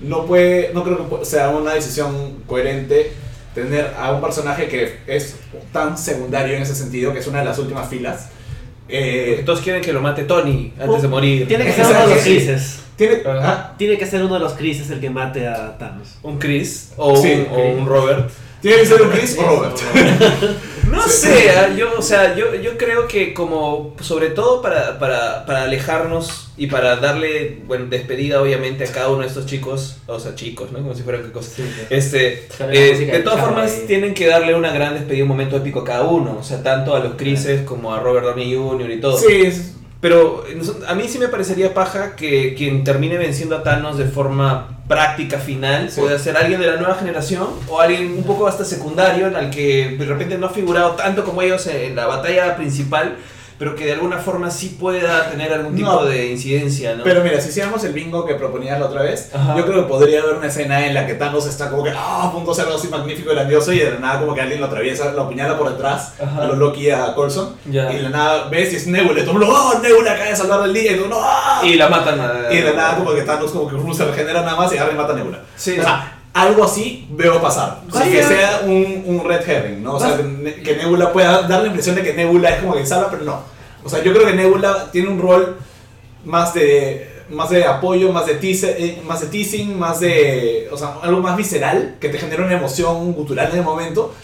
Speaker 4: no puede, no creo que sea una decisión coherente tener a un personaje que es tan secundario en ese sentido, que es una de las últimas filas. Eh,
Speaker 1: todos quieren que lo mate Tony antes de morir.
Speaker 3: Tiene que ser uno de los
Speaker 4: sí.
Speaker 3: crisis.
Speaker 4: tiene, ah,
Speaker 3: Tiene que ser uno de los crisis el que mate a Thanos.
Speaker 1: Un Chris o,
Speaker 4: Sí,
Speaker 1: un, o un Robert.
Speaker 4: tiene que ser un Chris o Robert.
Speaker 1: No sé, ah, yo, o sea, yo, yo creo que como, sobre todo para, para, para alejarnos y para darle, bueno, despedida obviamente a cada uno de estos chicos, o sea, chicos, ¿no? Como si fueran qué cosa. Este, eh, de todas formas
Speaker 2: ahí.
Speaker 1: tienen que darle una gran despedida, un momento épico a cada uno, o sea, tanto a los Crises como a Robert Downey Jr. y todo.
Speaker 4: Sí, es-
Speaker 1: Pero a mí sí me parecería paja que quien termine venciendo a Thanos de forma práctica final
Speaker 4: Sí.
Speaker 1: puede ser alguien de la nueva generación o alguien un poco hasta secundario en el que de repente no ha figurado tanto como ellos en la batalla principal, pero que de alguna forma sí pueda tener algún tipo
Speaker 4: No.
Speaker 1: de incidencia, ¿no?
Speaker 4: Pero mira, si hiciéramos el bingo que proponías la otra vez,
Speaker 1: Ajá.
Speaker 4: yo creo que podría haber una escena en la que Thanos está como que ah, a punto de hacer algo así magnífico y grandioso y de la nada como que alguien lo atraviesa, lo apuñala por detrás
Speaker 1: Ajá.
Speaker 4: a los Loki y a Coulson
Speaker 1: Ya.
Speaker 4: y de la nada ves y es Nebula y todo el mundo, ¡oh, Nebula acaba de salvar el día! Y tú, ¡no! ¡ah!
Speaker 1: Y la matan a...
Speaker 4: Y de nada como que Thanos como que se regenera nada más y agarra y mata a Nebula.
Speaker 1: Sí.
Speaker 4: O sea, algo así veo pasar. O sea, que sea un, un red herring, ¿no? O sea, que, que Nebula pueda dar la impresión de que Nebula es como que salva, pero no. O sea, yo creo que Nebula tiene un rol más de más de apoyo, más de, teaser, eh, más de teasing, más de, o sea, algo más visceral que te genera una emoción gutural en el momento,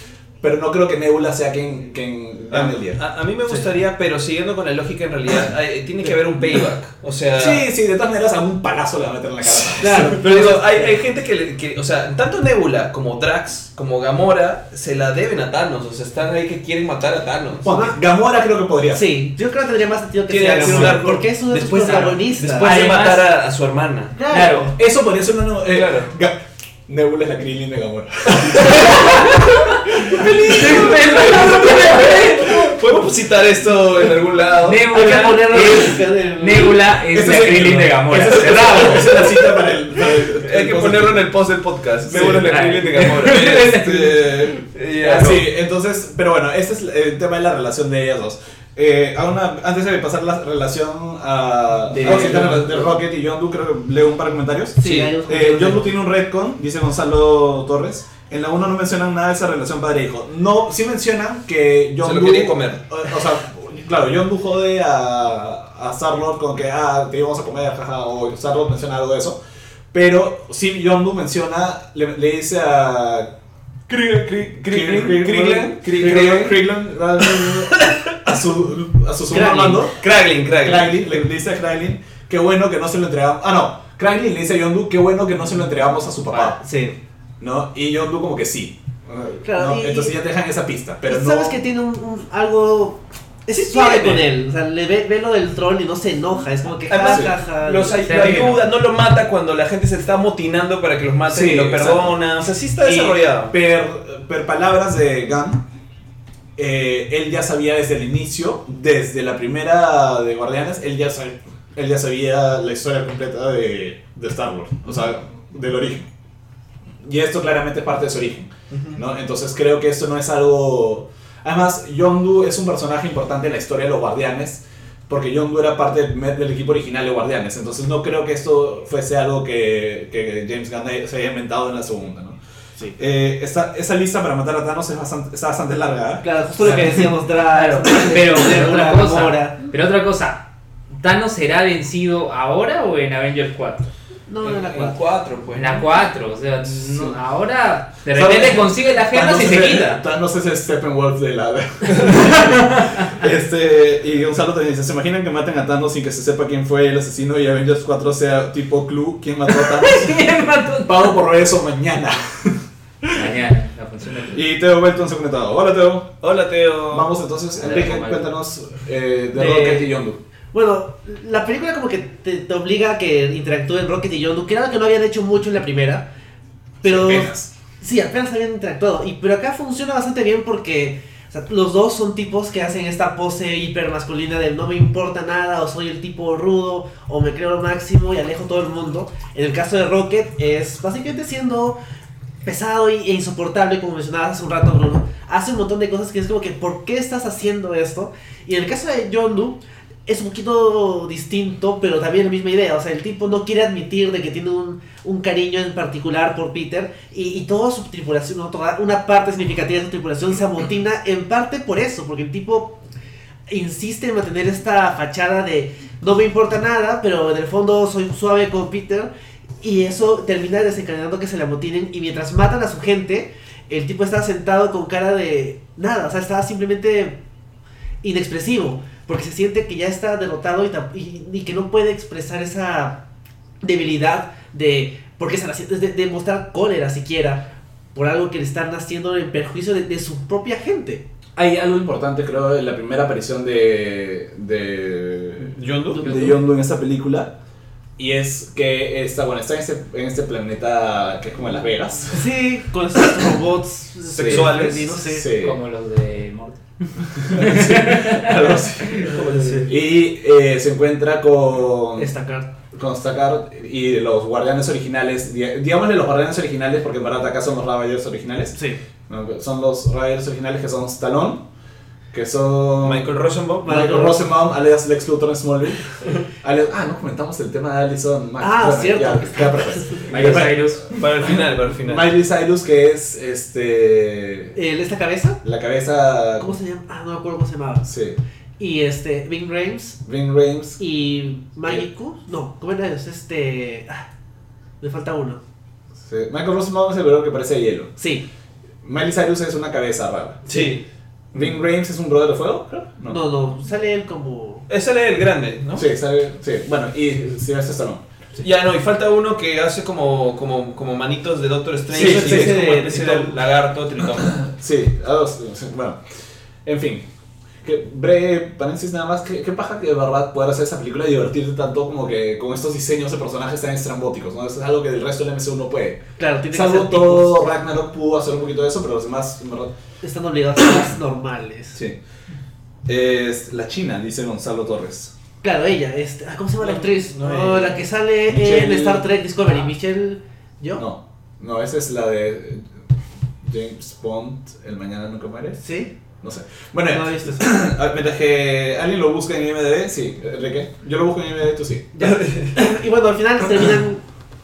Speaker 4: pero no creo que Nebula sea quien, quien gane el día.
Speaker 1: A, a mí me gustaría, pero siguiendo con la lógica en realidad, hay- tiene que haber un payback. O sea...
Speaker 4: Sí, sí, de todas maneras algún palazo le va a meter en la cara.
Speaker 1: Claro, pero digo, hay, hay gente que, le- que, o sea, tanto Nebula como Drax, como Gamora, se la deben a Thanos, o sea, están ahí que quieren matar a Thanos.
Speaker 4: Ponte, Gamora creo que podría.
Speaker 3: Sí, yo creo que tendría más sentido que sea
Speaker 1: un
Speaker 3: Gamora, porque es uno de sus
Speaker 1: después, claro,
Speaker 3: protagonistas.
Speaker 1: Después de matar a, a su hermana.
Speaker 2: Claro.
Speaker 4: Eso podría ser una. eh,
Speaker 1: Claro.
Speaker 4: Nebula es la Krillin de Gamora.
Speaker 1: ¿Podemos citar esto en algún lado?
Speaker 2: Nebula
Speaker 3: ponerlo
Speaker 2: es,
Speaker 3: en el-
Speaker 2: Nebula es la Krillin de Gamora.
Speaker 4: Esa es- la cita para el. para el-
Speaker 1: Hay que ponerlo en el post del podcast.
Speaker 4: Sí,
Speaker 1: Nebula es la. Krillin de Gamora. Este, ya,
Speaker 4: sí, entonces, pero bueno, este es el tema de la relación de ellas dos. Eh, a una- antes de pasar la relación a,
Speaker 3: De-
Speaker 4: a de, Rocket y Yondu, creo que leo un par de comentarios.
Speaker 3: Sí,
Speaker 4: Eh, tiene un retcon, dice Gonzalo Torres. En la 1 no mencionan nada de esa relación padre-hijo. No, sí mencionan que Yondu.
Speaker 1: lo quería comer.
Speaker 4: O, o sea, claro, Yondu jode a, a Star-Lord con que, ah, te íbamos a comer, jaja, o Star-Lord menciona algo de eso. Pero sí, Yondu menciona, le, le dice a.
Speaker 1: Krillin, Krillin,
Speaker 4: A su, a su segundo mando,
Speaker 1: Kraglin, Kraglin.
Speaker 4: Le dice a Kraglin, qué bueno que no se lo entregamos. Ah, no, Kraglin le dice a Yondu, qué bueno que no se lo entregamos a su papá.
Speaker 3: Sí.
Speaker 4: ¿No? Y Yondu como que sí.
Speaker 3: Claro,
Speaker 4: ¿no?
Speaker 3: y-
Speaker 4: Entonces ya te dejan esa pista, pero no...
Speaker 3: Sabes que tiene un, un- algo. Es
Speaker 1: Sí
Speaker 3: suave con él. O sea, le ve, ve lo del troll y no se enoja. Es como que
Speaker 1: Además,
Speaker 3: ja, ja, ja.
Speaker 1: Los lo ayuda, no lo mata cuando la gente se está motinando para que los maten
Speaker 4: Sí,
Speaker 1: y lo
Speaker 4: exacto.
Speaker 1: perdona. O sea, sí está desarrollado.
Speaker 4: Per, per palabras de Gunn, eh, él ya sabía desde el inicio, desde la primera de Guardianes, él ya, sab- él ya sabía la historia completa de, de Star-Lord, o sea, del origen. Y esto claramente es parte de su origen, ¿no? Entonces creo que esto no es algo... Además, Yondu es un personaje importante en la historia de los Guardianes, porque Yondu era parte del, del equipo original de Guardianes, entonces no creo que esto fuese algo que, que James Gunn se haya inventado en la segunda, ¿no?
Speaker 3: Sí.
Speaker 4: Eh, esta, esa lista para matar a Thanos es bastante, está bastante larga. ¿eh?
Speaker 3: Claro, justo lo que decíamos,
Speaker 2: Claro, pero cosa.
Speaker 3: Gamora.
Speaker 2: Pero otra cosa. ¿Thanos será vencido ahora o en Avengers 4?
Speaker 3: No, en la
Speaker 1: En
Speaker 3: 4.
Speaker 1: 4, pues.
Speaker 2: En la 4, o sea, no- ahora de
Speaker 4: ¿Sabes?
Speaker 2: repente consigue las gemas y se quita.
Speaker 4: Thanos es el Steppenwolf de la... este, y Gonzalo también dice, ¿se imaginan que maten a Thanos sin que se sepa quién fue el asesino y Avengers 4 sea tipo Clue, quién mató a Thanos?
Speaker 2: ¿Quién mató?
Speaker 4: Pago por eso mañana.
Speaker 2: La
Speaker 4: Y Teo Belton se ha conectado. Hola Teo.
Speaker 1: Hola, Teo.
Speaker 4: Vamos entonces,
Speaker 2: Hola,
Speaker 4: Enrique, cuéntanos eh, de,
Speaker 3: De-
Speaker 4: Rocket y Yondu.
Speaker 3: Bueno, la película como que te, te obliga a que interactúen Rocket y Yondu, que era algo que no habían hecho mucho en la primera. Pero
Speaker 4: Apenas.
Speaker 3: sí, apenas habían interactuado. Y, pero acá funciona bastante bien porque o sea, los dos son tipos que hacen esta pose hiper masculina del no me importa nada, o soy el tipo rudo, o me creo lo máximo y alejo todo el mundo. En el caso de Rocket es básicamente siendo pesado e insoportable, como mencionabas hace un rato, Bruno. Hace un montón de cosas que es como que, ¿por qué estás haciendo esto? Y en el caso de Yondu, es un poquito distinto, pero también la misma idea. O sea, el tipo no quiere admitir de que tiene un, un cariño en particular por Peter y, y toda su tripulación, ¿no? toda una parte significativa de su tripulación se amotina en parte por eso, porque el tipo insiste en mantener esta fachada de no me importa nada, pero en el fondo soy suave con Peter y eso termina desencadenando que se le amotinen y mientras matan a su gente, el tipo está sentado con cara de nada, o sea, está simplemente inexpresivo, porque se siente que ya está derrotado y, y- y que no puede expresar esa debilidad de, porque están haciendo, de, de mostrar cólera siquiera por algo que le están haciendo en perjuicio de, de su propia gente.
Speaker 4: Hay algo importante, creo, en la primera aparición de, de,
Speaker 1: ¿Yondu?
Speaker 4: de Yondu en esta película. Y es que está, bueno, está en este, en este planeta que es como Las Vegas.
Speaker 3: Sí, con esos robots
Speaker 1: Sexuales.
Speaker 3: no sé.
Speaker 4: Sí.
Speaker 2: Como los de Mortal.
Speaker 4: Algo así. Y eh, se encuentra con,
Speaker 3: Estacar.
Speaker 4: con Stackard y los guardianes originales. di- Digámosle los guardianes originales porque en verdad acá son los Ravagers originales.
Speaker 3: Sí.
Speaker 4: Son los Ravagers originales que son Stallone, que son
Speaker 1: Michael Rosenbaum.
Speaker 3: Michael
Speaker 4: Michael Rosenbaum, alias Lex Luthor en Smallville. alias- ah, no comentamos el tema de Alison Mack.
Speaker 3: Ah, cierto.
Speaker 4: ya, queda perfecto.
Speaker 2: Miley Cyrus.
Speaker 1: Para el final, para el final.
Speaker 4: Miley Cyrus, que es este.
Speaker 3: El, ¿Esta cabeza?
Speaker 4: La cabeza.
Speaker 3: ¿Cómo se llama? Ah, no me acuerdo cómo se llamaba.
Speaker 4: Sí.
Speaker 3: Y este, Bing Rames
Speaker 4: Ving Rhames.
Speaker 3: y Magiku. No, ¿cómo era eso? Este. Ah, me falta uno.
Speaker 4: Sí. Michael Rosenbaum es el verdadero que parece hielo.
Speaker 3: Sí.
Speaker 4: Miley Cyrus es una cabeza rara.
Speaker 1: Sí.
Speaker 4: Ving Rhames es un brother de fuego, creo.
Speaker 3: No, no, sale él como.
Speaker 1: Es el grande, ¿no?
Speaker 4: Sí, sabe, sí. Bueno, y Sylvester Stallone.
Speaker 1: Ya no, y falta uno que hace como, como, como manitos de Doctor Strange.
Speaker 3: Sí,
Speaker 1: y
Speaker 3: especie
Speaker 1: es como
Speaker 3: de
Speaker 1: especie de lagarto, tritón.
Speaker 4: Sí, a dos. sí, Bueno, en fin. Que breve paréntesis nada más. ¿Qué, qué paja que de verdad poder hacer esa película y divertirte tanto como que con estos diseños de personajes tan estrambóticos, ¿no? Eso es algo que del resto del MCU no puede.
Speaker 3: Claro, tiene que
Speaker 4: Salvo
Speaker 3: ser
Speaker 4: todo
Speaker 3: tipos.
Speaker 4: Ragnarok pudo hacer un poquito de eso, pero los demás, en verdad.
Speaker 3: Están obligados a ser más normales.
Speaker 4: Sí. Es la China, dice Gonzalo Torres.
Speaker 3: Claro, ella, este, ah, ¿cómo se llama la actriz?
Speaker 1: no, ella.
Speaker 3: la que sale
Speaker 4: Michelle-
Speaker 3: en Star Trek Discovery, Michelle. ¿Yo?
Speaker 4: No, no, esa es la de eh, James Bond, El Mañana Nunca Muere.
Speaker 3: ¿Sí?
Speaker 4: No sé. Bueno,
Speaker 3: No he visto eso.
Speaker 4: mientras que alguien lo busca en IMDb, sí. Enrique, yo lo busco en IMDb, tú sí.
Speaker 3: Ya. y bueno, al final terminan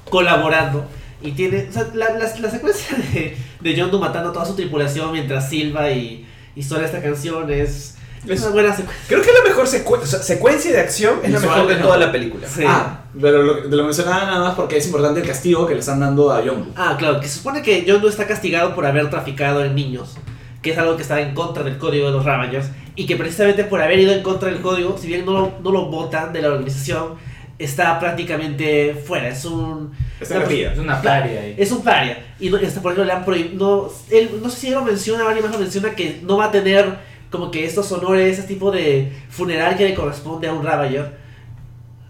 Speaker 3: colaborando. Y tiene. O sea, la, la, la secuencia de, de Yondu matando a toda su tripulación mientras silba y, y suena esta canción es. Es una buena secuencia.
Speaker 1: Creo que la mejor secue- o sea, secuencia de acción es la mejor de
Speaker 4: ¿no?
Speaker 1: toda la película.
Speaker 3: Sí.
Speaker 4: Ah, pero lo, te lo mencionaba nada más porque es importante el castigo que le están dando a Yondu.
Speaker 3: Ah, claro, que se supone que Yondu está castigado por haber traficado en niños, que es algo que está en contra del código de los Ravagers, y que precisamente por haber ido en contra del código, si bien no lo, no lo votan de la organización, está prácticamente fuera. Es un.
Speaker 4: La
Speaker 3: una-.
Speaker 2: Es una paria ahí.
Speaker 3: Es un paria. Y no, este, por ejemplo, le han prohibido. No, él, no sé si él lo menciona, alguien más lo menciona, que no va a tener como que estos honores, ese tipo de funeral que le corresponde a un Ravager.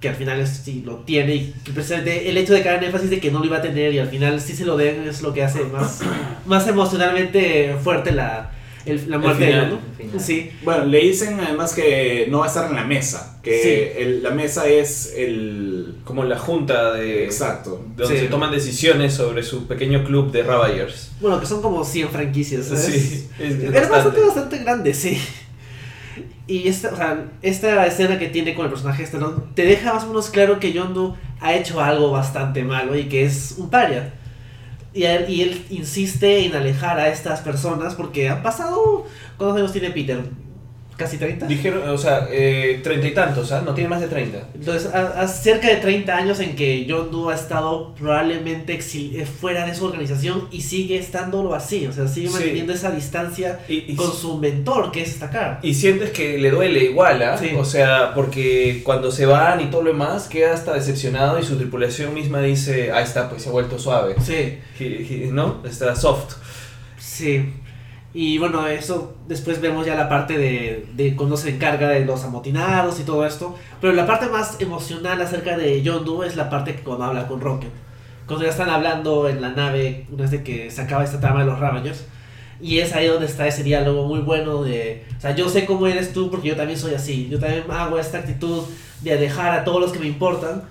Speaker 3: Que al final es, sí lo tiene. Y que precisamente el hecho de caer en énfasis de que no lo iba a tener y al final sí se lo den es lo que hace más, más emocionalmente fuerte la, el- la muerte de
Speaker 1: final,
Speaker 3: él, ¿no?
Speaker 2: el.
Speaker 3: Sí.
Speaker 4: Bueno, le dicen además que no va a estar en la mesa, que
Speaker 3: Sí.
Speaker 4: el- la mesa es el...
Speaker 1: Como la junta de.
Speaker 4: Exacto.
Speaker 1: Donde
Speaker 3: Sí.
Speaker 1: se toman decisiones sobre su pequeño club de Ravagers.
Speaker 3: Bueno, que son como 100 franquicias. ¿sabes?
Speaker 1: Sí, es, es
Speaker 3: Es
Speaker 1: bastante.
Speaker 3: bastante, bastante grande, sí. Y esta, o sea, esta escena que tiene con el personaje este, ¿no? te deja más o menos claro que Yondu ha hecho algo bastante malo y que es un paria. Y él, y él insiste en alejar a estas personas porque han pasado. ¿Cuántos años tiene Peter? Casi 30.
Speaker 1: Dijeron, o sea, eh, treinta y tantos, ¿ah? No tiene más de 30.
Speaker 3: Entonces, hace cerca de 30 años en que John Doe ha estado probablemente eh, fuera de su organización y sigue estándolo así, o sea, sigue
Speaker 1: Sí.
Speaker 3: manteniendo esa distancia
Speaker 1: Y, y-
Speaker 3: con su mentor, que es Stakar.
Speaker 1: y sientes que le duele igual, ¿ah?
Speaker 3: Sí.
Speaker 1: O sea, porque cuando se van y todo lo demás, queda hasta decepcionado y su tripulación misma dice, ahí está, pues se ha vuelto suave.
Speaker 3: Sí,
Speaker 1: He- he- ¿No? Está soft.
Speaker 3: sí. Y bueno, eso después vemos ya la parte de, de cuando se encarga de los amotinados y todo esto. Pero la parte más emocional acerca de John Doe es la parte que cuando habla con Rocket. Cuando ya están hablando en la nave, una vez que se acaba esta trama de los Ravagers. Y es ahí donde está ese diálogo muy bueno de... O sea, yo sé cómo eres tú porque yo también soy así. Yo también hago esta actitud de alejar a todos los que me importan.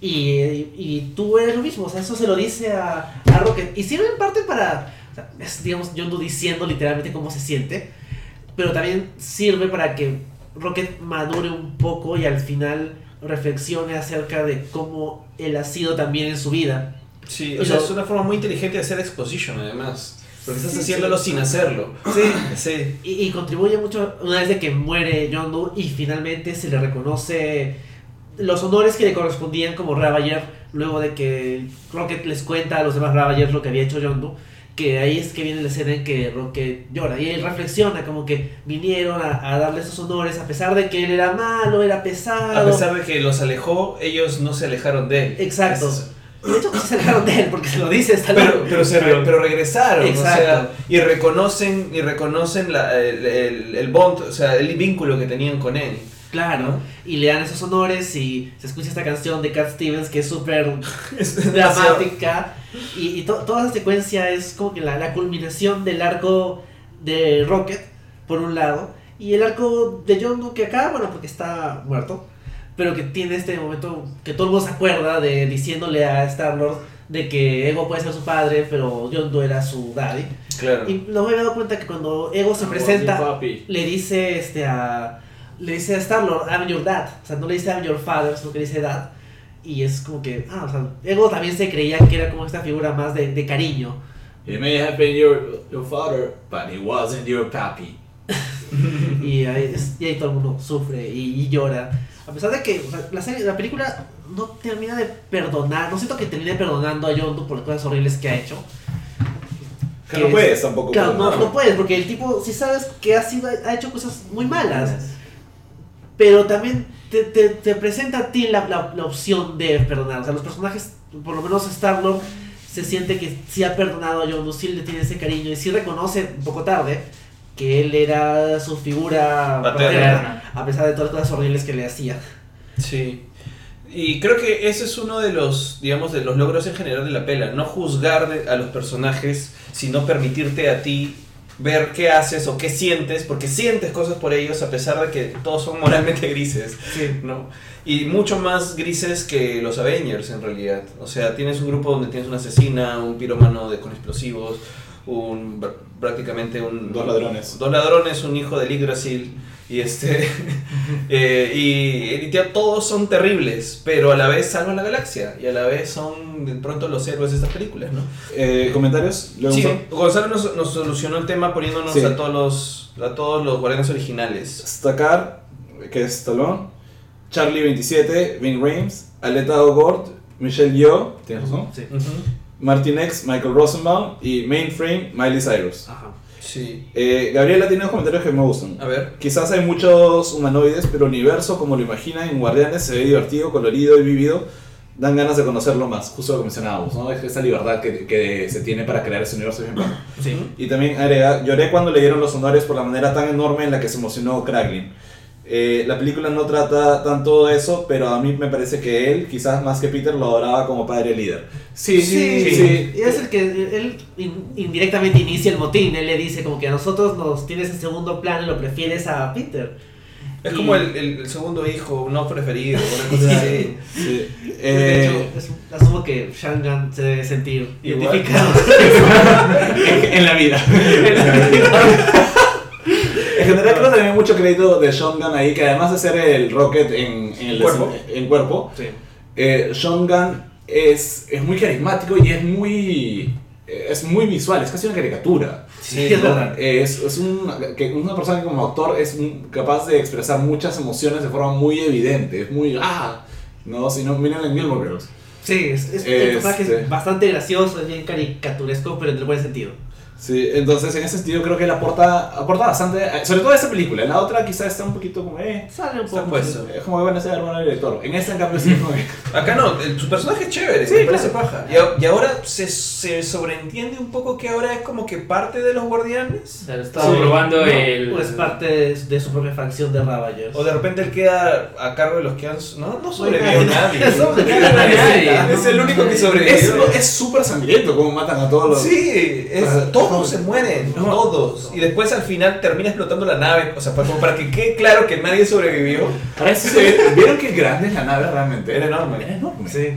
Speaker 3: Y, y tú eres lo mismo. O sea, eso se lo dice a, a Rocket. Y sirve en parte para... o sea, es, digamos, Doe diciendo literalmente cómo se siente. Pero también sirve para que Rocket madure un poco y al final reflexione acerca de cómo él ha sido también en su vida.
Speaker 1: Sí, o sea, es una forma muy inteligente de hacer exposition, además. Porque estás
Speaker 3: Sí,
Speaker 1: haciéndolo
Speaker 3: sí.
Speaker 1: sin hacerlo.
Speaker 3: Sí.
Speaker 1: Sí.
Speaker 3: Y, y contribuye mucho una vez de que muere John Doe y finalmente se le reconoce los honores que le correspondían como Ravager luego de que Rocket les cuenta a los demás Ravagers lo que había hecho John Doe que ahí es que viene la escena en que Rocket llora y él reflexiona como que vinieron a, a darle esos honores a pesar de que él era malo, era pesado.
Speaker 1: A pesar de que los alejó, ellos no se alejaron de él.
Speaker 3: Exacto.
Speaker 1: Es-
Speaker 3: de hecho se alejaron de él porque se lo dice hasta
Speaker 1: Pero, pero, se re- pero regresaron,
Speaker 3: Exacto.
Speaker 1: o sea, y reconocen, y reconocen la- el, el, el bond, o sea, el vínculo que tenían con él.
Speaker 3: Claro,
Speaker 1: ¿no?
Speaker 3: y le dan esos honores y se escucha esta canción de Cat Stevens que es súper dramática y, y to- toda esa secuencia es como que la, la culminación del arco de Rocket por un lado y el arco de John Doe que acá, bueno, porque está muerto, pero que tiene este momento que todo el mundo se acuerda de diciéndole a Star-Lord de que Ego puede ser su padre, pero John Doe era su daddy.
Speaker 1: Claro.
Speaker 3: Y luego me he dado cuenta que cuando Ego se presenta le dice este a le dice a Star Lord I'm your dad o sea no le dice I'm your father sino que le dice dad y es como que ah o sea Ego también se creía que era como esta figura más de, de cariño.
Speaker 4: It may have been your, your father, but it wasn't your papi.
Speaker 3: y ahí, es- y ahí todo el mundo sufre y, y llora. A pesar de que o sea, la, serie- la película no termina de perdonar no siento que termine perdonando a John Doe por las cosas horribles que ha hecho.
Speaker 4: Que no puedes tampoco.
Speaker 3: claro no, no puedes porque el tipo si sabes que ha sido ha hecho cosas muy malas pero también te, te, te presenta a ti la, la, la opción de perdonar. O sea, los personajes, por lo menos Star-Lord, se siente que sí ha perdonado a John sí le tiene ese cariño y sí reconoce un poco tarde que él era su figura
Speaker 1: Paterna.
Speaker 3: paterna, a pesar de todas las cosas horribles que le hacía.
Speaker 1: Sí. Y creo que ese es uno de los, digamos, de los logros en general de la pela. No juzgar de- a los personajes, sino permitirte a ti ver qué haces o qué sientes, porque sientes cosas por ellos a pesar de que todos son moralmente grises, ¿no? Y mucho más grises que los Avengers en realidad. O sea, tienes un grupo donde tienes una asesina, un piromano de, con explosivos, un pr- prácticamente un...
Speaker 4: Dos ladrones.
Speaker 1: Dos ladrones, un hijo de Yggdrasil. Y este... eh, y, y ya todos son terribles, pero a la vez salvan la galaxia. Y a la vez son de pronto los héroes de estas películas, ¿no?
Speaker 4: Eh, ¿Comentarios? ¿Le
Speaker 1: Sí? Gonzalo nos, nos solucionó el tema poniéndonos
Speaker 4: Sí.
Speaker 1: a todos los a todos los guardianes originales.
Speaker 4: Stakar, que es Stallone, Charlie 27, Vin Rames, Aleta O'Gord, Michelle Yeoh, ¿tienes razón?
Speaker 3: Sí.
Speaker 4: Martin X, Michael Rosenbaum y Mainframe, Miley Cyrus.
Speaker 3: Ajá.
Speaker 1: Sí.
Speaker 4: Eh, Gabriela tiene unos comentarios que me gustan.
Speaker 1: A ver.
Speaker 4: Quizás hay muchos humanoides, pero el universo, como lo imaginan en Guardianes, se ve divertido, colorido y vivido. Dan ganas de conocerlo más, justo lo que mencionábamos, ¿no? Es esa libertad que, que se tiene para crear ese universo.
Speaker 3: Sí.
Speaker 4: Y también agrega, lloré cuando leyeron los honores por la manera tan enorme en la que se emocionó Kraglin. Eh, la película no trata tanto de eso, pero a mí me parece que él, quizás más que Peter, lo adoraba como padre líder. Sí, sí, sí.
Speaker 3: Y es el que él in- indirectamente inicia el motín. Él le dice como que a nosotros nos tienes en segundo plano y lo prefieres a Peter.
Speaker 1: Es
Speaker 3: Y-
Speaker 1: como el, el- el segundo hijo no preferido, una cosa así.
Speaker 4: Sí.
Speaker 3: de
Speaker 4: Eh,
Speaker 3: hecho, es- asumo que Shangan se debe sentir
Speaker 1: Igual.
Speaker 3: identificado.
Speaker 4: en la vida. En general creo que también hay mucho crédito de Sean Gunn ahí, que además de ser el Rocket en, en el
Speaker 1: Cuerpo.
Speaker 4: en cuerpo
Speaker 3: Sí.
Speaker 4: eh, Sean Gunn es, es muy carismático y es muy eh, es muy visual, es casi una caricatura.
Speaker 1: Sí,
Speaker 3: es verdad.
Speaker 4: Es, es un, que una persona que como actor es un- capaz de expresar muchas emociones de forma muy evidente, es muy, ah, no, si no, miren en Gilmore Girls.
Speaker 3: Sí, es, es, el
Speaker 4: Este-
Speaker 3: personaje es bastante gracioso, es bien caricaturesco, pero en el buen sentido.
Speaker 4: Sí, entonces en ese sentido creo que él aporta, aporta bastante, eh, sobre todo a esta película, en la otra quizás está un poquito como, eh,
Speaker 3: Sale un
Speaker 1: Está
Speaker 3: poco.
Speaker 1: puesto.
Speaker 4: es como que van a ser hermano del director. En esta en cambio sí, como que-
Speaker 1: Acá no, el- su personaje es chévere,
Speaker 4: Sí,
Speaker 1: me parece
Speaker 4: claro.
Speaker 1: paja. Y, y ahora se, se sobreentiende un poco que ahora es como que parte de los guardianes.
Speaker 2: O sea, estaba
Speaker 4: Sí.
Speaker 2: probando
Speaker 3: No,
Speaker 2: el.
Speaker 3: pues es parte de, de su propia facción de Ravagers.
Speaker 1: O de repente él queda a cargo de los que han... No, no sobrevivió nadie.
Speaker 3: No sobrevivió
Speaker 2: nadie.
Speaker 1: Es el único que
Speaker 4: es
Speaker 1: sobrevivió.
Speaker 4: es súper sangriento como matan a todos los...
Speaker 1: Sí, es-
Speaker 4: Ah,
Speaker 1: todos se mueren,
Speaker 4: no.
Speaker 1: todos. Y después al final termina explotando la nave. O sea, para, como para que quede claro que nadie sobrevivió.
Speaker 4: Ahora sí ¿Vieron qué grande es la nave realmente?
Speaker 1: Era enorme.
Speaker 4: Era enorme.
Speaker 3: Sí.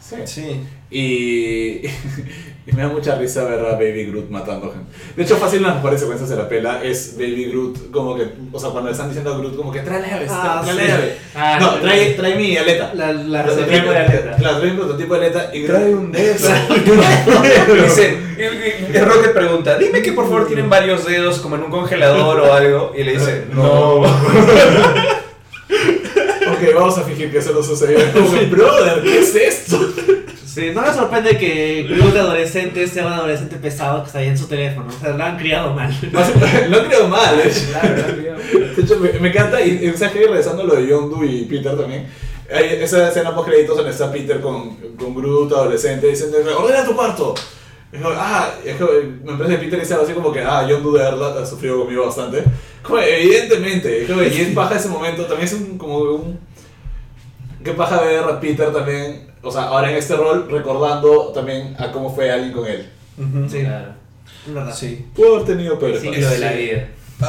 Speaker 4: Sí.
Speaker 1: Sí.
Speaker 4: Y, y me da mucha risa ver a Baby Groot matando gente. De hecho, fácil una de las mejores secuencias de la pela es Baby Groot como que, o sea, cuando le están diciendo a Groot como que trae la llave,
Speaker 3: Ah,
Speaker 4: trae
Speaker 3: sí.
Speaker 4: la llave.
Speaker 2: Ah,
Speaker 4: no, trae, trae mi aleta.
Speaker 3: La, la
Speaker 2: prototipo de aleta.
Speaker 4: Claro, trae un prototipo de aleta y
Speaker 1: Trae un dedo. Dice, Rocket pregunta, dime que por favor tienen varios dedos como en un congelador o algo. Y le dice, no.
Speaker 4: Ok, vamos a fingir que eso no sucedió. Como, brother, ¿qué es esto?
Speaker 3: Sí, no me sorprende que Groot de adolescente sea un adolescente pesado que está ahí en su teléfono. O sea, lo han criado mal.
Speaker 4: Lo creo mal, de hecho. De hecho, me, me encanta, y, y ¿sabes qué? Regresando a lo de Yondu y Peter también. Hay esa escena post créditos donde está Peter con, con Groot, adolescente, diciendo, ordena tu cuarto. Es como, ah, es como, me parece que Peter dice algo así como que, ah, Yondu de verdad ha sufrido conmigo bastante. Como, evidentemente, es como, y es paja ese momento, también es un, como un... Qué paja ver a Peter también, o sea, ahora en este rol, recordando también a cómo fue alguien con él.
Speaker 1: Ujú.
Speaker 3: Sí.
Speaker 2: Claro.
Speaker 3: Verdad.
Speaker 1: Sí.
Speaker 4: Pudo haber tenido
Speaker 2: El
Speaker 4: peores
Speaker 2: ciclo de la vida.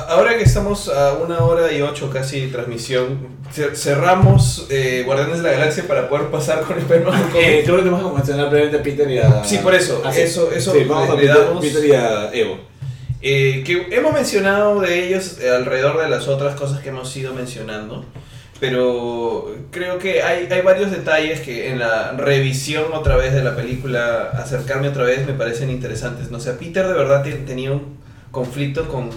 Speaker 1: Ahora que estamos a una hora y ocho casi de transmisión, cer- cerramos eh, Guardianes de la Galaxia para poder pasar con Spider-Man Homecoming.
Speaker 4: Eh, creo que tenemos que mencionar brevemente a Peter y a.
Speaker 1: Sí, por eso,
Speaker 4: Ah, sí.
Speaker 1: eso- eso
Speaker 4: Sí, vamos a Peter, Peter y a Evo.
Speaker 1: Eh, que hemos mencionado de ellos eh, alrededor de las otras cosas que hemos ido mencionando, pero creo que hay, hay varios detalles que en la revisión otra vez de la película, acercarme otra vez, me parecen interesantes. No sé, Peter de verdad te- tenía un conflicto con,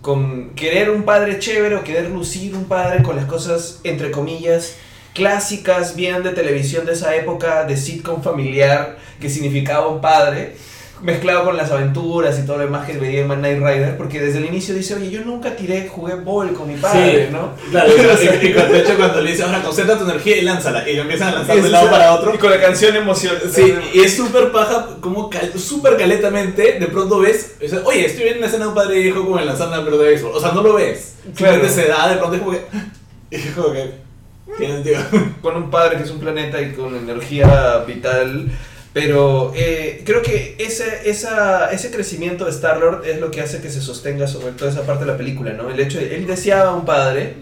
Speaker 1: con querer un padre chévere o querer lucir un padre con las cosas, entre comillas, clásicas, bien de televisión de esa época, de sitcom familiar, que significaba un padre mezclado con las aventuras y todo lo demás que veía en Man Knight Rider, porque desde el inicio dice, oye, yo nunca tiré, jugué ball con mi padre,
Speaker 4: Sí.
Speaker 1: ¿no?
Speaker 4: Claro, y, y- y cuando- de hecho cuando le dice, ahora concentra tu energía y lánzala, y lo empiezan a lanzar
Speaker 1: Y
Speaker 4: de un lado para otro.
Speaker 1: Y con la canción emoción.
Speaker 4: Sí, y es súper paja, como cal- súper caletamente, de pronto ves, o sea, oye, estoy viendo una escena de un padre e hijo como en la sala de pelota de béisbol. O sea, no lo ves.
Speaker 1: Claro.
Speaker 4: Se da, de pronto es como que. Y es como que. Tiene sentido.
Speaker 1: con un padre que es un planeta y con energía vital. Pero eh, creo que ese, ese crecimiento de Star-Lord es lo que hace que se sostenga sobre toda esa parte de la película, ¿no? El hecho de él deseaba un padre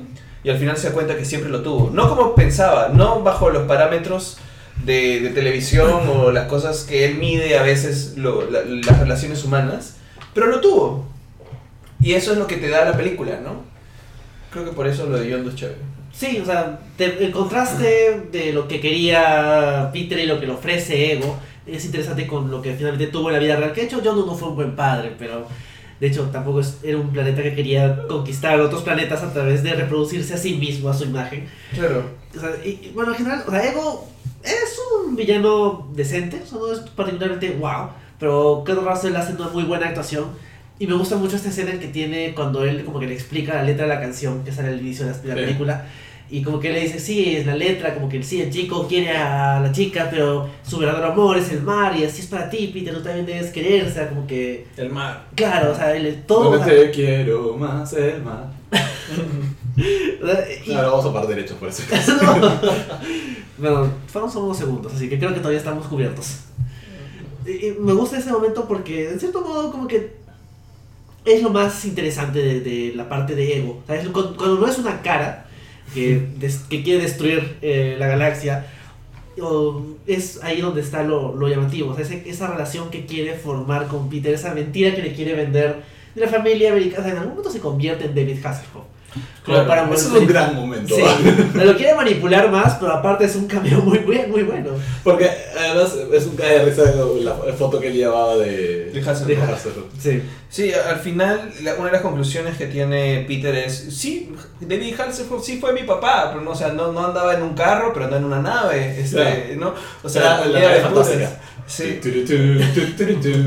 Speaker 1: y al final se da cuenta que siempre lo tuvo. No como pensaba, no bajo los parámetros de, de televisión o las cosas que él mide a veces lo- la- las relaciones humanas, pero lo tuvo. Y eso es lo que te da la película, ¿no? Creo que por eso lo de Yondu es chévere.
Speaker 3: Sí, o sea, te- el contraste de lo que quería Peter y lo que le ofrece Ego es interesante con lo que finalmente tuvo en la vida real. Que de hecho, John no fue un buen padre, pero de hecho tampoco es- era un planeta que quería conquistar otros planetas a través de reproducirse a sí mismo, a su imagen.
Speaker 1: Claro.
Speaker 3: O sea, y, bueno, en general, o sea, Ego es un villano decente, o sea, no es particularmente wow, pero Kurt Russell hace una muy buena actuación. Y me gusta mucho esta escena que tiene cuando él como que le explica la letra de la canción que sale al inicio de la, de la
Speaker 4: Sí.
Speaker 3: película. Y como que le dice, sí, es la letra, como que sí, el chico quiere a la chica, pero su verdadero amor es el mar y así es para ti, Peter, tú también debes querer, o sea, como que...
Speaker 1: El mar.
Speaker 3: Claro, o sea, él, todo... sea,
Speaker 4: te quiero más el mar.
Speaker 3: o sea, y-
Speaker 4: Ahora vamos a par derechos por eso.
Speaker 3: Bueno, fueron solo unos segundos, así que creo que todavía estamos cubiertos. Y- y me gusta ese momento porque, en cierto modo, como que es lo más interesante de, de la parte de ego. O sea, es cuando, cuando no es una cara que, des- que quiere destruir eh, la galaxia, o es ahí donde está lo, lo llamativo. O sea, ese- esa relación que quiere formar con Peter, esa mentira que le quiere vender de la familia americana. En algún momento se convierte en David Hasselhoff.
Speaker 1: Claro,
Speaker 3: para
Speaker 4: Ese es un gran momento.
Speaker 3: Sí, lo quiere manipular más, pero aparte es un cambio muy, muy, muy bueno.
Speaker 4: Porque además es un cae de risa la foto que él llevaba de.
Speaker 1: De Hasselhoff.
Speaker 4: de Hasselhoff.
Speaker 3: Sí.
Speaker 1: Sí, al final la- una de las conclusiones que tiene Peter es, sí, David Hasselhoff sí fue mi papá, pero no, o sea, no, no andaba en un carro, pero andaba en una nave, este,
Speaker 4: Claro.
Speaker 1: ¿no? O
Speaker 4: Era
Speaker 1: sea,
Speaker 4: la
Speaker 1: aventuras.
Speaker 4: fantástica.
Speaker 1: Sí.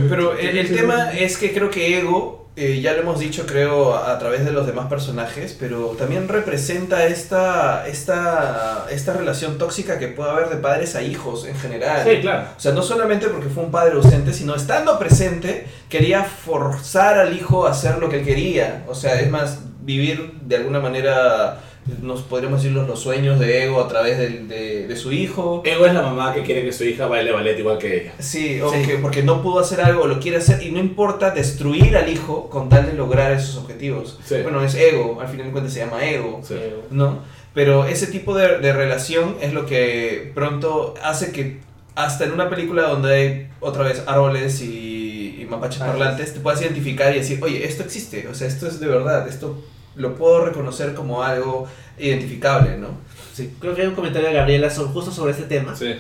Speaker 1: Pero el, el tema es que creo que Ego, eh, ya lo hemos dicho creo a, a través de los demás personajes, pero también representa esta, esta, esta relación tóxica que puede haber de padres a hijos en general.
Speaker 4: Sí, claro.
Speaker 1: O sea, no solamente porque fue un padre ausente, sino estando presente, quería forzar al hijo a hacer lo que él quería. O sea, es más, vivir de alguna manera, nos podríamos decir, los, los sueños de Ego a través del- de, de su hijo.
Speaker 4: Ego es la mamá que quiere que su hija baile ballet igual que ella.
Speaker 1: Sí, o
Speaker 3: Sí.
Speaker 1: que porque no pudo hacer algo, lo quiere hacer y no importa destruir al hijo con tal de lograr esos objetivos.
Speaker 4: Sí.
Speaker 1: Bueno, es ego, al final de cuentas se llama ego,
Speaker 4: Sí.
Speaker 1: ¿no? Pero ese tipo de, de relación es lo que pronto hace que hasta en una película donde hay otra vez árboles y, y mapaches parlantes, te puedas identificar y decir, oye, esto existe, o sea, esto es de verdad, esto lo puedo reconocer como algo identificable, ¿no?
Speaker 3: Sí, creo que hay un comentario de Gabriela justo sobre este tema.
Speaker 4: Sí.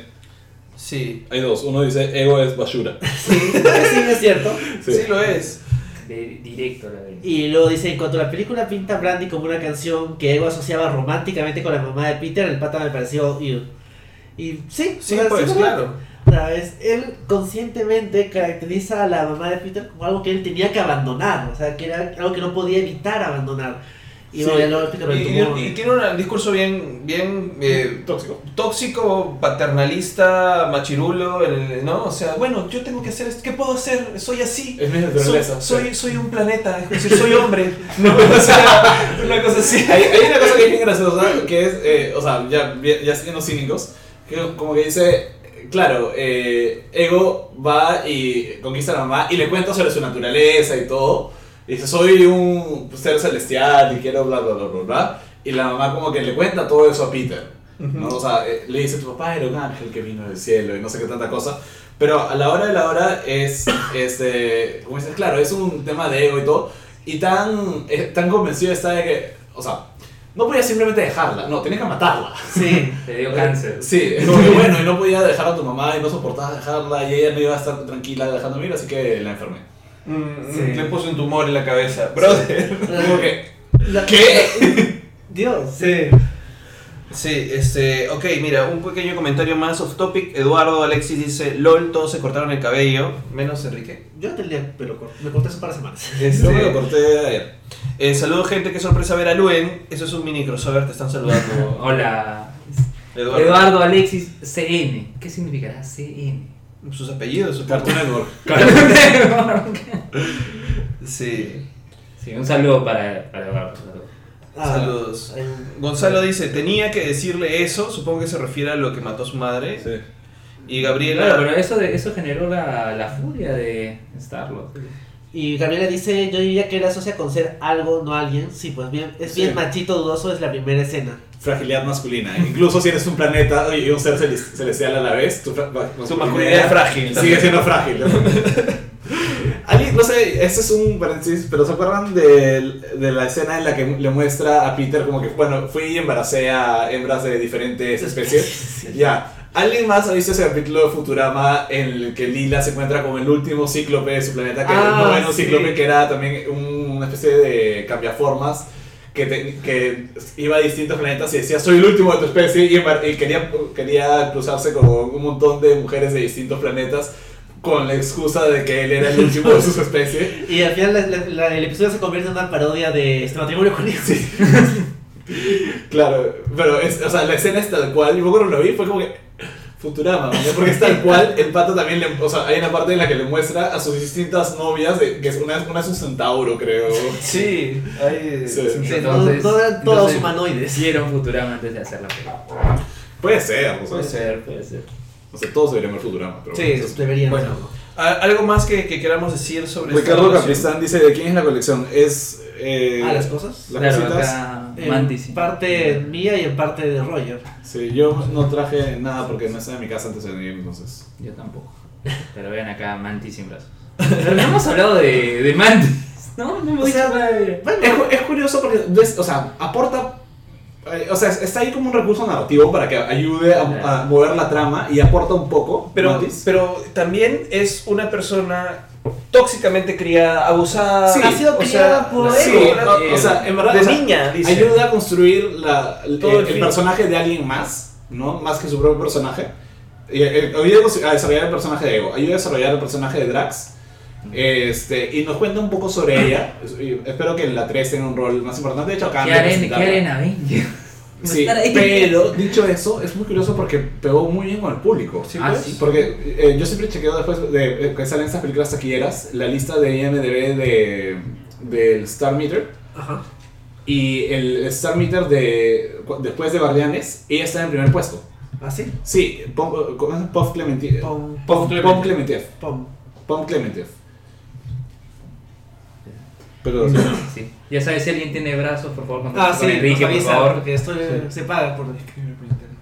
Speaker 1: Sí,
Speaker 4: Hay dos. Uno dice Ego es basura.
Speaker 3: Sí, sí, es cierto.
Speaker 1: sí, lo es.
Speaker 2: De- directo la de.
Speaker 3: Y luego dice, en cuanto a la película pinta a Brandy como una canción que Ego asociaba románticamente con la mamá de Peter, el pata me pareció... ew. Y sí,
Speaker 1: Sí, pues
Speaker 3: es verdad.
Speaker 1: claro.
Speaker 3: Sea, es- él conscientemente caracteriza a la mamá de Peter como algo que él tenía que abandonar, o sea, que era algo que no podía evitar abandonar. Y
Speaker 4: Sí,
Speaker 3: bueno,
Speaker 1: Y, y- y tiene un discurso bien, bien eh,
Speaker 4: Tóxico.
Speaker 1: tóxico, paternalista, machirulo, el- ¿no? O sea, bueno, yo tengo que hacer esto, ¿qué puedo hacer? Soy así.
Speaker 4: Es mi
Speaker 1: Soy,
Speaker 4: naturaleza.
Speaker 1: soy, soy un planeta, es decir, soy hombre. No, o sea, una cosa así.
Speaker 4: Hay, hay una cosa que es bien graciosa, que es, eh, o sea, ya, ya siendo cínicos, que como que dice, claro, eh, Ego va y conquista a la mamá y le cuenta sobre su naturaleza y todo. Y dice, soy un ser celestial y quiero bla, bla, bla, bla, bla. Y la mamá como que le cuenta todo eso a Peter. ¿no? O sea, eh, le dice, tu papá era un ángel que vino del cielo y no sé qué tanta cosa. Pero a la hora de la hora es, este, como dices, claro, es un tema de ego y todo. Y tan, eh, tan convencido está de que, o sea, no podía simplemente dejarla, no, tenías que matarla.
Speaker 3: Sí,
Speaker 2: Te dio cáncer.
Speaker 4: Sí, es como que bueno, y no podía dejar a tu mamá y no soportaba dejarla y ella no iba a estar tranquila dejándome ir, así que la enfermé.
Speaker 1: Mm,
Speaker 3: Sí.
Speaker 1: Le puso un tumor en la cabeza. Brother.
Speaker 4: Como que,
Speaker 3: La-
Speaker 4: ¿qué?
Speaker 3: Dios, sí.
Speaker 1: Sí, este, ok, mira, un pequeño comentario más off topic. Eduardo Alexis dice, LOL, todos se cortaron el cabello, menos Enrique.
Speaker 3: Yo tenía pelo corto, me corté hace un par de semanas.
Speaker 1: Este,
Speaker 4: Yo me lo corté ayer.
Speaker 1: eh, saludo gente, qué sorpresa ver a Luen. Eso es un mini crossover, te están saludando.
Speaker 2: Hola.
Speaker 1: Eduardo.
Speaker 2: Eduardo Alexis CN. ¿Qué significará CN?
Speaker 1: Sus apellidos, su
Speaker 4: Cartoon Network.
Speaker 1: Sí.
Speaker 2: sí, un saludo para, para Eduardo.
Speaker 3: Ah,
Speaker 1: Saludos. Gonzalo dice, tenía que decirle eso, supongo que se refiere a lo que mató a su madre.
Speaker 4: Sí.
Speaker 1: Y Gabriela...
Speaker 2: Claro, pero eso, de, eso generó la, la furia de Starlord.
Speaker 3: Y Gabriela dice, yo diría que él asocia con ser algo, no alguien. Sí, pues bien, es bien
Speaker 4: Sí.
Speaker 3: machito dudoso, es la primera escena.
Speaker 4: Fragilidad masculina. Incluso si eres un planeta y un ser cel- celestial a la vez, tu,
Speaker 1: Su masculinidad es frágil.
Speaker 4: Sigue siendo frágil. ¿no? Alguien, no sé, este es un paréntesis, pero ¿se acuerdan de, de la escena en la que le muestra a Peter como que, bueno, fui y embaracé a hembras de diferentes especies? Ya. ¿Alguien más ha visto ese capítulo de Futurama en el que Lila se encuentra con el último cíclope de su planeta? Que
Speaker 3: Ah,
Speaker 4: era un
Speaker 3: sí.
Speaker 4: cíclope, que era también un- una especie de cambiaformas que, te- que iba a distintos planetas y decía, soy el último de tu especie y, y quería, quería cruzarse con un montón de mujeres de distintos planetas con la excusa de que él era el último de su especie.
Speaker 3: Y al final la- la- la- el episodio se convierte en una parodia de este matrimonio con hijos.
Speaker 4: Claro, pero es, o sea, la escena es tal cual, y cuando lo vi fue como que Futurama, ¿no? porque es tal cual, el pato también le, o sea, hay una parte en la que le muestra a sus distintas novias, de, que es una, una es un centauro, creo.
Speaker 1: Sí, hay...
Speaker 4: Sí.
Speaker 1: sí,
Speaker 2: Entonces-
Speaker 3: humanoides.
Speaker 2: Hicieron Futurama antes de hacer la película.
Speaker 4: Puede ser, o sea,
Speaker 2: Puede ser, puede ser.
Speaker 4: O sea, todos deberían ver Futurama, pero
Speaker 3: Sí,
Speaker 4: bueno.
Speaker 3: deberían.
Speaker 1: Bueno, ¿a- ¿algo más que, que queramos decir sobre
Speaker 4: Ricardo? Capristán dice, ¿de quién es la colección? Es... Eh,
Speaker 3: Ah, las cosas.
Speaker 4: Las
Speaker 2: claro,
Speaker 4: cositas.
Speaker 2: acá
Speaker 3: En
Speaker 2: Mantis. sí.
Speaker 3: parte mía y en parte de Roger.
Speaker 4: Sí, yo no traje nada porque no estaba en mi casa antes de venir, entonces...
Speaker 2: Yo tampoco. Pero vean acá Mantis sin brazos. Pero no hemos hablado de, de Mantis. No, no hemos
Speaker 3: O sea,
Speaker 2: dicho nada de-
Speaker 3: Bueno,
Speaker 4: Es, es curioso porque, ves, o sea, aporta. O sea, está ahí como un recurso narrativo para que ayude a, a mover la trama y aporta un poco.
Speaker 1: Pero,
Speaker 4: Mantis.
Speaker 1: pero también es una persona tóxicamente criada, abusada.
Speaker 4: Sí,
Speaker 3: ha sido criada
Speaker 1: sea,
Speaker 3: por
Speaker 4: Sí,
Speaker 3: él.
Speaker 4: o, o sea, en verdad.
Speaker 1: de
Speaker 4: o sea,
Speaker 1: niña, dice.
Speaker 4: ayuda a construir la, el,
Speaker 1: Todo el
Speaker 4: personaje de alguien más, ¿no? Más que su propio personaje. Eh, ayuda a desarrollar el personaje de Ego, ayuda a desarrollar el personaje de Drax. Este, y nos cuenta un poco sobre ella. Espero que en la 3 tenga un rol más importante. De hecho, acá
Speaker 2: ¿Qué haré, ¿Qué haré en Avenger?
Speaker 4: Sí, pero dicho eso, es muy curioso porque pegó muy bien con el público.
Speaker 1: Sí,
Speaker 2: Ah,
Speaker 1: pues.
Speaker 2: sí.
Speaker 4: Porque eh, yo siempre chequeo después de eh, que salen estas películas taquilleras la lista de IMDB de, del Star Meter.
Speaker 3: Ajá.
Speaker 4: Y el Star Meter de, después de Guardianes, ella está en primer puesto.
Speaker 3: ¿Ah, sí?
Speaker 4: Sí, Pom, ¿cómo es? Puff Clementiev.
Speaker 3: Pom,
Speaker 4: Pom
Speaker 1: Clementiev.
Speaker 4: Pom Clementiev. Pero
Speaker 2: Sí. Ya sabes, si alguien tiene brazos, por favor,
Speaker 3: Ah,
Speaker 2: contacte
Speaker 3: sí,
Speaker 2: Enrique, por favor.
Speaker 3: porque esto se paga por escribir por internet.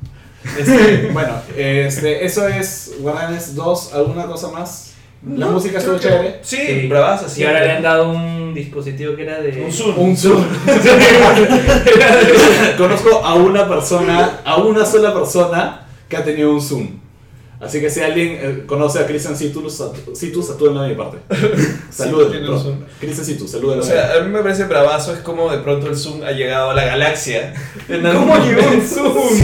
Speaker 4: Este, bueno, este, eso es Guardianes 2. ¿Alguna cosa más? La
Speaker 1: No,
Speaker 4: música estuvo chévere.
Speaker 1: Sí,
Speaker 2: Sí.
Speaker 1: sí.
Speaker 2: Y ahora le han dado un dispositivo que era de.
Speaker 1: Un Zoom.
Speaker 4: Un Zoom. Conozco a una persona, a una sola persona que ha tenido un Zoom. Así que si alguien eh, conoce a Christian Citus, salúdenlo de mi parte. Bro.
Speaker 1: Zoom.
Speaker 4: Christian Citus, salúdenlo.
Speaker 1: O sea, a mí me parece bravazo, es como de pronto el Zoom ha llegado a la galaxia.
Speaker 2: ¿Cómo llegó un
Speaker 1: Zoom?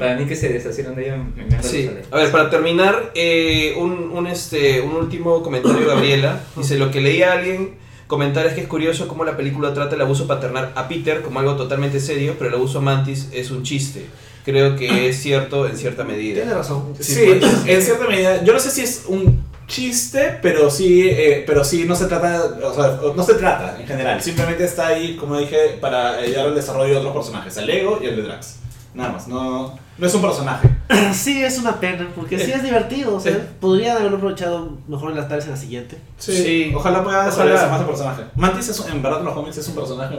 Speaker 2: Para mí que se deshacieron de ella, me encanta
Speaker 1: Sí. A ver, para terminar, eh, un, un, este, un último comentario, Gabriela. Dice, lo que leía alguien comentar es que es curioso cómo la película trata el abuso paternal a Peter como algo totalmente serio, pero el abuso a Mantis es un chiste. Creo que es cierto en cierta medida.
Speaker 3: Tiene razón.
Speaker 4: Sí,
Speaker 1: pues.
Speaker 4: en cierta medida. Yo no sé si es un chiste, pero sí, eh, pero sí no se trata, o sea, no se trata en general. Simplemente está ahí, como dije, para ayudar al desarrollo de otros personajes, el Lego y el de Drax. Nada más, no, no es un personaje.
Speaker 3: Sí, es una pena, porque sí es divertido. O sea,
Speaker 1: Eh.
Speaker 3: podrían haberlo aprovechado mejor en las tardes en la siguiente.
Speaker 1: Sí.
Speaker 4: Ojalá pueda
Speaker 1: Ojalá.
Speaker 4: desarrollarse más el personaje. Mantis es, un- en verdad en los cómics es un personaje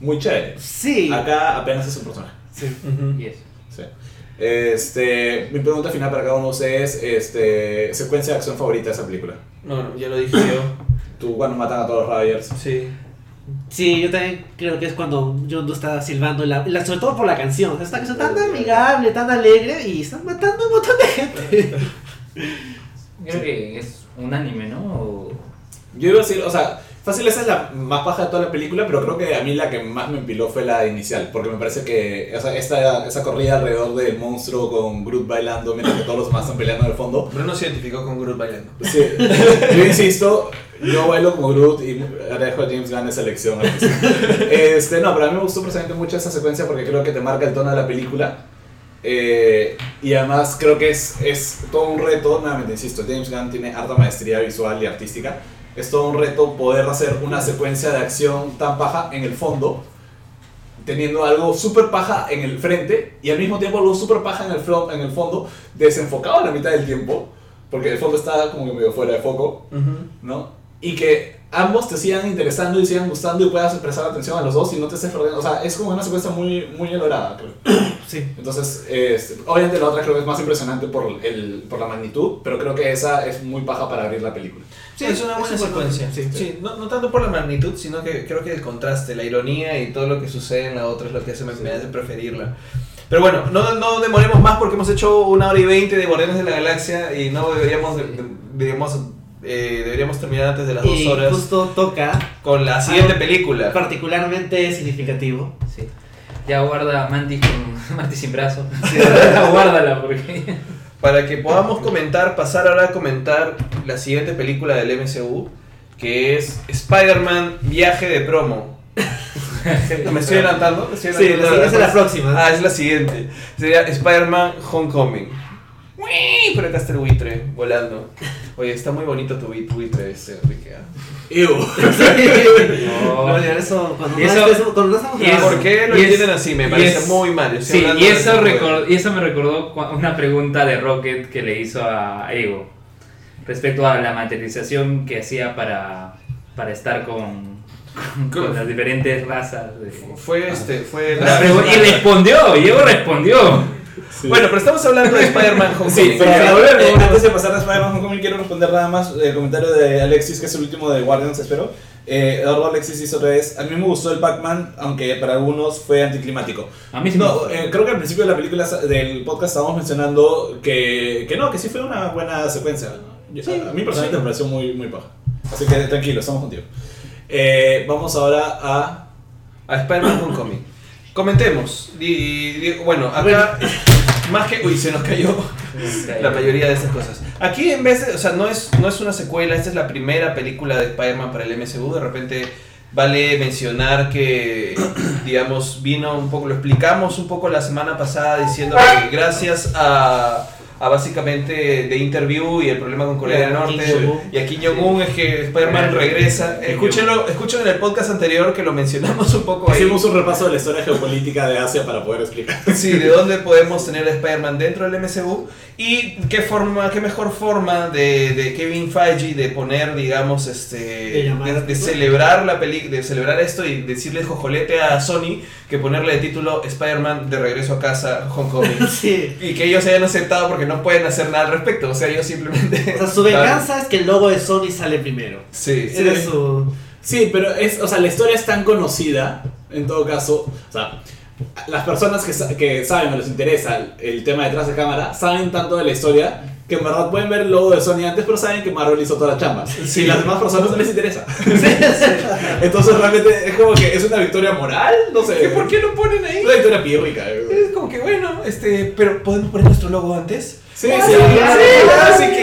Speaker 4: muy chévere.
Speaker 3: Sí.
Speaker 4: Acá apenas es un personaje.
Speaker 3: Sí.
Speaker 1: Ujú.
Speaker 2: Y eso.
Speaker 4: Sí. Este, mi pregunta final para cada uno de ustedes, este, secuencia de acción favorita de esa película.
Speaker 1: Bueno, ya lo dije yo.
Speaker 4: Tú cuando matan a todos los Riders.
Speaker 1: Sí.
Speaker 3: Sí, yo también creo que es cuando Yondu está silbando, la, la- sobre todo por la canción. Esta canción tan amigable, tan alegre y están matando a un montón de gente.
Speaker 2: Creo que es un anime, ¿no? O-
Speaker 4: Yo iba a decir, o sea, fácil esa es la más baja de toda la película, pero creo que a mí la que más me empiló fue la inicial, porque me parece que o sea, esta, esa corrida alrededor del monstruo con Groot bailando mientras que todos los demás están peleando en el fondo.
Speaker 1: Bruno se identificó con Groot bailando.
Speaker 4: Sí, yo insisto, yo bailo como Groot y dejo a James Gunn esa elección. Este, no, pero a mí me gustó precisamente mucho esa secuencia porque creo que te marca el tono de la película. Eh, y además creo que es, es todo un reto, nuevamente insisto, James Gunn tiene harta maestría visual y artística. Es todo un reto poder hacer una secuencia de acción tan paja en el fondo, teniendo algo súper paja en el frente y al mismo tiempo algo súper paja en el, fro- en el fondo, desenfocado a la mitad del tiempo, porque el fondo está como que medio fuera de foco. ¿no? Y que ambos te sigan interesando y sigan gustando y puedas prestar atención a los dos y no te estés perdiendo. O sea, es como una secuencia muy, muy lograda, creo.
Speaker 3: Sí.
Speaker 4: Entonces, es- obviamente la otra creo que es más impresionante por, el, por la magnitud, pero creo que esa es muy paja para abrir la película.
Speaker 1: Sí, es una buena
Speaker 3: es
Speaker 1: secuencia. Sí,
Speaker 3: sí.
Speaker 1: no, no tanto por la magnitud, sino que creo que el contraste, la ironía y todo lo que sucede en la otra es lo que hace, me, me hace preferirla. Pero bueno, no, no demoremos más porque hemos hecho una hora y veinte de Guardianes de la Galaxia y no deberíamos, de- de- deberíamos, eh, deberíamos terminar antes de las dos
Speaker 3: Y
Speaker 1: horas
Speaker 3: justo toca,
Speaker 1: con la siguiente película.
Speaker 3: particularmente significativo.
Speaker 2: Sí. Ya guarda Mantis con Mantis sin brazo. Guárdala porque.
Speaker 1: Para que podamos comentar, pasar ahora a comentar la siguiente película del MCU, que es Spider-Man Viaje de Promo. ¿Me estoy adelantando? ¿Me estoy
Speaker 3: Sí,
Speaker 1: adelantando?
Speaker 3: es la próxima.
Speaker 1: Ah, es la siguiente. Sería Spider-Man Homecoming. ¡Uy! Por acá está el buitre volando. Oye, está muy bonito tu bui- buitre este, Enrique. ¿ah?
Speaker 4: Ew.
Speaker 2: No.
Speaker 3: No, eso, cuando,
Speaker 2: Y eso-
Speaker 3: cuando
Speaker 2: y eso-
Speaker 3: grabando.
Speaker 1: ¿Por qué lo entienden así? Me parece
Speaker 2: es-
Speaker 1: muy mal. Estoy
Speaker 2: Sí, y eso,
Speaker 1: ese
Speaker 2: y eso me recordó una pregunta de Rocket que le hizo a Ego respecto a la materialización que hacía para, para estar con, con, con las diferentes razas. de-
Speaker 1: Fue este, fue
Speaker 2: La pregu- y respondió, y Ego respondió.
Speaker 1: Bueno, pero estamos hablando de Spider-Man Homecoming.
Speaker 4: Sí, pero
Speaker 1: Eh,
Speaker 4: para volver,
Speaker 1: eh,
Speaker 4: antes de pasar a Spider-Man Homecoming, quiero responder nada más el comentario de Alexis, que es el último de Guardians, espero. Eh, Eduardo Alexis hizo otra vez. A mí me gustó el Pac-Man, aunque para algunos fue anticlimático.
Speaker 2: A mí sí me
Speaker 4: No,
Speaker 2: gustó.
Speaker 4: eh, creo que al principio de la película, del podcast, estábamos mencionando que, que no, que sí fue una buena secuencia. Yo- a mí personalmente me pareció muy, muy paja. Así que tranquilo, estamos contigo. Eh, vamos ahora a.
Speaker 1: a Spider-Man Homecoming. Comentemos. Di- di- bueno, acá más que uy, se nos cayó la mayoría de estas cosas. Aquí en vez de, o sea, no es no es una secuela, esta es la primera película de Spider-Man para el MCU, de repente vale mencionar que digamos vino un poco lo explicamos un poco la semana pasada diciendo que gracias a a básicamente The Interview y el problema con Corea del Norte y a Kim Jong-un es que Spider-Man regresa. Escúchenlo, escuchen en el podcast anterior que lo mencionamos un poco.
Speaker 4: Hicimos un repaso de la historia geopolítica de Asia para poder explicar.
Speaker 1: Sí, de dónde podemos tener a Spider-Man dentro del MCU y qué forma, qué mejor forma de, de Kevin Feige de poner, digamos, este,
Speaker 3: De
Speaker 1: de, de celebrar la peli, de celebrar esto y decirle jojolete a Sony que ponerle de título Spider-Man de regreso a casa, Homecoming.
Speaker 3: Sí.
Speaker 1: y que ellos hayan aceptado porque no pueden hacer nada al respecto, o sea, ellos simplemente.
Speaker 3: O sea, su venganza es que el logo de Sony sale primero.
Speaker 1: Sí, sí.
Speaker 3: Su.
Speaker 4: Sí, pero es, o sea, la historia es tan conocida, en todo caso, o sea, las personas que, que saben o les interesa el, el tema detrás de cámara, saben tanto de la historia que en verdad pueden ver el logo de Sony antes, pero saben que Marvel hizo toda la chamba.
Speaker 1: Sí.
Speaker 4: Y las demás personas no les interesa. Entonces realmente es como que es una victoria moral, no sé.
Speaker 1: ¿Qué, ¿Por qué lo ponen ahí?
Speaker 4: Una victoria pírrica. eh.
Speaker 1: Es como que bueno, este, pero ¿podemos poner nuestro logo antes?
Speaker 4: Sí, sí,
Speaker 1: sí,
Speaker 4: sí, sí,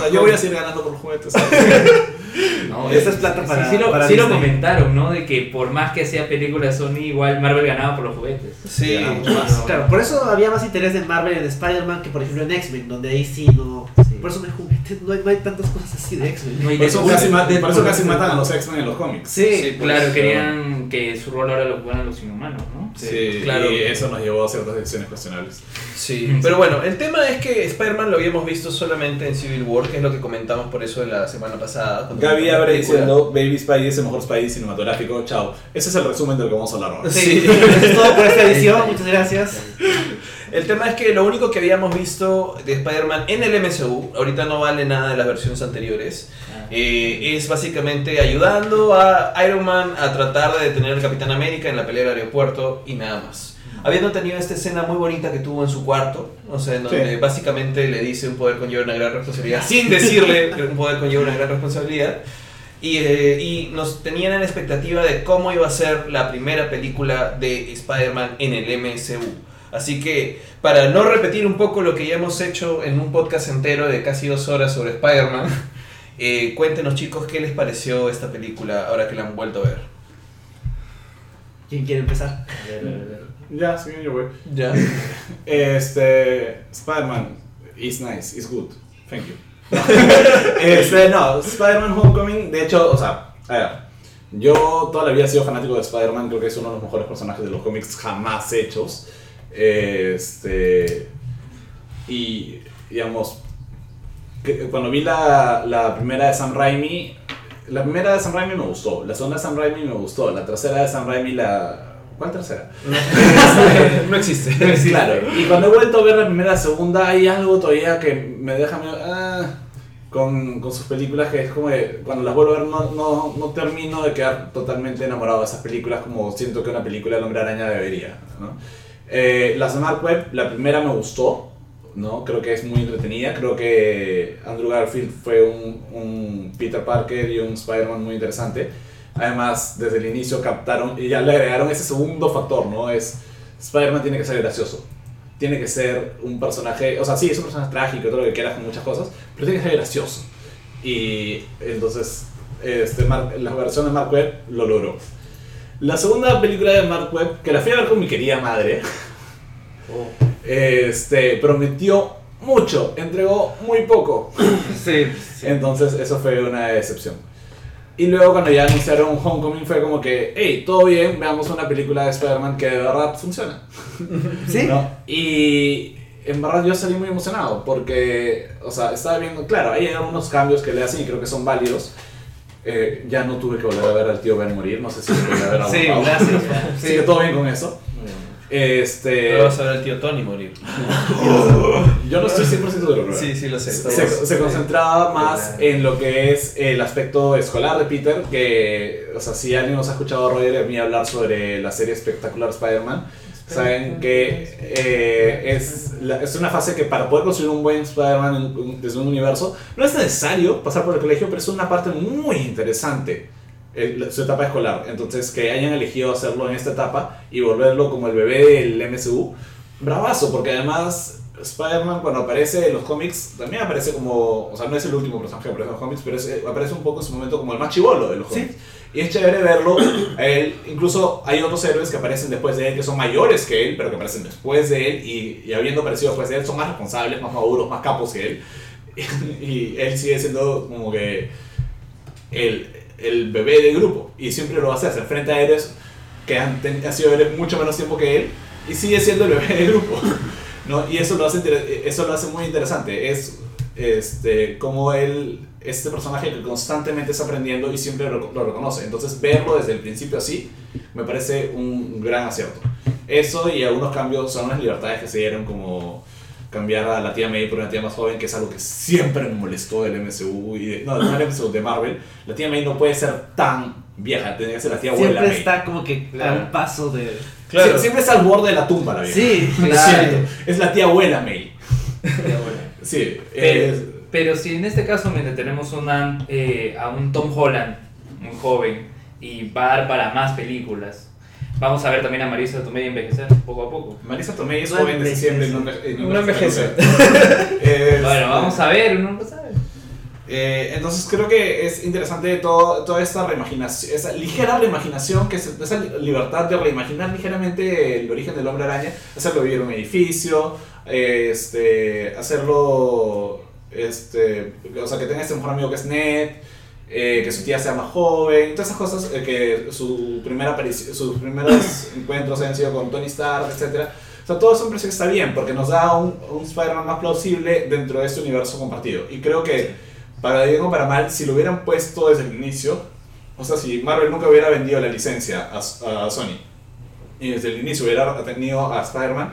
Speaker 4: sea, Yo voy a seguir ganando por juguetes.
Speaker 2: No,
Speaker 3: Esa es plata para-
Speaker 2: Sí, sí lo,
Speaker 3: para
Speaker 2: sí lo comentaron, ¿no? De que por más que sea película de Sony, igual Marvel ganaba por los juguetes.
Speaker 1: Sí, bueno.
Speaker 3: Claro, por eso había más interés en Marvel en Spider-Man que por ejemplo en X-Men, donde ahí sí no.
Speaker 2: Sí.
Speaker 3: Por eso no hay juguetes, no hay, no hay tantas cosas así de X-Men.
Speaker 2: No hay
Speaker 4: Por eso casi, por eso casi matan a los X-Men en los cómics.
Speaker 3: Sí,
Speaker 1: Sí,
Speaker 2: Claro,
Speaker 1: pues,
Speaker 2: querían que su rol ahora lo jugaran los inhumanos, ¿no?
Speaker 4: Sí,
Speaker 1: claro.
Speaker 4: Y eso nos llevó a ciertas decisiones cuestionables.
Speaker 1: Sí, pero bueno, el tema es que Spider-Man lo habíamos visto solamente en Civil War, que es lo que comentamos por eso de la semana pasada. cuando
Speaker 4: Gaby abre diciendo Baby Spidey es el mejor Spidey cinematográfico. Chao. Ese es el resumen del que vamos a hablar ahora.
Speaker 1: Sí.
Speaker 3: Eso es todo por esta edición, muchas gracias.
Speaker 1: El tema es que lo único que habíamos visto de Spider-Man en el MCU, ahorita no vale nada de las versiones anteriores,
Speaker 2: Ah.
Speaker 1: eh, es básicamente ayudando a Iron Man a tratar de detener al Capitán América en la pelea del aeropuerto y nada más. Habiendo tenido esta escena muy bonita que tuvo en su cuarto, o sea, en donde
Speaker 4: Sí.
Speaker 1: básicamente le dice un poder conlleva una gran responsabilidad, sin decirle que un poder conlleva una gran responsabilidad, y, eh, y nos tenían en la expectativa de cómo iba a ser la primera película de Spider-Man en el MCU. Así que, para no repetir un poco lo que ya hemos hecho en un podcast entero de casi dos horas sobre Spider-Man, eh, cuéntenos chicos qué les pareció esta película ahora que la han vuelto a ver.
Speaker 3: ¿Quién quiere empezar?
Speaker 4: Ya, sí, yo voy.
Speaker 1: Ya.
Speaker 4: Este. Spider-Man is nice, is good. Thank you. este, no, Spider-Man Homecoming, de hecho, o sea, a ver, yo toda la vida he sido fanático de Spider-Man, creo que es uno de los mejores personajes de los cómics jamás hechos. Este. Y, digamos, que cuando vi la, la primera de Sam Raimi, la primera de Sam Raimi me gustó, la segunda de Sam Raimi me gustó, la tercera de Sam Raimi la... ¿Cuál tercera?
Speaker 1: no existe.
Speaker 4: Claro, y cuando he vuelto a ver la primera la segunda, hay algo todavía que me deja medio. ah, con, con sus películas que es como de, cuando las vuelvo a ver no, no, no termino de quedar totalmente enamorado de esas películas como siento que una película del Hombre Araña debería. ¿no? Eh, las de Mark Webb, la primera me gustó, ¿no? creo que es muy entretenida, creo que Andrew Garfield fue un, un Peter Parker y un Spider-Man muy interesante. Además, desde el inicio captaron y ya le agregaron ese segundo factor, ¿no? Es Spider-Man tiene que ser gracioso. Tiene que ser un personaje, o sea, sí, es un personaje trágico, todo lo que quieras con muchas cosas, pero tiene que ser gracioso. Y entonces, este, la versión de Mark Webb lo logró. La segunda película de Mark Webb, que la fui a ver con mi querida madre, este, prometió mucho, entregó muy poco.
Speaker 3: Sí.
Speaker 4: Entonces, eso fue una decepción. Y luego, cuando ya anunciaron Homecoming, fue como que, hey, todo bien, veamos una película de Spider-Man que de verdad funciona.
Speaker 3: ¿Sí?
Speaker 4: ¿no? Y en verdad yo salí muy emocionado porque, o sea, estaba viendo, claro, hay algunos cambios que le hacen y creo que son válidos. Eh, ya no tuve que volver a ver al tío Ben morir, no sé si se puede ver algo.
Speaker 3: Sí, gracias.
Speaker 4: Así que todo bien con eso. Este,
Speaker 1: Pero vas a ver al tío Tony morir.
Speaker 4: yo no estoy 100% seguro.
Speaker 1: Sí, sí lo sé.
Speaker 4: se, se concentraba más en lo que es el aspecto escolar de Peter, que, o sea, si alguien nos ha escuchado a Roger y a mí hablar sobre la serie espectacular Spider-Man, saben que eh, es, la- es una fase que para poder construir un buen Spider-Man desde un universo, no es necesario pasar por el colegio, pero es una parte muy interesante. El- su etapa escolar, entonces que hayan elegido hacerlo en esta etapa y volverlo como el bebé del MCU, bravazo, porque además Spider-Man cuando aparece en los cómics también aparece como, o sea, no es el último personaje que aparece en los cómics, pero es- eh, aparece un poco en su momento como el más chivolo de los
Speaker 3: Sí.
Speaker 4: cómics. Y es chévere verlo. él, incluso hay otros héroes que aparecen después de él, que son mayores que él, pero que aparecen después de él, y, y habiendo aparecido después de él, son más responsables, más maduros, más capos que él. Y, él sigue siendo como que el, el bebé del grupo, y siempre lo hacer, se enfrenta a héroes que han, ten- sido héroes mucho menos tiempo que él, y sigue siendo el bebé del grupo. ¿no? Y eso lo, hace, eso lo hace muy interesante. Es este, como él, este personaje que constantemente está aprendiendo y siempre lo, lo reconoce. Entonces, verlo desde el principio así me parece un gran acierto. Eso y algunos cambios son las libertades que se dieron, como cambiar a la tía May por una tía más joven, que es algo que siempre me molestó del MCU. Y de, no, del MCU, de Marvel. La tía May no puede ser tan vieja, tiene que ser la tía abuela
Speaker 3: Siempre
Speaker 4: May.
Speaker 3: está como que a
Speaker 1: Claro.
Speaker 3: un paso de.
Speaker 1: Claro.
Speaker 4: Sie- Siempre está al borde de la tumba la vieja.
Speaker 3: Sí, claro.
Speaker 4: siento, Es la tía abuela May. Sí,
Speaker 2: Pero,
Speaker 4: es-
Speaker 2: pero si en este caso mira, tenemos una, eh, a un Tom Holland, muy joven, y va a dar para más películas, vamos a ver también a Marisa Tomei envejecer poco a poco.
Speaker 4: Marisa Tomei es
Speaker 3: No
Speaker 4: joven
Speaker 3: envejece.
Speaker 4: siempre. y No, enveje- y
Speaker 1: No envejece.
Speaker 4: Es-
Speaker 2: Bueno, vamos a ver, uno no sabe.
Speaker 4: Eh, entonces creo que es interesante todo, toda esta reimaginación, esa ligera reimaginación, que es esa libertad de reimaginar ligeramente el origen del hombre araña, hacerlo vivir en un edificio, eh, este, hacerlo, este, o sea, que tenga este mejor amigo que es Ned, eh, que su tía sea más joven, todas esas cosas, eh, que su primera sus primeros encuentros hayan sido con Tony Stark, etc. O sea, todo eso me que está bien, porque nos da un, un Spider-Man más plausible dentro de este universo compartido. Y creo que para bien o para mal, si lo hubieran puesto desde el inicio, o sea, si Marvel nunca hubiera vendido la licencia a, a Sony y desde el inicio hubiera tenido a Spider-Man,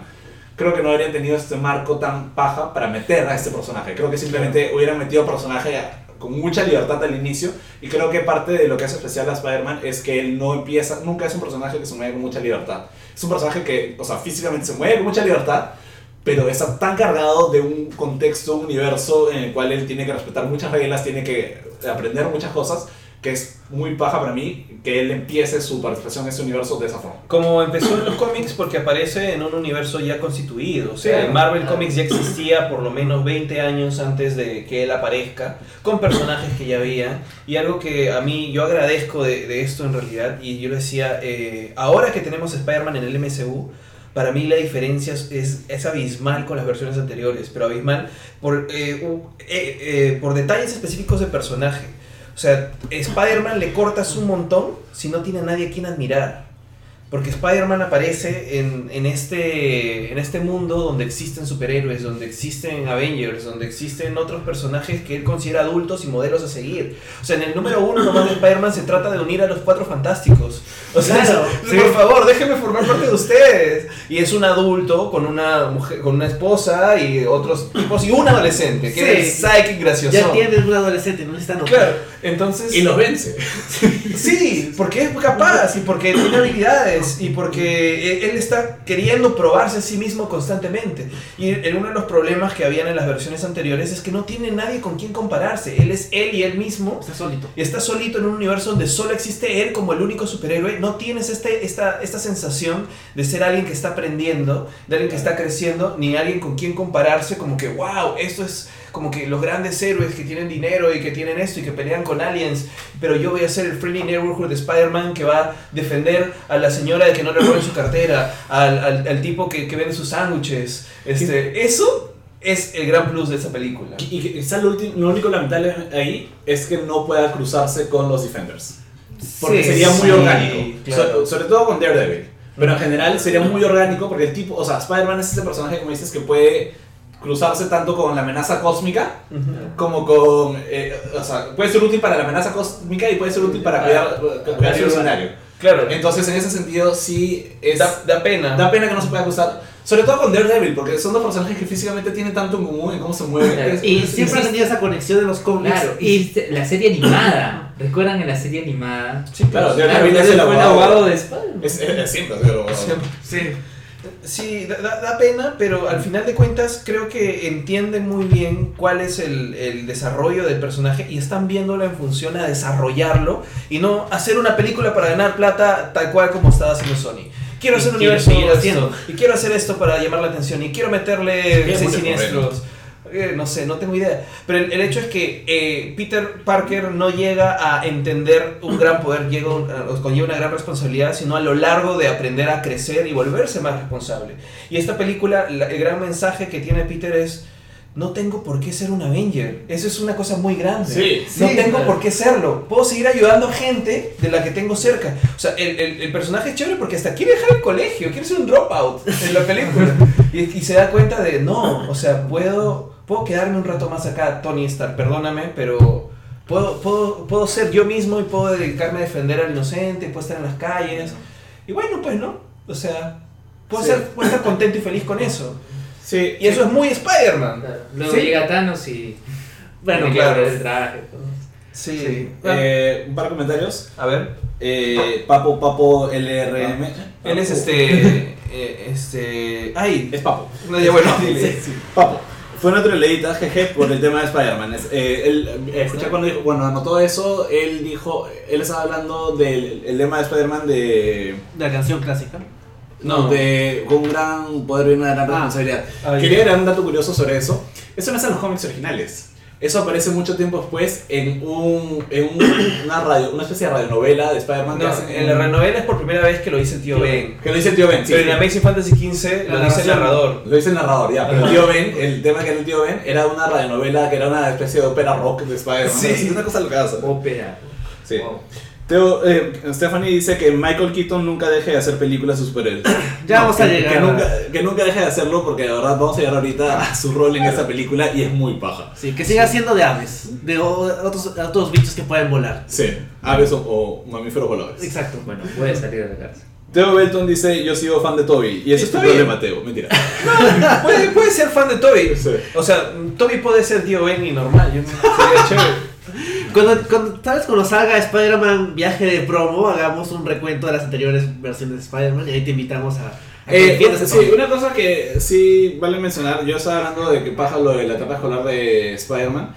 Speaker 4: creo que no habrían tenido este marco tan paja para meter a este personaje. Creo que simplemente hubieran metido personaje con mucha libertad al inicio y creo que parte de lo que hace especial a Spider-Man es que él no empieza, nunca es un personaje que se mueve con mucha libertad. Es un personaje que, o sea, físicamente se mueve con mucha libertad, pero está tan cargado de un contexto, un universo en el cual él tiene que respetar muchas reglas, tiene que aprender muchas cosas, que es muy paja para mí que él empiece su participación en ese universo de esa forma.
Speaker 1: Como empezó en los cómics porque aparece en un universo ya constituido. O sea,
Speaker 4: Sí.
Speaker 1: Marvel Comics ya existía por lo menos 20 años antes de que él aparezca, con personajes que ya había. Y algo que a mí yo agradezco de, de esto en realidad, y yo decía, eh, ahora que tenemos Spider-Man en el MCU, para mí la diferencia es, es, abismal con las versiones anteriores, pero abismal por, eh, eh, eh, por detalles específicos de personaje. O sea, Spider-Man le cortas un montón si no tiene a nadie a quien admirar. Porque Spider-Man aparece en, en, este, en este mundo donde existen superhéroes, donde existen Avengers, donde existen otros personajes que él considera adultos y modelos a seguir. O sea, en el número uno nomás de Spider-Man se trata de unir a los cuatro fantásticos. O sea,
Speaker 3: Claro,
Speaker 1: por
Speaker 3: sí.
Speaker 1: favor, déjenme formar parte de ustedes. Y es un adulto con una mujer, con una esposa y otros tipos y un adolescente, que
Speaker 3: Sí.
Speaker 1: es psychic gracioso.
Speaker 3: Ya tienes un adolescente, no necesitan otro.
Speaker 1: Claro, entonces...
Speaker 4: Y los vence.
Speaker 1: Sí, porque es capaz y porque tiene habilidades y porque e- él está queriendo probarse a sí mismo constantemente. Y uno de los problemas que habían en las versiones anteriores es que no tiene nadie con quien compararse. Él es él y él mismo.
Speaker 3: Está solito.
Speaker 1: Y está solito en un universo donde solo existe él como el único superhéroe. No tienes este, esta, esta sensación de ser alguien que está aprendiendo, de alguien que está creciendo, ni alguien con quien compararse como que, wow, esto es como que los grandes héroes que tienen dinero y que tienen esto y que pelean con aliens, pero yo voy a ser el friendly neighborhood de Spider-Man que va a defender a la señora de que no le roben su cartera, al, al, al tipo que, que vende sus sándwiches. Este, eso es el gran plus de esa película.
Speaker 4: Y, y quizá lo, lo único lamentable ahí es que no pueda cruzarse con los Defenders. Porque
Speaker 1: Sí,
Speaker 4: sería muy
Speaker 1: sí,
Speaker 4: orgánico.
Speaker 1: claro.
Speaker 4: So- sobre todo con Daredevil. Pero en general sería muy orgánico porque el tipo, o sea, Spider-Man es ese personaje, como dices, que puede cruzarse tanto con la amenaza cósmica
Speaker 1: Ujú.
Speaker 4: como con. eh, o sea, puede ser útil para la amenaza cósmica y puede ser útil para cuidar, cuidar su escenario.
Speaker 1: Claro.
Speaker 4: Entonces, en ese sentido, sí es.
Speaker 1: Da, da pena.
Speaker 4: Da pena que no se pueda acusar. Sobre todo con Daredevil, porque son dos personajes que físicamente tienen tanto en común en cómo se mueven.
Speaker 2: Claro.
Speaker 4: Es-
Speaker 3: Y
Speaker 4: es-
Speaker 3: siempre
Speaker 4: es-
Speaker 3: han tenido esa conexión de los cómics.
Speaker 2: Claro,
Speaker 3: y
Speaker 2: la serie animada. ¿Recuerdan en la serie animada?
Speaker 1: Sí,
Speaker 4: Claro,
Speaker 1: claro.
Speaker 4: Daredevil es
Speaker 2: él
Speaker 4: el abogado.
Speaker 2: abogado de Spider-Man.
Speaker 4: es- es- es siempre, pero.
Speaker 1: Siempre.
Speaker 3: sí.
Speaker 1: Sí, da, da- pena, pero al final de cuentas creo que entienden muy bien cuál es el, el desarrollo del personaje y están viéndolo en función a desarrollarlo y no hacer una película para ganar plata tal cual como estaba haciendo Sony. Quiero hacer un universo y quiero hacer esto para llamar la atención y quiero meterle
Speaker 4: Tiene
Speaker 1: seis siniestros. Eh, no sé, no tengo idea. Pero el, hecho es que eh, Peter Parker no llega a entender un gran poder, llega un- a- conlleva una gran responsabilidad, sino a lo largo de aprender a crecer y volverse más responsable. Y esta película, la- el gran mensaje que tiene Peter es, no tengo por qué ser un Avenger. Eso es una cosa muy grande.
Speaker 4: Sí,
Speaker 1: no
Speaker 3: sí,
Speaker 1: tengo
Speaker 3: claro.
Speaker 1: por qué serlo. Puedo seguir ayudando a gente de la que tengo cerca. O sea, el, el- el personaje es chévere porque hasta quiere dejar el colegio, quiere ser un dropout en la película. Y, y se da cuenta de, no, o sea, puedo, puedo quedarme un rato más acá, Tony Stark, perdóname, pero puedo, puedo, puedo ser yo mismo y puedo dedicarme a defender al inocente, puedo estar en las calles. Y bueno, pues, ¿no? O sea, puedo,
Speaker 4: Sí.
Speaker 1: ser, puedo estar contento y feliz con eso.
Speaker 4: Sí,
Speaker 1: Y eso es muy Spider-Man.
Speaker 2: Claro. Luego
Speaker 1: Sí.
Speaker 2: llega Thanos y.
Speaker 3: Bueno,
Speaker 1: claro.
Speaker 2: el traje. todo.
Speaker 1: Sí.
Speaker 3: Sí.
Speaker 4: Eh, un par de comentarios.
Speaker 1: A ver.
Speaker 4: Eh, Papo, Papo, LRM.
Speaker 1: Él es este. eh, este. Ay.
Speaker 4: Es Papo.
Speaker 1: No, ya bueno, dile.
Speaker 4: Papo. Fue una troleadita, jeje, por el tema de Spider-Man. Eh, él, escuché cuando dijo, bueno, anotó eso, él dijo, él estaba hablando del el lema de Spider-Man de,
Speaker 3: La canción clásica.
Speaker 4: No, de con un gran poder viene una gran
Speaker 3: Ah.
Speaker 4: responsabilidad.
Speaker 1: Ah.
Speaker 4: Quería dar un dato curioso sobre eso. Eso no es en los cómics originales. Eso aparece mucho tiempo después en, un, en un- una, radio, una especie de radionovela de Spider-Man
Speaker 1: No, en la renovela es por primera vez que lo dice el tío Ben.
Speaker 4: Que lo dice el tío Ben, sí.
Speaker 1: Pero en. Amazing Fantasy XV lo dice el narrador.
Speaker 4: Lo dice el narrador, ya, pero el tío Ben, el tema que era el tío Ben, era una radionovela que era una especie de ópera rock de Spider-Man.
Speaker 1: Sí.
Speaker 4: Es una cosa loca.
Speaker 2: Ópera.
Speaker 4: Sí.
Speaker 2: Wow.
Speaker 4: Teo, eh, Stephanie dice que Michael Keaton nunca deje de hacer películas de superhéroes.
Speaker 3: Ya vamos a
Speaker 4: que,
Speaker 3: llegar.
Speaker 4: Que nunca, que nunca deje de hacerlo porque de verdad vamos a llegar ahorita a su rol en esta película y es muy paja.
Speaker 3: Sí, que siga siendo de aves, de otros, otros bichos que pueden volar.
Speaker 4: Sí, aves o, o mamíferos voladores.
Speaker 3: Exacto.
Speaker 2: Bueno, puede salir de la cárcel.
Speaker 4: Teo Belton dice, yo sigo fan de Toby. Y ese es tu problema, Teo. Mentira.
Speaker 1: Puede, puede ser fan de Toby.
Speaker 4: Sí.
Speaker 1: O sea, Toby puede ser tío Ben y normal. Yo, sería chévere.
Speaker 3: Cuando, cuando, ¿Sabes? Cuando salga Spider-Man viaje de promo, hagamos un recuento de las anteriores versiones de Spider-Man y ahí te invitamos a...
Speaker 4: Eh, sí, una cosa que sí vale mencionar, yo estaba hablando de que paja lo de la etapa escolar de Spider-Man.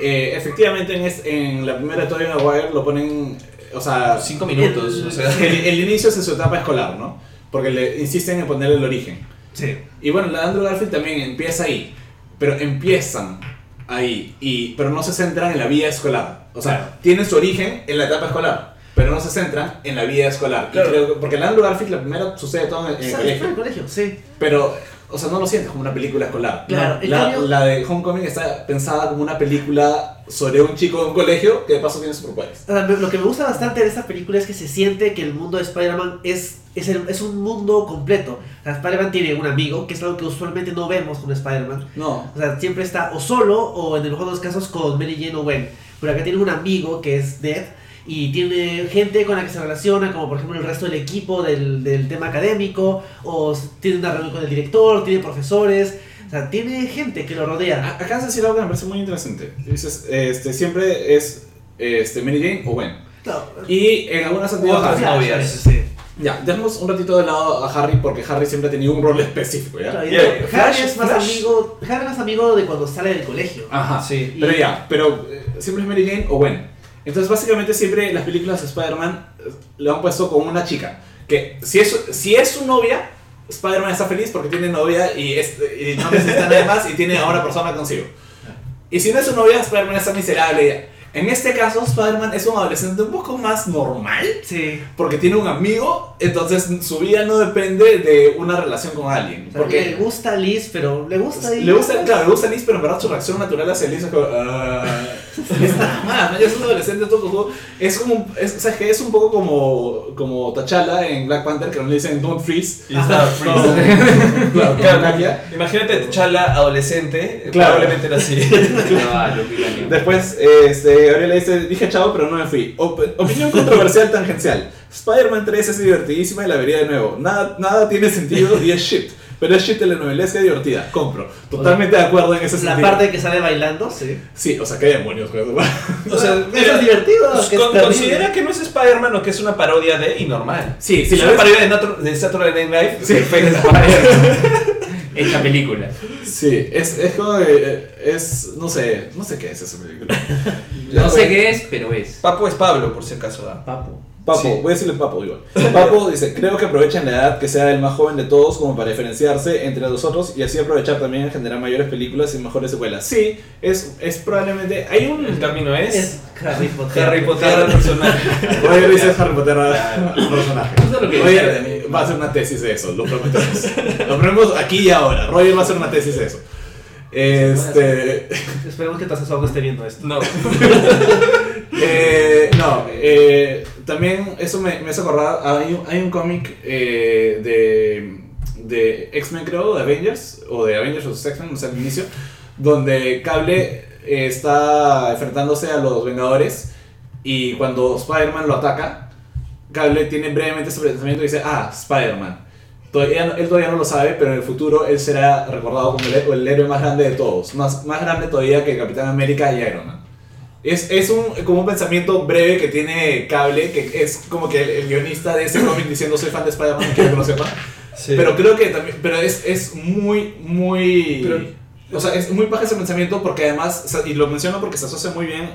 Speaker 4: Eh, efectivamente, en, es- en la primera de Tobey Maguire lo ponen, o sea,
Speaker 1: Cinco minutos.
Speaker 3: El-
Speaker 1: O sea,
Speaker 4: el, el inicio es en su etapa escolar, ¿no? Porque le insisten en ponerle el origen.
Speaker 3: Sí.
Speaker 4: Y bueno, la de Andrew Garfield también empieza ahí, pero empiezan ahí, y, pero no se centran en la vida escolar. O sea, tienen su origen en la etapa escolar, pero no se centran en la vida escolar. Y
Speaker 1: Claro.
Speaker 4: creo que- porque de Andrew Garfield, la primera sucede todo en, en el colegio.
Speaker 3: En el colegio, sí.
Speaker 4: Pero, o sea, no lo sientes como una película escolar.
Speaker 3: Claro,
Speaker 4: No,
Speaker 3: en
Speaker 4: la,
Speaker 3: cambio-
Speaker 4: la de Homecoming está pensada como una película sobre un chico de un colegio que de paso tiene superpoderes.
Speaker 3: O sea, lo que me gusta bastante de esta película es que se siente que el mundo de Spider-Man es, es, el- es un mundo completo. O sea, Spider-Man tiene un amigo, que es algo que usualmente no vemos con Spider-Man.
Speaker 4: No.
Speaker 3: O sea, siempre está o solo o en el mejor de los casos con Mary Jane o Gwen. Pero acá tiene un amigo que es Dead y tiene gente con la que se relaciona, como por ejemplo el resto del equipo del, del tema académico, o tiene una reunión con el director, tiene profesores, o sea, tiene gente que lo rodea.
Speaker 4: A- Acá se decir algo que me parece muy interesante. Dices, este, siempre es este, Mary Jane o Gwen.
Speaker 3: Claro,
Speaker 4: Y en Harry.
Speaker 3: claro,
Speaker 1: novias.
Speaker 3: sí, sí.
Speaker 4: Ya, dejemos un ratito de lado a Harry porque Harry siempre ha tenido un rol específico, ¿ya?
Speaker 3: Claro, y
Speaker 1: Yeah,
Speaker 3: no, Harry
Speaker 1: Flash,
Speaker 3: es más
Speaker 1: Flash.
Speaker 3: amigo, Harry es más amigo de cuando sale del colegio.
Speaker 4: Ajá,
Speaker 1: Sí.
Speaker 4: Pero ya, pero eh, siempre es Mary Jane o Gwen. Entonces, básicamente, siempre las películas de Spider-Man eh, le han puesto con una chica. Que si es, si es su novia, Spider-Man está feliz porque tiene novia y, es- y no necesita nada más y tiene a una persona consigo. Y si no es su novia, Spider-Man está miserable. En este caso, Spider-Man es un adolescente un poco más normal
Speaker 3: Sí.
Speaker 4: porque tiene un amigo, entonces su vida no depende de una relación con alguien.
Speaker 3: Porque le
Speaker 4: Porque
Speaker 3: gusta Liz, pero le gusta
Speaker 4: le gusta, claro, le gusta Liz, pero en verdad su reacción natural hacia Liz es como. "Ah". es nada más, ¿no? Ya es un adolescente todo. Es como. Es, o sea, es que es un poco como, como T'Challa en Black Panther, que no le dicen Don't Freeze.
Speaker 1: Y está Freeze.
Speaker 4: claro,
Speaker 1: Claro,
Speaker 4: Nakia.
Speaker 1: Imagínate Chala adolescente,
Speaker 4: Claro.
Speaker 1: probablemente era así.
Speaker 4: Después, este, Gabriela dice: Dije chao, pero no me fui. Op- opinión controversial tangencial. Spider-Man 3 es divertidísima y la vería de nuevo. Nada, nada tiene sentido y es shit. Pero es shit telenovelesca divertida. Compro. Totalmente de acuerdo en ese
Speaker 3: La
Speaker 4: sentido.
Speaker 3: parte que sale bailando, sí.
Speaker 4: Sí, o sea, qué demonios, güey.
Speaker 1: O sea,
Speaker 3: Eso es divertido.
Speaker 1: pues,
Speaker 3: que
Speaker 1: con- considera que no es Spider-Man o que es una parodia de y normal.
Speaker 4: Sí,
Speaker 1: Si
Speaker 4: la ves-
Speaker 1: parodia de, de Saturday Night Live,
Speaker 4: Sí.
Speaker 1: perfecto.
Speaker 2: Hecha película.
Speaker 4: Sí, es, es como. eh, Es. No sé. No sé qué es esa película.
Speaker 2: No sé qué es, pero es.
Speaker 1: Papo es Pablo, por si acaso. ¿ah?
Speaker 3: Papo.
Speaker 4: Papo,
Speaker 1: Sí.
Speaker 4: voy a decirle Papo igual. Papo dice, creo que aprovechan la edad que sea el más joven de todos como para diferenciarse entre los otros y así aprovechar también en generar mayores películas y mejores secuelas. Sí, es, es probablemente... Hay un...
Speaker 1: El camino es,
Speaker 3: Es Harry Potter.
Speaker 1: Harry Potter al personaje.
Speaker 4: Roger dice Harry Potter al personaje. Roger va a hacer una tesis de eso, lo prometemos. Lo prometemos aquí y ahora. Roger va a hacer una tesis de eso. Este...
Speaker 3: Esperemos que tu asesor no esté viendo esto.
Speaker 1: No.
Speaker 4: Eh, no, eh, también eso me, me hace acordar, hay un, hay un cómic eh, de, de X-Men creo, de Avengers, o de Avengers vs. X-Men, no sé, al inicio, donde Cable eh, está enfrentándose a los Vengadores y cuando Spider-Man lo ataca, Cable tiene brevemente ese pensamiento y dice, ah, Spider-Man. Él todavía no lo sabe, pero en el futuro él será recordado como el, el héroe más grande de todos, más, más grande todavía que Capitán América y Iron Man. Es, es un, como un pensamiento breve que tiene Cable, que es como que el, el guionista de ese cómic diciendo soy fan de Spider-Man, quiero que lo sepan.
Speaker 1: Sí.
Speaker 4: Pero creo que también, pero es, es muy, muy...
Speaker 1: Pero-
Speaker 4: o sea, es muy bajo ese pensamiento porque además, y lo menciono porque se asocia muy bien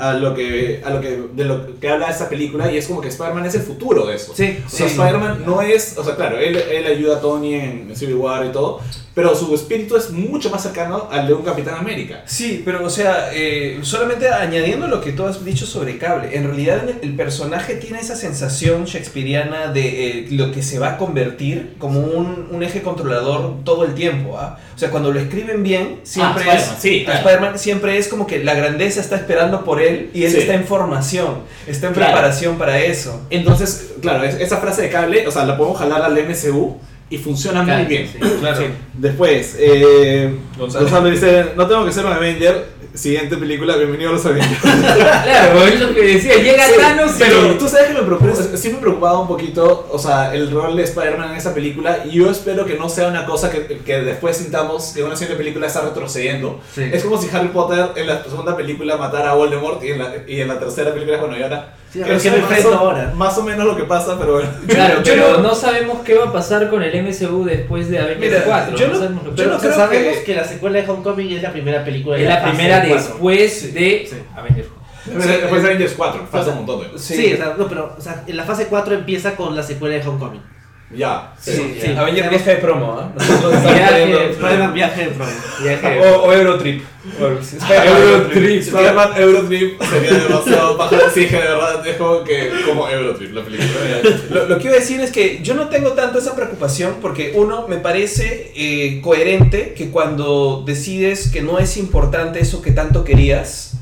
Speaker 4: a lo que, a lo que, de lo que habla esta película y es como que Spider-Man es el futuro de eso.
Speaker 3: Sí,
Speaker 4: O sea,
Speaker 1: Sí.
Speaker 4: Spider-Man no es, o sea, claro, él, él ayuda a Tony en Civil War y todo, pero su espíritu es mucho más cercano al de un Capitán América.
Speaker 1: Sí, pero o sea, eh, solamente añadiendo lo que tú has dicho sobre Cable, en realidad el, personaje tiene esa sensación shakespeariana de eh, lo que se va a convertir como un, un eje controlador todo el tiempo. ¿ah? O sea, cuando lo escriben bien, siempre
Speaker 4: Ah,
Speaker 1: es...
Speaker 4: Spider-Man, sí, claro.
Speaker 1: Spider-Man siempre es como que la grandeza está esperando por él y él
Speaker 4: Sí.
Speaker 1: está en formación, está en
Speaker 4: Claro.
Speaker 1: preparación para eso.
Speaker 4: Entonces, claro, es- esa frase de cable, o sea, la podemos jalar al MCU y funciona muy bien.
Speaker 2: sí.
Speaker 1: Claro.
Speaker 4: Después, eh,
Speaker 1: Gonzalo.
Speaker 4: Gonzalo dice, no tengo que ser un Avenger. Siguiente película, bienvenido a los Avengers.
Speaker 2: Claro, es lo que decía. Llega
Speaker 4: Sí,
Speaker 2: Thanos,
Speaker 4: pero tú sabes que me preocupa, sí me preocupaba un poquito, o sea, el rol de Spider-Man en esa película y yo espero que no sea una cosa que, que después sintamos que una siguiente película está retrocediendo.
Speaker 3: Sí.
Speaker 4: Es como si Harry Potter en la segunda película matara a Voldemort y en la, y en la tercera película, bueno, y ahora...
Speaker 3: Sí,
Speaker 4: que
Speaker 3: me
Speaker 4: más, o,
Speaker 3: ahora.
Speaker 4: más o menos lo que pasa, pero bueno.
Speaker 2: Claro,
Speaker 1: Yo
Speaker 2: pero
Speaker 1: no-
Speaker 2: no sabemos qué va a pasar con el MCU después de Avengers
Speaker 1: Mira,
Speaker 2: 4.
Speaker 1: yo
Speaker 2: no
Speaker 1: no-
Speaker 2: sabemos lo que
Speaker 1: yo
Speaker 3: Pero
Speaker 1: no
Speaker 3: o sea,
Speaker 1: creo
Speaker 3: sabemos
Speaker 1: que-
Speaker 3: que... la secuela de Homecoming es la primera película de
Speaker 2: Es la
Speaker 3: fase
Speaker 2: primera después de
Speaker 3: Sí.
Speaker 2: Avengers 4.
Speaker 4: Después de Avengers 4, falta un montón de...
Speaker 3: Sí, o sea, no, pero o sea, en la fase 4 empieza con la secuela de Homecoming.
Speaker 4: Ya.
Speaker 1: Sí,
Speaker 3: Sí,
Speaker 1: sí.
Speaker 3: sí.
Speaker 1: Avengers viaje de promo, estamos
Speaker 2: Viaje
Speaker 3: Spider-Man viaje de promo.
Speaker 2: Viaje.
Speaker 1: O, o Eurotrip.
Speaker 2: Eurotrip.
Speaker 4: Spider-Man Eurotrip sería demasiado bajo sí de verdad es como que como Eurotrip la película.
Speaker 1: Lo, lo que iba a decir es que yo no tengo tanto esa preocupación porque uno me parece eh, coherente que cuando decides que no es importante eso que tanto querías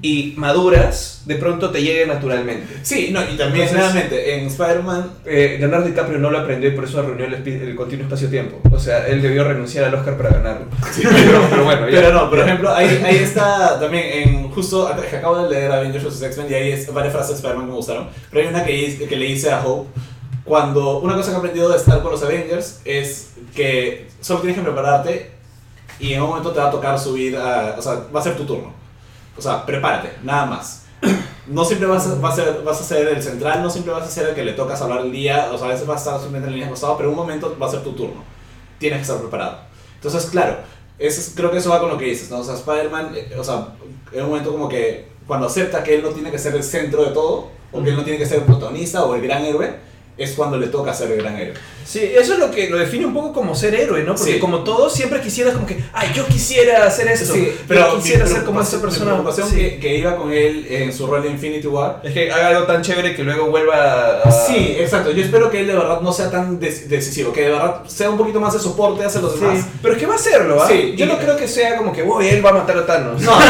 Speaker 1: y maduras, de pronto te llegue naturalmente.
Speaker 4: Sí, no, y también
Speaker 1: Entonces-
Speaker 4: nuevamente en Spider-Man
Speaker 1: Eh, Leonardo DiCaprio no lo aprendió y por eso arruinó el, el continuo espacio-tiempo. O sea, él debió renunciar al Oscar para ganarlo. pero, pero bueno, ya.
Speaker 4: Pero no, por ejemplo, ahí, ahí está también en justo que acabo de leer Avengers vs. X-Men y ahí es varias frases de Spider-Man que me gustaron. Pero hay una que, que le hice a Hope. Cuando una cosa que he aprendido de estar con los Avengers es que solo tienes que prepararte y en un momento te va a tocar subir a. O sea, va a ser tu turno. O sea, prepárate, nada más. No siempre vas a, vas, a vas a ser el central, no siempre vas a ser el que le toca salvar el día, o sea, a veces vas a estar simplemente en la línea costado, pero en un momento va a ser tu turno. Tienes que estar preparado. Entonces, claro, eso es- creo que eso va con lo que dices, ¿no? O sea, Spider-Man, eh, o sea, en un momento como que cuando acepta que él no tiene que ser el centro de todo, o que él no tiene que ser el protagonista o el gran héroe, es cuando le toca ser el gran héroe.
Speaker 1: Sí, eso es lo que lo define un poco como ser héroe, ¿no? Porque
Speaker 4: Sí.
Speaker 1: como todos siempre quisieras como que, ay, yo quisiera hacer esto,
Speaker 4: Sí,
Speaker 1: pero
Speaker 4: pero
Speaker 1: quisiera ser como
Speaker 4: preocupación-
Speaker 1: persona.
Speaker 4: Mi preocupación
Speaker 1: Sí.
Speaker 4: que, que iba con él en su rol de Infinity War.
Speaker 1: Es que haga algo tan chévere que luego vuelva a...
Speaker 4: Sí, exacto. Yo espero que él de verdad no sea tan decisivo, que de verdad sea un poquito más de soporte hacia los
Speaker 1: Sí,
Speaker 4: demás.
Speaker 1: pero es que va a hacerlo, ¿ah?
Speaker 4: Sí,
Speaker 1: Yo
Speaker 4: y-
Speaker 1: no creo que sea como que, uy, él va a matar a Thanos.
Speaker 4: No, no,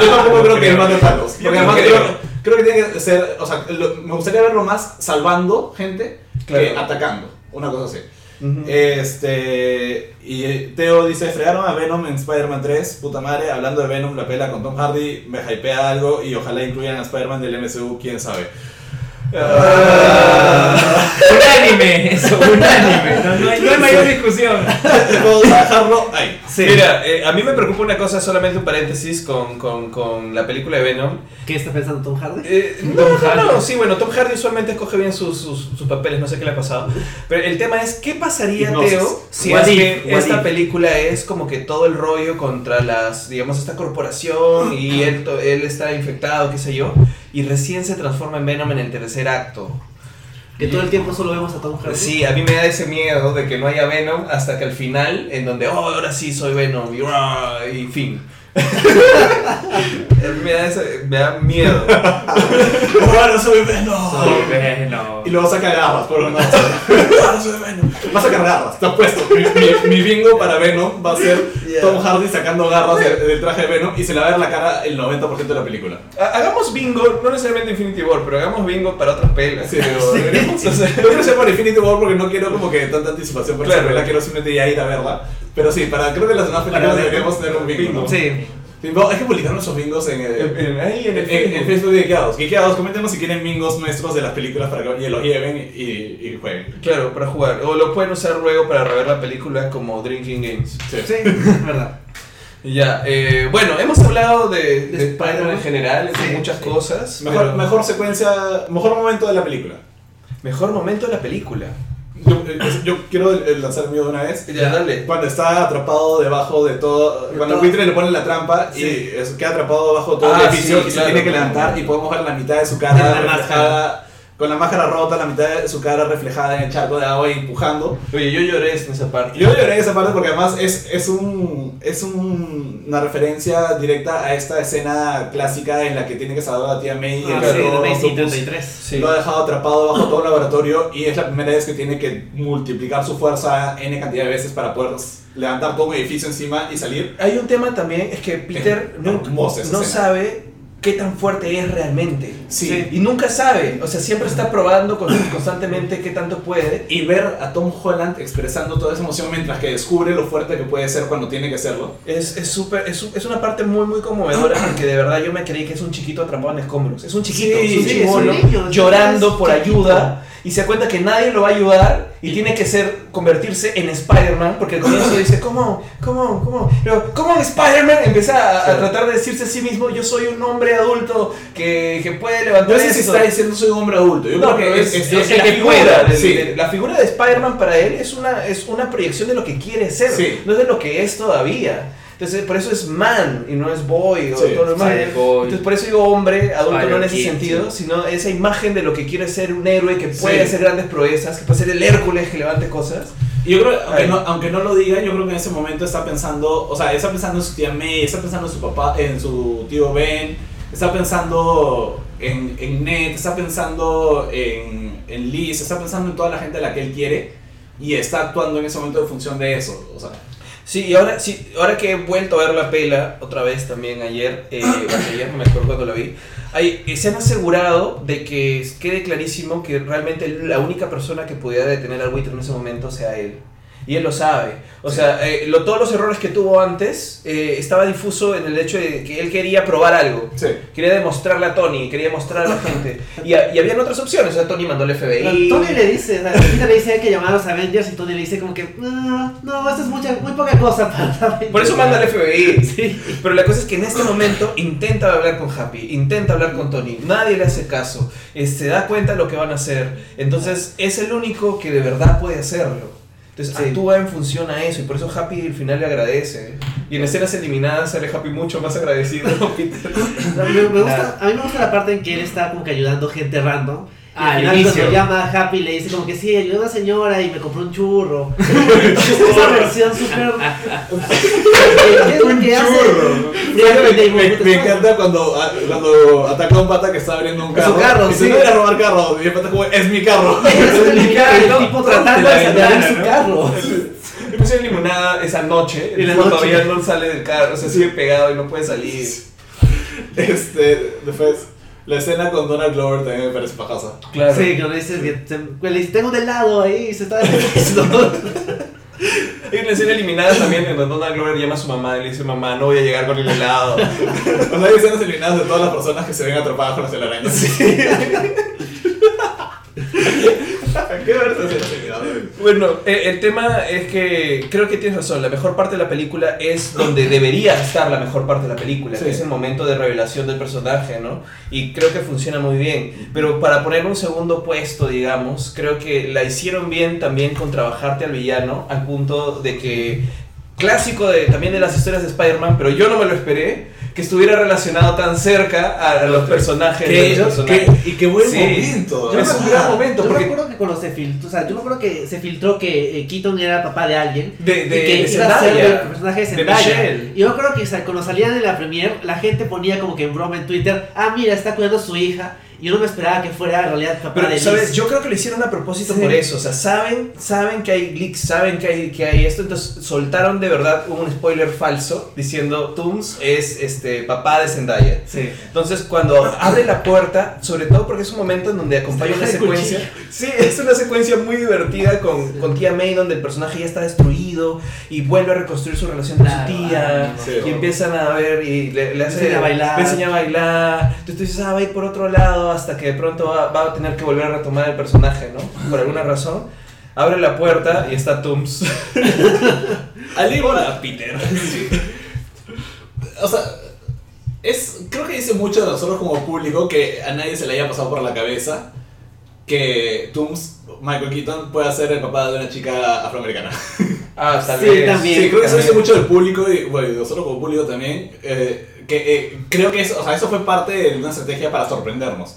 Speaker 4: yo, yo tampoco creo que él mate a Thanos.
Speaker 1: Yo
Speaker 4: Porque además
Speaker 1: creo.
Speaker 4: creo, creo que tiene que ser, o sea, lo- me gustaría verlo más salvando gente que atacando. Una cosa así. Este. Y eh, Teo dice: fregaron a Venom en Spider-Man 3. Puta madre, hablando de Venom, la pela con Tom Hardy. Me hypea algo y ojalá incluyan a Spider-Man del MCU, quién sabe.
Speaker 2: Unánime, eso, unánime. No, no hay, no hay mayor discusión.
Speaker 4: Vamos a dejarlo ahí.
Speaker 1: Mira, eh, a mí me preocupa una cosa, solamente un paréntesis con, con, con la película de Venom.
Speaker 3: ¿Qué está pensando Tom Hardy?
Speaker 1: Eh, no, no, no, sí, bueno, Tom Hardy usualmente escoge bien sus, sus, sus papeles, no sé qué le ha pasado. Pero el tema es, ¿qué pasaría,
Speaker 4: Hipnosis.
Speaker 1: Teo, si
Speaker 2: What
Speaker 1: es
Speaker 2: if,
Speaker 1: que esta
Speaker 2: if.
Speaker 1: película es como que todo el rollo contra las, digamos, esta corporación y él, él está infectado, qué sé yo, y recién se transforma en Venom en el tercer acto?
Speaker 3: Que todo el tiempo solo vemos a Tom Hardy.
Speaker 1: Sí, a mí me da ese miedo de que no haya Venom hasta que al final, en donde, oh, ahora sí soy Venom, y, y fin. a mí me da, ese, me da miedo.
Speaker 4: Ahora soy Venom.
Speaker 2: Soy Venom.
Speaker 4: Y luego saca garras por una Ahora soy Venom. Va a sacar garras, está puesto. Mi, mi- mi bingo para Venom va a ser
Speaker 1: Yeah.
Speaker 4: Tom Hardy sacando garras del, del traje de Venom y se le va a ver la cara el 90% de la película.
Speaker 1: Ha- Hagamos bingo, no necesariamente Infinity War, pero hagamos bingo para otras pelas.
Speaker 4: Sí,
Speaker 1: pero deberíamos hacer-
Speaker 4: No quiero hacer por Infinity War porque no quiero como que tanta anticipación por
Speaker 1: Claro.
Speaker 4: esa película, quiero simplemente ya ir a verla. Pero sí, para creo que las demás películas
Speaker 1: Para-
Speaker 4: deberíamos tener un bingo. ¿no?
Speaker 3: Sí.
Speaker 4: Hay que publicar nuestros bingos en, el-
Speaker 1: En- en- ahí en
Speaker 4: en,
Speaker 1: el
Speaker 4: en- en
Speaker 1: Facebook.
Speaker 4: De Geekeados. Geekeados, coméntenos si quieren bingos nuestros de las películas para que los lleven y, y jueguen.
Speaker 1: Claro, para jugar. O lo pueden usar luego para rever la película como Drinking Games.
Speaker 4: Sí.
Speaker 3: Sí, es verdad.
Speaker 1: Y Ya, eh, bueno, hemos hablado de, de
Speaker 3: De
Speaker 1: Spider-Man en general, de
Speaker 3: Sí,
Speaker 1: muchas
Speaker 3: sí.
Speaker 1: cosas.
Speaker 4: Mejor,
Speaker 1: pero-
Speaker 4: mejor secuencia, mejor momento de la película.
Speaker 1: mejor momento de la película.
Speaker 4: Yo, eh, yo quiero eh, lanzar el mío de una vez.
Speaker 1: Ya, dale.
Speaker 4: Cuando está atrapado debajo de todo.
Speaker 3: De
Speaker 4: Cuando el buitre le pone la trampa
Speaker 3: Sí.
Speaker 4: y es- queda atrapado debajo de todo
Speaker 1: Ah,
Speaker 4: el edificio
Speaker 1: sí,
Speaker 4: y
Speaker 1: claro.
Speaker 4: se tiene que levantar y podemos ver la mitad de su
Speaker 3: De
Speaker 4: cara reflejada. Con la máscara rota, la mitad de su cara reflejada en el charco de agua y empujando.
Speaker 1: Oye, yo lloré en esa parte.
Speaker 4: Yo lloré en esa parte porque además es, es, un, es un- una referencia directa a esta escena clásica en la que tiene que salvar a la tía May y
Speaker 3: Ah,
Speaker 4: el
Speaker 3: sí,
Speaker 4: Octopus
Speaker 3: 33.
Speaker 1: Sí.
Speaker 4: lo ha dejado atrapado bajo todo el laboratorio y es la primera vez que tiene que multiplicar su fuerza n cantidad de veces para poder levantar todo un edificio encima y salir.
Speaker 1: Hay un tema también, es que Peter
Speaker 4: Es
Speaker 1: no, no sabe qué tan fuerte es realmente.
Speaker 4: Sí.
Speaker 1: Y nunca sabe, o sea, siempre está probando con- constantemente qué tanto puede.
Speaker 4: Y ver a Tom Holland expresando toda esa emoción mientras que descubre lo fuerte que puede ser cuando tiene que serlo.
Speaker 1: Es es súper, es, es una parte muy, muy conmovedora porque de verdad yo me creí que es un chiquito atrapado en escombros. Es un chiquito,
Speaker 4: Sí,
Speaker 1: es un
Speaker 4: sí,
Speaker 1: chibolo,
Speaker 3: es un niño,
Speaker 1: llorando por
Speaker 3: chiquito.
Speaker 1: ayuda y se cuenta que nadie lo va a ayudar y tiene que ser, convertirse en Spider-Man porque al comienzo dice, ¿cómo? ¿Cómo? ¿Cómo? Pero, ¿cómo Spider-Man? Empieza a, a
Speaker 4: Sí.
Speaker 1: tratar de decirse a sí mismo, yo soy un hombre adulto que, que puede
Speaker 4: No
Speaker 1: levantar
Speaker 4: sé si
Speaker 1: esto".
Speaker 4: está diciendo soy un hombre adulto. Yo
Speaker 1: No,
Speaker 4: creo que
Speaker 1: es,
Speaker 4: es,
Speaker 1: es
Speaker 4: es
Speaker 1: la
Speaker 4: la
Speaker 1: figura.
Speaker 4: figura.
Speaker 1: de-
Speaker 4: Sí.
Speaker 1: de- la figura de Spider-Man para él es una, es una proyección de lo que quiere ser,
Speaker 4: Sí.
Speaker 1: no es de lo que es todavía. Entonces, por eso es man y no es boy o
Speaker 4: Sí.
Speaker 1: todo lo demás. Entonces, por eso digo hombre, adulto no en ese
Speaker 2: Spider-Kid,
Speaker 1: sentido,
Speaker 2: sí.
Speaker 1: sino esa imagen de lo que quiere ser un héroe que puede
Speaker 4: Sí.
Speaker 1: hacer grandes proezas, que puede ser el Hércules que levante cosas.
Speaker 4: Y yo creo, aunque no, aunque no lo diga, yo creo que en ese momento está pensando, o sea, está pensando en su tía May, está pensando en su papá, en su tío Ben, está pensando en, en Ned, está pensando en, en Liz, está pensando en toda la gente a la que él quiere y está actuando en ese momento en función de eso. O sea,
Speaker 1: Sí, y ahora, sí, ahora que he vuelto a ver la pela, otra vez también ayer, eh, ayer no me acuerdo cuando la vi, hay, eh, se han asegurado de que quede clarísimo que realmente la única persona que pudiera detener al buitre en ese momento sea él. Y él lo sabe. O sea, eh, lo- todos los errores que tuvo antes eh, estaba difuso en el hecho de que él quería probar algo.
Speaker 4: sí.
Speaker 1: Quería demostrarle a Tony, quería mostrar a la gente. Y, a- y habían otras opciones. O sea, Tony mandó al FBI.
Speaker 3: Tony le dice, o sea, le dice que llamar a los Avengers y Tony le dice como que, no, no, esto es mucha, muy poca cosa para los Avengers".
Speaker 1: Por eso manda al FBI.
Speaker 3: Sí.
Speaker 1: Pero la cosa es que en este momento intenta hablar con Happy, intenta hablar con Tony, nadie le hace caso, eh, se da cuenta de lo que van a hacer, entonces es el único que de verdad puede hacerlo. Entonces
Speaker 3: Sí.
Speaker 1: actúa en función a eso y por eso Happy al final le agradece. Y en escenas eliminadas sale Happy mucho más agradecido. Peter.
Speaker 3: Me, me gusta, a mí me gusta la parte en que él está como que ayudando gente random. Y
Speaker 2: Ah,
Speaker 3: al final
Speaker 2: al inicio.
Speaker 3: cuando llama a Happy le dice como que sí, ayudé a una señora y me compró un churro. Esa versión súper... ¿Qué es lo que hace?
Speaker 4: Me, me- me encanta cuando, a- cuando ataca a un pata que está abriendo un
Speaker 3: Es su
Speaker 4: carro.
Speaker 3: carro,
Speaker 4: y
Speaker 3: sí.
Speaker 4: no a robar carro. Y el pata como, es mi carro.
Speaker 3: Es el, el tipo tratando
Speaker 2: De ventana,
Speaker 3: su carro.
Speaker 1: Le pusieron limonada esa noche,
Speaker 3: En la
Speaker 1: y
Speaker 3: noche.
Speaker 1: todavía no sale del carro, o sea, sigue pegado y no puede salir.
Speaker 4: Este, después, la escena con Donald Glover también me parece pajosa.
Speaker 1: Claro.
Speaker 3: Sí, que le dice, que se- le dice, tengo un helado ahí y se está deshaciendo.
Speaker 1: Hay una escena eliminada también en donde Donald Glover llama a su mamá y le dice, mamá, no voy a llegar con el helado.
Speaker 4: O sea, hay escenas eliminadas de todas las personas que se ven atrapadas con las telarañas. ¿Qué?
Speaker 1: Bueno, eh, el tema es que creo que tienes razón. La mejor parte de la película es donde debería estar la mejor parte de la película,
Speaker 4: Sí.
Speaker 1: que es el momento de revelación del personaje, ¿no? Y creo que funciona muy bien. Pero para poner un segundo puesto, digamos, creo que la hicieron bien también con trabajarte al villano, al punto de que clásico de, también de las historias de Spider-Man, pero yo no me lo esperé, que estuviera relacionado tan cerca a, los personajes. de
Speaker 4: ¿Qué,
Speaker 1: los personajes.
Speaker 4: qué- y qué buen
Speaker 1: Sí.
Speaker 4: momento.
Speaker 3: Yo
Speaker 1: Es
Speaker 3: me
Speaker 1: un
Speaker 3: acuerdo-
Speaker 1: gran momento,
Speaker 3: Yo
Speaker 1: porque-
Speaker 3: me acuerdo que cuando se filtró, o sea, yo me acuerdo que se filtró que eh, Keaton era papá de alguien.
Speaker 1: De, de,
Speaker 3: y que
Speaker 1: de
Speaker 3: iba a ser
Speaker 1: Zendaya,
Speaker 3: el personaje de
Speaker 1: de
Speaker 3: Zendaya.
Speaker 1: Michelle.
Speaker 3: y yo me acuerdo que o sea, cuando salían en la premier, la gente ponía como que en broma en Twitter, ah, mira, está cuidando a su hija. Yo no me esperaba que fuera en realidad papá
Speaker 1: Pero,
Speaker 3: de Liz.
Speaker 1: ¿sabes? Yo creo que lo hicieron a propósito
Speaker 3: Sí.
Speaker 1: por eso. O sea, saben, saben que hay leaks, saben que hay, que hay esto. Entonces soltaron de verdad un spoiler falso diciendo Tooms es este papá de Zendaya.
Speaker 3: Sí.
Speaker 1: Entonces cuando abre la puerta, sobre todo porque es un momento en donde acompaña una secuencia. Sí, es una secuencia muy divertida con, con tía May donde el personaje ya está destruido y vuelve a reconstruir su relación con su tía.
Speaker 2: ah,
Speaker 4: Sí.
Speaker 1: Y empiezan a ver y le, le hace
Speaker 3: enseña a bailar.
Speaker 1: le enseña a bailar. Entonces tú dices, ah, va a ir por otro lado hasta que de pronto va, va a tener que volver a retomar el personaje, ¿no? Por alguna razón. Abre la puerta y está Tooms.
Speaker 4: Hola, Peter. O sea, es, creo que dice mucho de nosotros como público que a nadie se le haya pasado por la cabeza que Tooms, Michael Keaton, pueda ser el papá de una chica afroamericana.
Speaker 1: Ah,
Speaker 3: Sí, también.
Speaker 4: Sí, creo que eso dice mucho del público y bueno, y nosotros como público también. eh, que eh, creo que eso, o sea, eso fue parte de una estrategia para sorprendernos.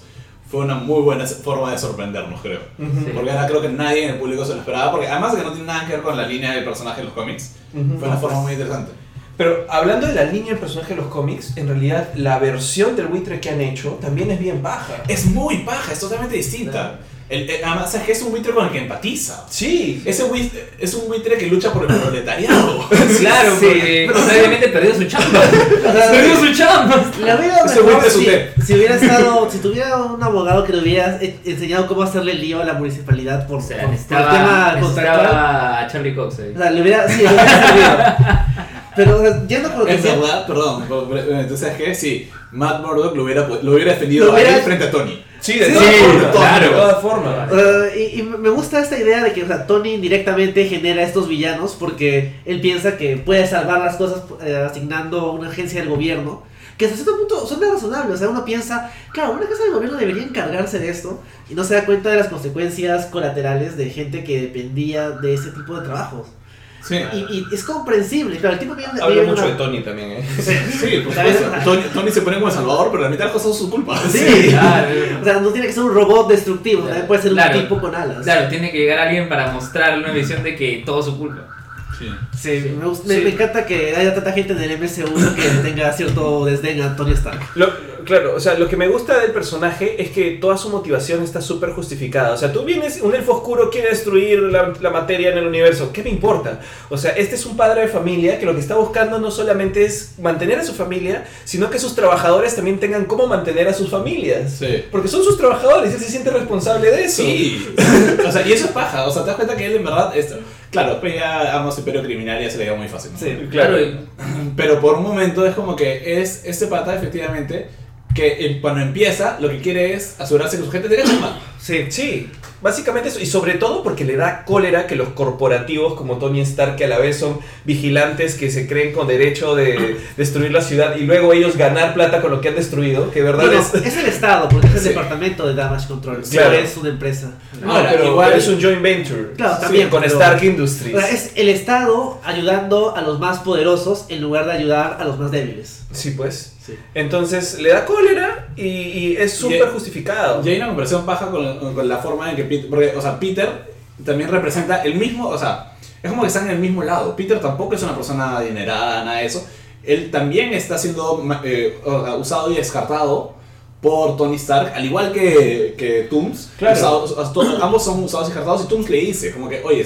Speaker 4: Fue una muy buena forma de sorprendernos, creo.
Speaker 1: Ujú.
Speaker 4: Porque ahora creo que nadie en el público se lo esperaba, porque además de que no tiene nada que ver con la línea del personaje en los cómics,
Speaker 1: Ujú.
Speaker 4: fue una forma muy interesante.
Speaker 1: Pero hablando de la línea del personaje de los cómics, en realidad la versión del buitre que han hecho también es bien baja.
Speaker 4: Es muy paja, es totalmente distinta. El, el- además es que es un buitre con el que empatiza.
Speaker 1: Sí.
Speaker 4: Ese buitre, es un buitre que lucha por el proletariado.
Speaker 2: Claro,
Speaker 3: Sí.
Speaker 2: porque obviamente perdió su chamba. Perdió su chamba.
Speaker 4: Ese
Speaker 3: mejor si, si hubiera estado, si tuviera un abogado que le hubiera enseñado cómo hacerle lío a la municipalidad por,
Speaker 2: O sea,
Speaker 3: por- por el tema contractual.
Speaker 2: a Charlie Cox ahí.
Speaker 3: O sea, le hubiera, sí, le hubiera. Pero yendo con lo que
Speaker 4: Es
Speaker 3: decía-
Speaker 4: verdad, perdón. Entonces, ¿sabes qué? Sí, Matt Murdock lo hubiera, lo hubiera defendido
Speaker 3: Lo
Speaker 4: a
Speaker 3: hubiera-
Speaker 4: él frente a Tony.
Speaker 1: Sí, de
Speaker 3: Sí,
Speaker 1: todas formas.
Speaker 2: claro.
Speaker 1: De todas formas.
Speaker 3: Uh, y, y me gusta esta idea de que o sea, Tony indirectamente genera estos villanos porque él piensa que puede salvar las cosas eh, asignando una agencia del gobierno. Que hasta cierto punto son razonables. O sea, uno piensa, claro, una agencia del gobierno debería encargarse de esto y no se da cuenta de las consecuencias colaterales de gente que dependía de ese tipo de trabajos.
Speaker 4: Sí.
Speaker 3: Y, y es comprensible. Claro, el tipo viene,
Speaker 1: Habla mucho
Speaker 3: una-
Speaker 1: de Tony también, ¿eh?
Speaker 4: Sí, por. Tony, Tony se pone como el salvador, pero la mitad de las cosas son su culpa.
Speaker 3: Sí.
Speaker 2: Claro.
Speaker 3: O sea, no tiene que ser un robot destructivo, también puede ser un
Speaker 2: Claro.
Speaker 3: tipo con alas.
Speaker 2: Claro, tiene que llegar alguien para mostrar una visión de que todo es su culpa.
Speaker 4: Sí.
Speaker 3: Sí, me, gusta- me-
Speaker 1: Sí.
Speaker 3: me encanta que haya tanta gente en el MCU que tenga cierto desdén a Tony Stark.
Speaker 1: Lo- claro, o sea, lo que me gusta del personaje es que toda su motivación está súper justificada. O sea, tú vienes, un elfo oscuro quiere destruir la, la materia en el universo. ¿Qué me importa? O sea, este es un padre de familia que lo que está buscando no solamente es mantener a su familia, sino que sus trabajadores también tengan cómo mantener a sus familias.
Speaker 4: Sí.
Speaker 1: Porque son sus trabajadores y él se siente responsable de eso.
Speaker 4: Sí. o sea, y eso es paja. O sea, te das cuenta que él en verdad. Es, claro, después ya Amos Imperio Criminal ya se le dio muy fácil. ¿no?
Speaker 1: Sí, claro.
Speaker 4: Pero por un momento es como que es este pata, efectivamente, que eh, cuando empieza, lo que quiere es asegurarse que su gente tenga chamba.
Speaker 1: Sí, sí, básicamente eso. Y sobre todo porque le da cólera que los corporativos como Tony Stark, que a la vez son vigilantes que se creen con derecho de destruir la ciudad y luego ellos ganar plata con lo que han destruido, que verdad
Speaker 3: Bueno,
Speaker 1: es...
Speaker 3: es el Estado, porque es el
Speaker 4: Sí.
Speaker 3: departamento de Damage Control.
Speaker 1: Claro.
Speaker 3: No es una empresa.
Speaker 1: No,
Speaker 4: Ahora,
Speaker 1: pero
Speaker 4: igual-
Speaker 1: es un joint venture.
Speaker 3: Claro,
Speaker 1: Sí,
Speaker 3: también,
Speaker 1: con
Speaker 3: pero-
Speaker 1: Stark Industries.
Speaker 3: Es el Estado ayudando a los más poderosos en lugar de ayudar a los más débiles.
Speaker 1: Sí, pues.
Speaker 3: Sí.
Speaker 1: Entonces le da cólera y, y es súper justificado.
Speaker 4: Y hay una comparación paja con, con la forma en que Peter. Porque, o sea, Peter también representa el mismo. O sea, es como que están en el mismo lado. Peter tampoco es una persona adinerada, nada de eso. Él también está siendo eh, usado y descartado por Tony Stark, al igual que, que Tooms.
Speaker 1: Claro.
Speaker 4: Usados- ambos son usados y descartados y Tooms le dice, como que, oye,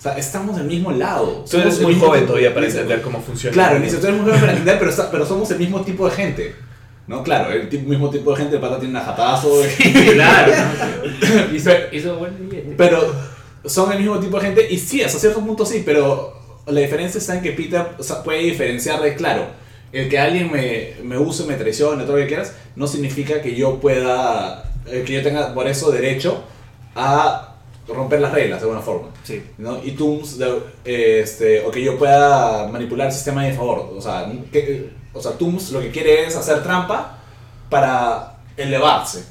Speaker 4: o sea, estamos del mismo lado.
Speaker 1: Tú eres
Speaker 4: Somos el
Speaker 1: muy joven
Speaker 4: tipo-
Speaker 1: todavía para entender cómo funciona.
Speaker 4: Claro, dice, tú eres muy joven para entender, pero, está- pero somos el mismo tipo de gente. ¿No? Claro, el mismo tipo de gente, el pata tiene una jatazo.
Speaker 2: claro. hizo, hizo buen billete.
Speaker 4: Pero son el mismo tipo de gente y sí, hasta cierto punto sí, pero la diferencia está en que Peter o sea, puede diferenciar de, claro, el que alguien me, me use, me traicione, todo lo que quieras, no significa que yo pueda, eh, que yo tenga por eso derecho a romper las reglas de alguna forma.
Speaker 3: Sí.
Speaker 4: ¿no? Y Tooms, este, o que yo pueda manipular el sistema de favor. O sea, que, o sea, Tooms lo que quiere es hacer trampa para elevarse.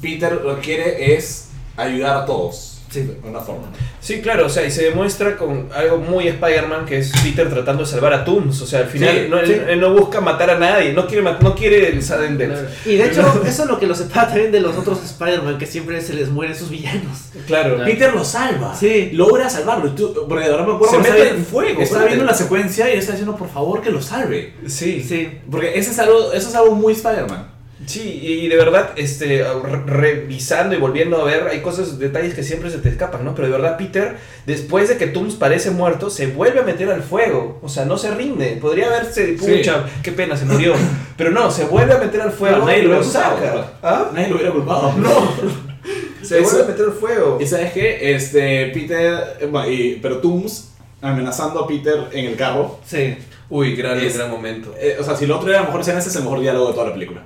Speaker 4: Peter lo que quiere es ayudar a todos.
Speaker 3: Sí.
Speaker 4: De alguna forma.
Speaker 1: Sí, claro, o sea, y se demuestra con algo muy Spider-Man que es Peter tratando de salvar a Tooms. O sea, al final
Speaker 4: Sí,
Speaker 1: no, él,
Speaker 3: sí.
Speaker 1: él no busca matar a nadie, no quiere, no quiere el sudden death.
Speaker 3: Y de hecho, eso es lo que los separa también de los otros Spider-Man, que siempre se les mueren sus villanos.
Speaker 1: Claro.
Speaker 2: Claro.
Speaker 4: Peter lo salva.
Speaker 3: Sí.
Speaker 4: Logra salvarlo. Tú- porque ahora me acuerdo
Speaker 1: Se
Speaker 4: que
Speaker 1: mete en fuego, espérate.
Speaker 4: viendo la secuencia y está diciendo, por favor, que lo salve.
Speaker 1: Sí, sí.
Speaker 3: Sí.
Speaker 4: Porque ese es algo, eso es algo muy Spider-Man.
Speaker 1: Y de verdad, este, re- revisando y volviendo a ver, hay cosas, detalles que siempre se te escapan, ¿no? Pero de verdad, Peter, después de que Tooms parece muerto, se vuelve a meter al fuego. O sea, no se rinde. Podría haberse,
Speaker 4: Sí.
Speaker 1: pucha, qué pena, se murió. Pero no, se vuelve a meter al fuego
Speaker 4: Claro, nadie
Speaker 1: y
Speaker 4: lo
Speaker 1: lo
Speaker 4: hubiera culpado.
Speaker 1: saca. ¿Ah?
Speaker 4: Nadie lo hubiera culpado.
Speaker 1: No. Se vuelve a meter al fuego.
Speaker 4: Y sabes qué, este, Peter, eh, y- pero Tooms amenazando a Peter en el carro.
Speaker 3: Sí.
Speaker 1: Uy, gran,
Speaker 4: Es-
Speaker 1: gran momento.
Speaker 4: Eh, o sea, si lo otro era la mejor escena, ese es el mejor diálogo de toda la película.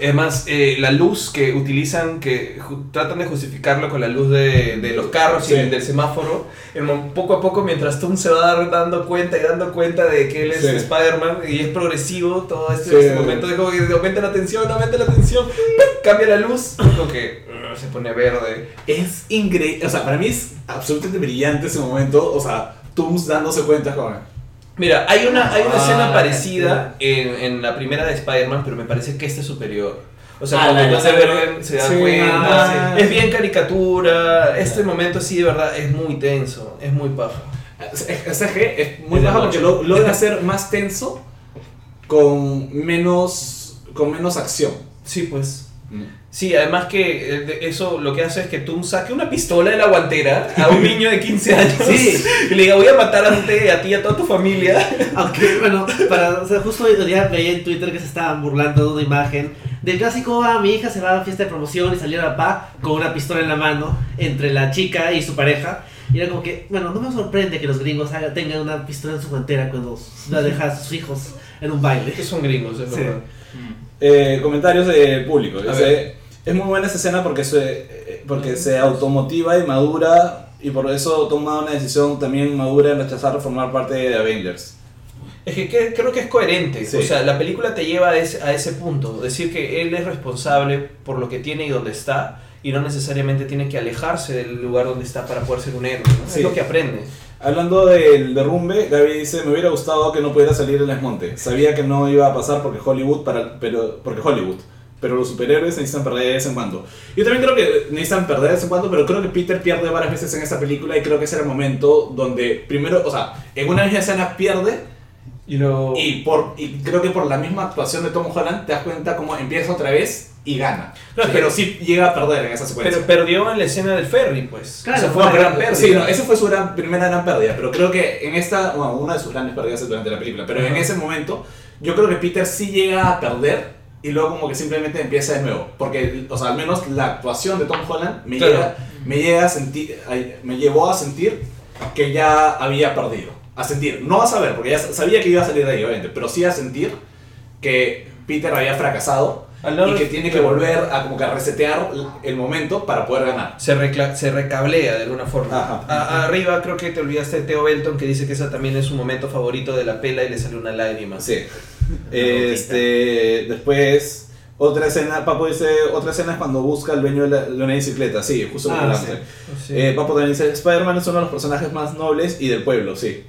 Speaker 1: Además, eh, la luz que utilizan, que tratan de justificarlo con la luz de, de los carros
Speaker 4: Sí.
Speaker 1: y del semáforo, poco a poco, mientras Tom se va dar- dando cuenta y dando cuenta de que él es
Speaker 4: Sí.
Speaker 1: Spider-Man y es progresivo, todo este,
Speaker 4: Sí.
Speaker 1: este momento de como que aumenta la tensión, aumenta la tensión, cambia la luz, como que uh, se pone verde.
Speaker 4: Es increíble, o sea, para mí es absolutamente brillante ese momento, o sea, Tooms dándose cuenta con...
Speaker 1: Mira, hay una, hay una
Speaker 3: Ah,
Speaker 1: escena parecida en, en la primera de Spider-Man, pero me parece que esta es superior. O sea,
Speaker 2: Ah,
Speaker 1: cuando
Speaker 2: la-
Speaker 1: Duende Verde se da
Speaker 4: sí,
Speaker 1: cuenta,
Speaker 4: ah,
Speaker 1: es bien caricatura, este momento sí de verdad es muy tenso, es muy paja.
Speaker 4: Es, es, es que es muy bajo porque lo, logra hacer más tenso con menos, con menos acción.
Speaker 1: Sí, pues. Sí, además que eh, de- eso lo que hace es que Toon saque una pistola de la guantera a un niño de 15 años
Speaker 3: Sí.
Speaker 1: y le diga voy a matar a ti, a ti y a toda tu familia.
Speaker 3: Aunque, bueno, para, o sea, justo hoy día veía en Twitter que se estaban burlando de una imagen del clásico, ah, mi hija se va a fiesta de promoción y salió a papá con una pistola en la mano entre la chica y su pareja. Y era como que, bueno, no me sorprende que los gringos haga- tengan una pistola en su guantera cuando va a dejar a sus hijos en un baile.
Speaker 1: Que son gringos, es
Speaker 3: Sí.
Speaker 1: verdad.
Speaker 2: Mm.
Speaker 4: Eh, comentarios del público.
Speaker 1: A
Speaker 4: Dice,
Speaker 1: ver.
Speaker 4: Es muy buena esa escena porque se, eh, porque se automotiva y madura y por eso toma una decisión también madura en rechazar formar parte de Avengers.
Speaker 1: Es que, que- creo que es coherente.
Speaker 4: Sí.
Speaker 1: O sea, la película te lleva a ese, a ese punto. Decir que él es responsable por lo que tiene y donde está. Y no necesariamente tiene que alejarse del lugar donde está para poder ser un héroe. ¿no?
Speaker 4: Sí.
Speaker 1: Es lo que aprende.
Speaker 4: Hablando del derrumbe, Gaby dice, me hubiera gustado que no pudiera salir el desmonte. Sabía que no iba a pasar porque Hollywood, para, pero, porque Hollywood. Pero los superhéroes necesitan perder de vez en cuando. Yo también creo que necesitan perder de vez en cuando, pero creo que Peter pierde varias veces en esta película y creo que ese era el momento donde primero, o sea, en una misma escena pierde
Speaker 1: Y
Speaker 4: por, y creo que por la misma actuación de Tom Holland te das cuenta cómo empieza otra vez y gana.
Speaker 1: Claro,
Speaker 4: pero sí llega a perder en esa secuencia.
Speaker 1: Pero perdió en la escena del ferry, pues.
Speaker 3: Claro,
Speaker 1: o sea, fue una gran pérdida.
Speaker 4: Sí, no, esa fue su gran- primera gran pérdida, pero creo que en esta, bueno, una de sus grandes pérdidas durante la película, pero en ese momento yo creo que Peter sí llega a perder y luego como que simplemente empieza de nuevo, porque, o sea, al menos la actuación de Tom Holland me,
Speaker 1: Claro.
Speaker 4: llega, me, llega a sentir, me llevó a sentir que ya había perdido, a sentir, no a saber, porque ya sabía que iba a salir de ahí, obviamente, pero sí a sentir que Peter había fracasado y que tiene que volver a como que a resetear el momento para poder ganar.
Speaker 1: Se, recla- se recablea de alguna forma.
Speaker 4: Ajá.
Speaker 1: A- arriba creo que te olvidaste de Theo Belton que dice que esa también es su momento favorito de la pela y le sale una lágrima.
Speaker 4: Sí. Este, después, otra escena, Papo dice, otra escena es cuando busca al dueño de, la, de una bicicleta, sí, justo
Speaker 3: Ah.
Speaker 1: Sí.
Speaker 4: Eh, Papo también dice, Spider-Man es uno de los personajes más nobles y del pueblo, sí.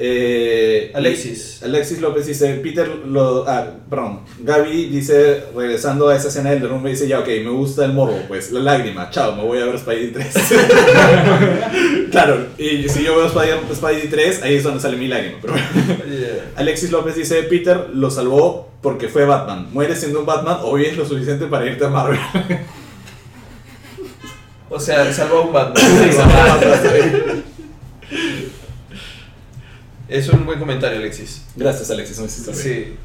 Speaker 4: Eh,
Speaker 1: Alexis.
Speaker 4: Alexis López dice, Peter, lo, ah, perdón, Gaby dice, regresando a esa escena del derrumbe, dice, ya, ok, me gusta el morbo, pues, la lágrima, chao, me voy a ver Spidey 3. claro, y si yo veo Spider- Spidey 3, ahí es donde sale mi lágrima, pero.
Speaker 1: Yeah.
Speaker 4: Alexis López dice, Peter lo salvó porque fue Batman. Muere siendo un Batman, hoy es lo suficiente para irte a Marvel.
Speaker 1: O sea, salvó a un Batman. es un buen comentario, Alexis.
Speaker 4: Gracias Alexis, me hiciste reír.
Speaker 1: Sí.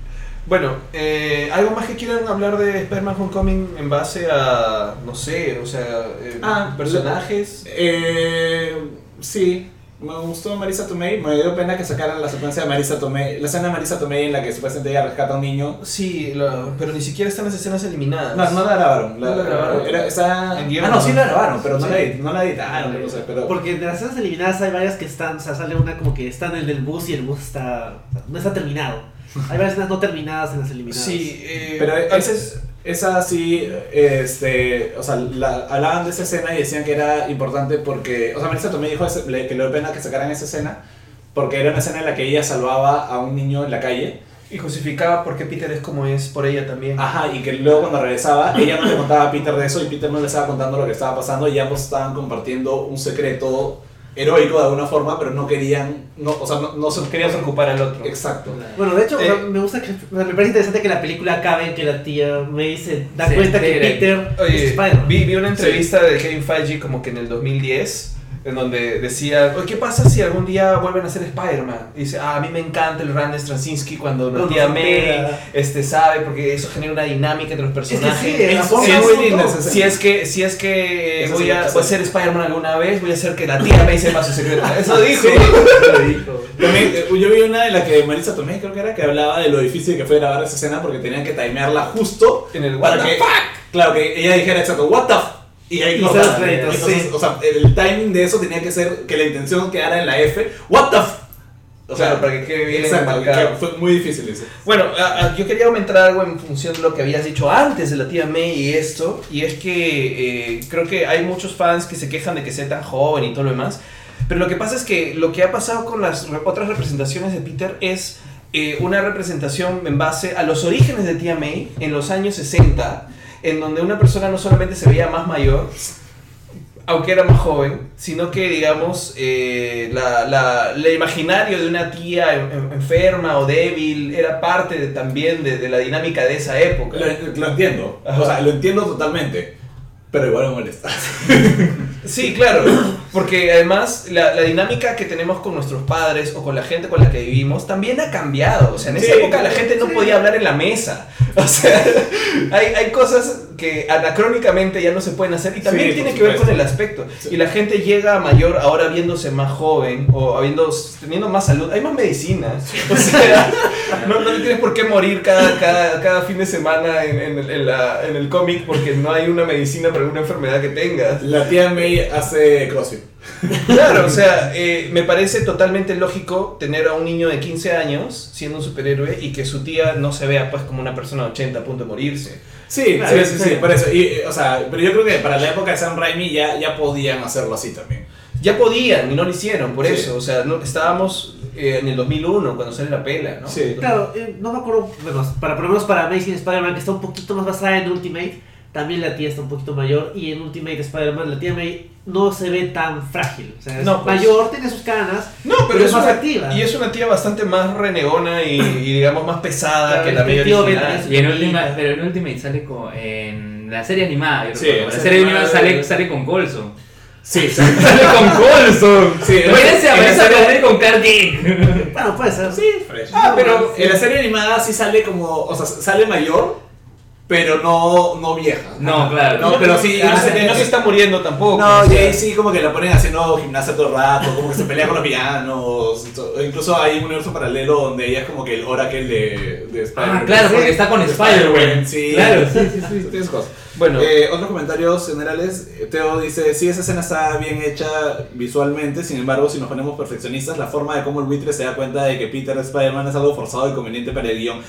Speaker 1: Bueno, eh, ¿algo más que quieran hablar de Spider-Man Homecoming en base a, no sé, o sea, eh,
Speaker 4: Ah,
Speaker 1: personajes?
Speaker 4: Eh, sí, me gustó Marisa Tomei, me dio pena que sacaran la secuencia de Marisa Tomei, la escena de Marisa Tomei en la que supuestamente ella rescata a un niño.
Speaker 1: Sí, lo- pero ni siquiera están las escenas eliminadas.
Speaker 4: No, no la grabaron. La,
Speaker 1: No la grabaron.
Speaker 4: Era, está...
Speaker 1: En guion,
Speaker 4: ah, no, sí la grabaron, pero no,
Speaker 1: Sí.
Speaker 4: la, no la editaron. no sé, pero...
Speaker 3: Porque de las escenas eliminadas hay varias que están, o sea, sale una como que están en el bus y el bus está, o sea, no está terminado. Hay varias escenas no terminadas en las eliminadas.
Speaker 1: Sí, eh,
Speaker 4: Pero
Speaker 1: antes-
Speaker 4: es, esa sí, este, o sea, la- hablaban de esa escena y decían que era importante porque, o sea, Marisa Tomei dijo ese- le- que le dio pena que sacaran esa escena porque era una escena en la que ella salvaba a un niño en la calle,
Speaker 1: Y justificaba por qué Peter es como es por ella también.
Speaker 4: ajá, y que luego cuando regresaba, ella no le contaba a Peter de eso y Peter no le estaba contando lo que estaba pasando y ambos estaban compartiendo un secreto heroico de alguna forma, pero no querían, no, o sea, no, no se
Speaker 1: Quería preocupar al otro.
Speaker 4: Exacto.
Speaker 3: Bueno, de hecho,
Speaker 1: Eh,
Speaker 3: o sea, me gusta que, me parece interesante que la película acabe en que la tía May se da
Speaker 2: Se
Speaker 3: cuenta que. Peter es
Speaker 1: Oye,
Speaker 3: Spider-Man.
Speaker 1: vi, vi una entrevista de Kevin Feige como que en el 2010 en donde decía, oye, ¿qué pasa si algún día vuelven a ser Spider-Man? Y dice, ah, a mí me encanta el Rand Straczynski cuando la tía May este, sabe, porque eso genera una dinámica entre los personajes.
Speaker 3: sí,
Speaker 1: Si es- si que, si es que voy
Speaker 4: sí,
Speaker 1: a, voy ser Spider-Man alguna vez, voy a hacer que la tía May sepa su secreto. Eso dijo.
Speaker 4: Sí.
Speaker 3: Dijo.
Speaker 4: También, eh, yo vi una en la que Marisa Tomei creo que era que hablaba de lo difícil que fue grabar esa escena porque tenían que timearla justo
Speaker 1: En el
Speaker 4: para
Speaker 1: what the
Speaker 4: que, claro, que ella dijera exacto, what the f y ahí
Speaker 3: Y los créditos,
Speaker 4: Entonces,
Speaker 3: sí.
Speaker 4: O sea, el timing de eso tenía que ser que la intención quedara en la F, what the f o sea,
Speaker 1: Claro, para que quede bien
Speaker 4: exacto, fue muy difícil eso.
Speaker 1: Bueno, yo quería aumentar algo en función de lo que habías dicho antes de la tía May y esto, y es que eh, creo que hay muchos fans que se quejan de que sea tan joven y todo lo demás, pero lo que pasa es que lo que ha pasado con las re- otras representaciones de Peter es eh, una representación en base a los orígenes de tía May en los años 60, en donde una persona no solamente se veía más mayor, aunque era más joven, sino que, digamos, eh, la, la- el imaginario de una tía en- en- enferma o débil era parte de- también de, de la dinámica de esa época.
Speaker 4: Lo, lo entiendo,
Speaker 1: Ajá.
Speaker 4: o sea, lo entiendo totalmente, pero igual me molesta.
Speaker 1: Sí, claro, porque además la, la dinámica que tenemos con nuestros padres o con la gente con la que vivimos también ha cambiado. O sea, en esa
Speaker 4: Sí,
Speaker 1: época la gente no
Speaker 3: sí.
Speaker 1: podía hablar en la mesa. O sea, hay, hay cosas que anacrónicamente ya no se pueden hacer y también
Speaker 4: Sí,
Speaker 1: tiene que ver con el aspecto. Y la gente llega a mayor ahora viéndose más joven o habiendo, teniendo más salud. Hay más medicinas. O sea, no, no tienes por qué morir cada, cada, cada fin de semana en, en en la- en el cómic porque no hay una medicina para alguna enfermedad que tengas.
Speaker 4: La tía May hace CrossFit.
Speaker 1: Claro, o sea, eh, me parece totalmente lógico tener a un niño de 15 años siendo un superhéroe y que su tía no se vea pues como una persona de 80 a punto de morirse.
Speaker 4: Sí,
Speaker 3: Claro,
Speaker 4: sí, sí,
Speaker 3: sí.
Speaker 4: sí, por eso. Y, eh, o sea, pero yo creo que para la época de Sam Raimi ya, ya podían hacerlo así también.
Speaker 1: Ya podían y no lo hicieron, por
Speaker 4: Sí.
Speaker 1: eso. O sea, no, estábamos eh, en el 2001 cuando sale la pela, ¿no?
Speaker 4: Sí.
Speaker 3: Claro, eh, no me acuerdo, bueno, para, por lo menos para Amazing Spider-Man, que está un poquito más basada en Ultimate, también la tía está un poquito mayor, y en Ultimate Spider-Man la tía May no se ve tan frágil. O sea, es
Speaker 1: No, pues.
Speaker 3: mayor, tiene sus canas,
Speaker 1: No, pero,
Speaker 3: Pero
Speaker 1: es
Speaker 3: es más
Speaker 1: una,
Speaker 3: activa.
Speaker 1: Y es una tía bastante más renegona y, y, digamos más pesada
Speaker 3: Claro,
Speaker 1: que la media original.
Speaker 3: Ben
Speaker 2: Y en. Ultimate, pero en Ultimate sale con, en la serie animada, yo
Speaker 4: Sí,
Speaker 2: recuerdo.
Speaker 4: la serie
Speaker 2: serie animada
Speaker 4: animada
Speaker 2: sale,
Speaker 4: de-
Speaker 2: sale con Colson.
Speaker 4: Sí,
Speaker 2: sale con Colson.
Speaker 4: Sí,
Speaker 2: aparece a
Speaker 4: serie-
Speaker 2: comer con Cardi.
Speaker 3: bueno, puede ser.
Speaker 4: Sí,
Speaker 1: Ah, pero
Speaker 4: en la serie animada sí sale como, o sea, sale mayor, pero no, no vieja.
Speaker 2: No, claro.
Speaker 4: No, pero sí,
Speaker 1: no, se, no se está muriendo tampoco.
Speaker 4: No, y ahí sí como que la ponen haciendo gimnasia todo el rato, como que se pelea con los villanos. Incluso hay un universo paralelo donde ella es como que el Oracle de, de Spider-Man.
Speaker 2: Ah, claro, porque está con
Speaker 4: De
Speaker 2: Spider-Man.
Speaker 4: Sí,
Speaker 2: Claro, sí, sí, sí.
Speaker 4: Tienes cosas.
Speaker 1: Bueno,
Speaker 4: Eh, otros comentarios generales. eh, Teo dice, sí, esa escena está bien hecha visualmente, sin embargo, si nos ponemos perfeccionistas, la forma de cómo el buitre se da cuenta de que Peter Spider-Man es algo forzado y conveniente para el guion.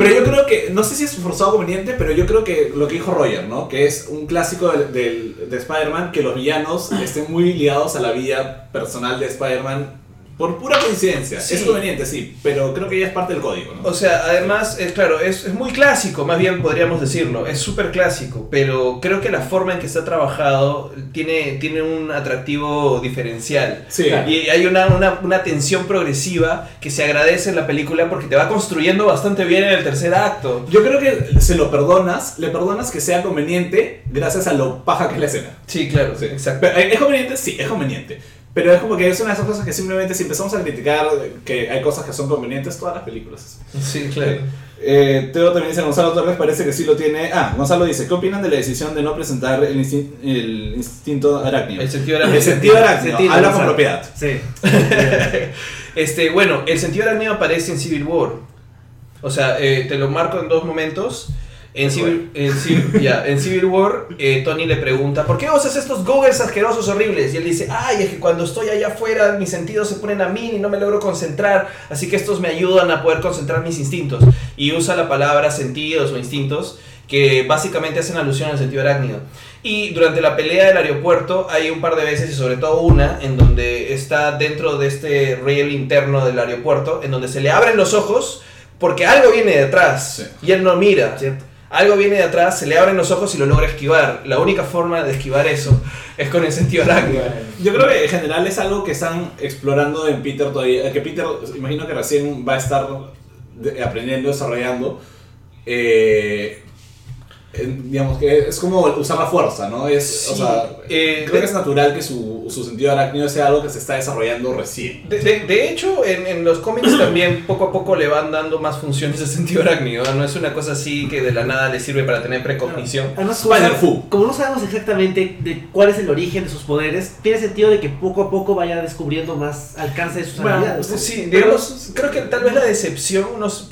Speaker 4: Pero yo creo que, no sé si es forzado o conveniente, pero yo creo que lo que dijo Roger, ¿no? Que es un clásico del, de Spider-Man, que los villanos estén muy ligados a la vida personal de Spider-Man por pura coincidencia.
Speaker 1: Sí.
Speaker 4: Es conveniente, sí, pero creo que ya es parte del código, ¿no?
Speaker 1: O sea, además, es claro, es, es muy clásico, más bien podríamos decirlo, es súper clásico, pero creo que la forma en que está trabajado tiene, tiene un atractivo diferencial.
Speaker 4: Sí.
Speaker 1: Y hay una, una, una tensión progresiva que se agradece en la película porque te va construyendo bastante bien en el tercer acto.
Speaker 4: Yo creo que se lo perdonas, le perdonas que sea conveniente gracias a lo paja que es la escena.
Speaker 1: Sí, claro,
Speaker 4: Sí.
Speaker 1: exacto.
Speaker 4: Pero, ¿Es conveniente? Sí, es conveniente. Pero es como que es una de esas cosas que simplemente si empezamos a criticar que hay cosas que son convenientes, todas las películas.
Speaker 1: Sí, claro.
Speaker 4: Eh, Teo también dice, Gonzalo Torres parece que sí lo tiene. Ah, Gonzalo dice, ¿qué opinan de la decisión de no presentar el, instin- el instinto arácnido?
Speaker 1: El sentido
Speaker 4: El
Speaker 1: arácnido.
Speaker 4: sentido arácnido,
Speaker 3: Sentido,
Speaker 4: habla con propiedad.
Speaker 3: Sí.
Speaker 1: Este, bueno, el sentido arácnido aparece en Civil War. O sea, eh, te lo marco en dos momentos. En Civil, en Civil- ya, en Civil War, eh, Tony le pregunta, ¿por qué usas estos goggles asquerosos horribles? Y él dice, ay, es que cuando estoy allá afuera mis sentidos se ponen a mí y no me logro concentrar, así que estos me ayudan a poder concentrar mis instintos. Y usa la palabra sentidos o instintos, que básicamente hacen alusión al sentido arácnido. Y durante la pelea del aeropuerto hay un par de veces, y sobre todo una, en donde está dentro de este rail interno del aeropuerto, en donde se le abren los ojos porque algo viene de atrás
Speaker 4: Sí.
Speaker 1: y él no mira.
Speaker 3: Cierto.
Speaker 1: Algo viene de atrás, se le abren los ojos y lo logra esquivar. La única forma de esquivar eso es con el sentido arácnido.
Speaker 4: Yo creo que en general es algo que están explorando en Peter todavía. Que Peter, imagino que recién va a estar aprendiendo, desarrollando. eh, digamos que es como usar la fuerza, ¿no? Es, o
Speaker 1: Sí,
Speaker 4: sea,
Speaker 1: eh,
Speaker 4: creo
Speaker 1: de-
Speaker 4: que es natural que su, su sentido arácnido sea algo que se está desarrollando recién.
Speaker 1: De, de- de hecho, en, en los cómics también poco a poco le van dando más funciones de sentido arácnido. ¿no? No es una cosa así que de la nada le sirve para tener precognición.
Speaker 3: Además, como, como no sabemos exactamente de cuál es el origen de sus poderes, tiene sentido de que poco a poco vaya descubriendo más alcance de sus
Speaker 1: Bueno,
Speaker 3: habilidades.
Speaker 1: sí, digamos, creo que tal vez la decepción,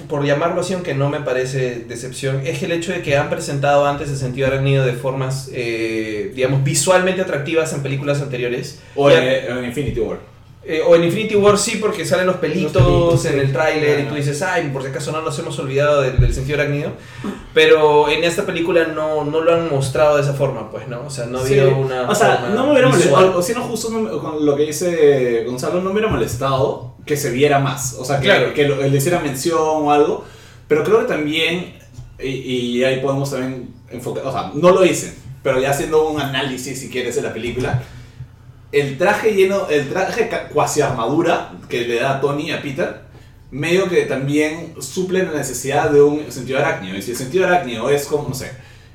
Speaker 1: por llamarlo así, aunque no me parece decepción, es el hecho de que han presentado antes el sentido arácnido de formas, eh, digamos, visualmente atractivas en películas anteriores.
Speaker 4: O en, en Infinity War.
Speaker 1: Eh, o en Infinity War sí, porque salen los pelitos,
Speaker 3: Los pelitos,
Speaker 1: en el tráiler y tú dices, ay, por si acaso no nos hemos olvidado del, del sentido arácnido. Pero en esta película no, no lo han mostrado de esa forma, pues, ¿no? O sea, no ha
Speaker 4: Sí.
Speaker 1: habido una.
Speaker 4: O sea, no me hubiera
Speaker 1: visual.
Speaker 4: molestado, o si no justo no con lo que dice Gonzalo, no me hubiera molestado que se viera más, o sea, que,
Speaker 1: Claro.
Speaker 4: que lo- le hiciera mención o algo, pero creo que también, y, y ahí podemos también enfocar, o sea, no lo dicen, pero ya haciendo un análisis, si quieres, de la película, el traje lleno, el traje cuasi armadura que le da Tony a Peter, medio que también suple la necesidad de un sentido arácnido. Y si el sentido arácnido es como, no sé,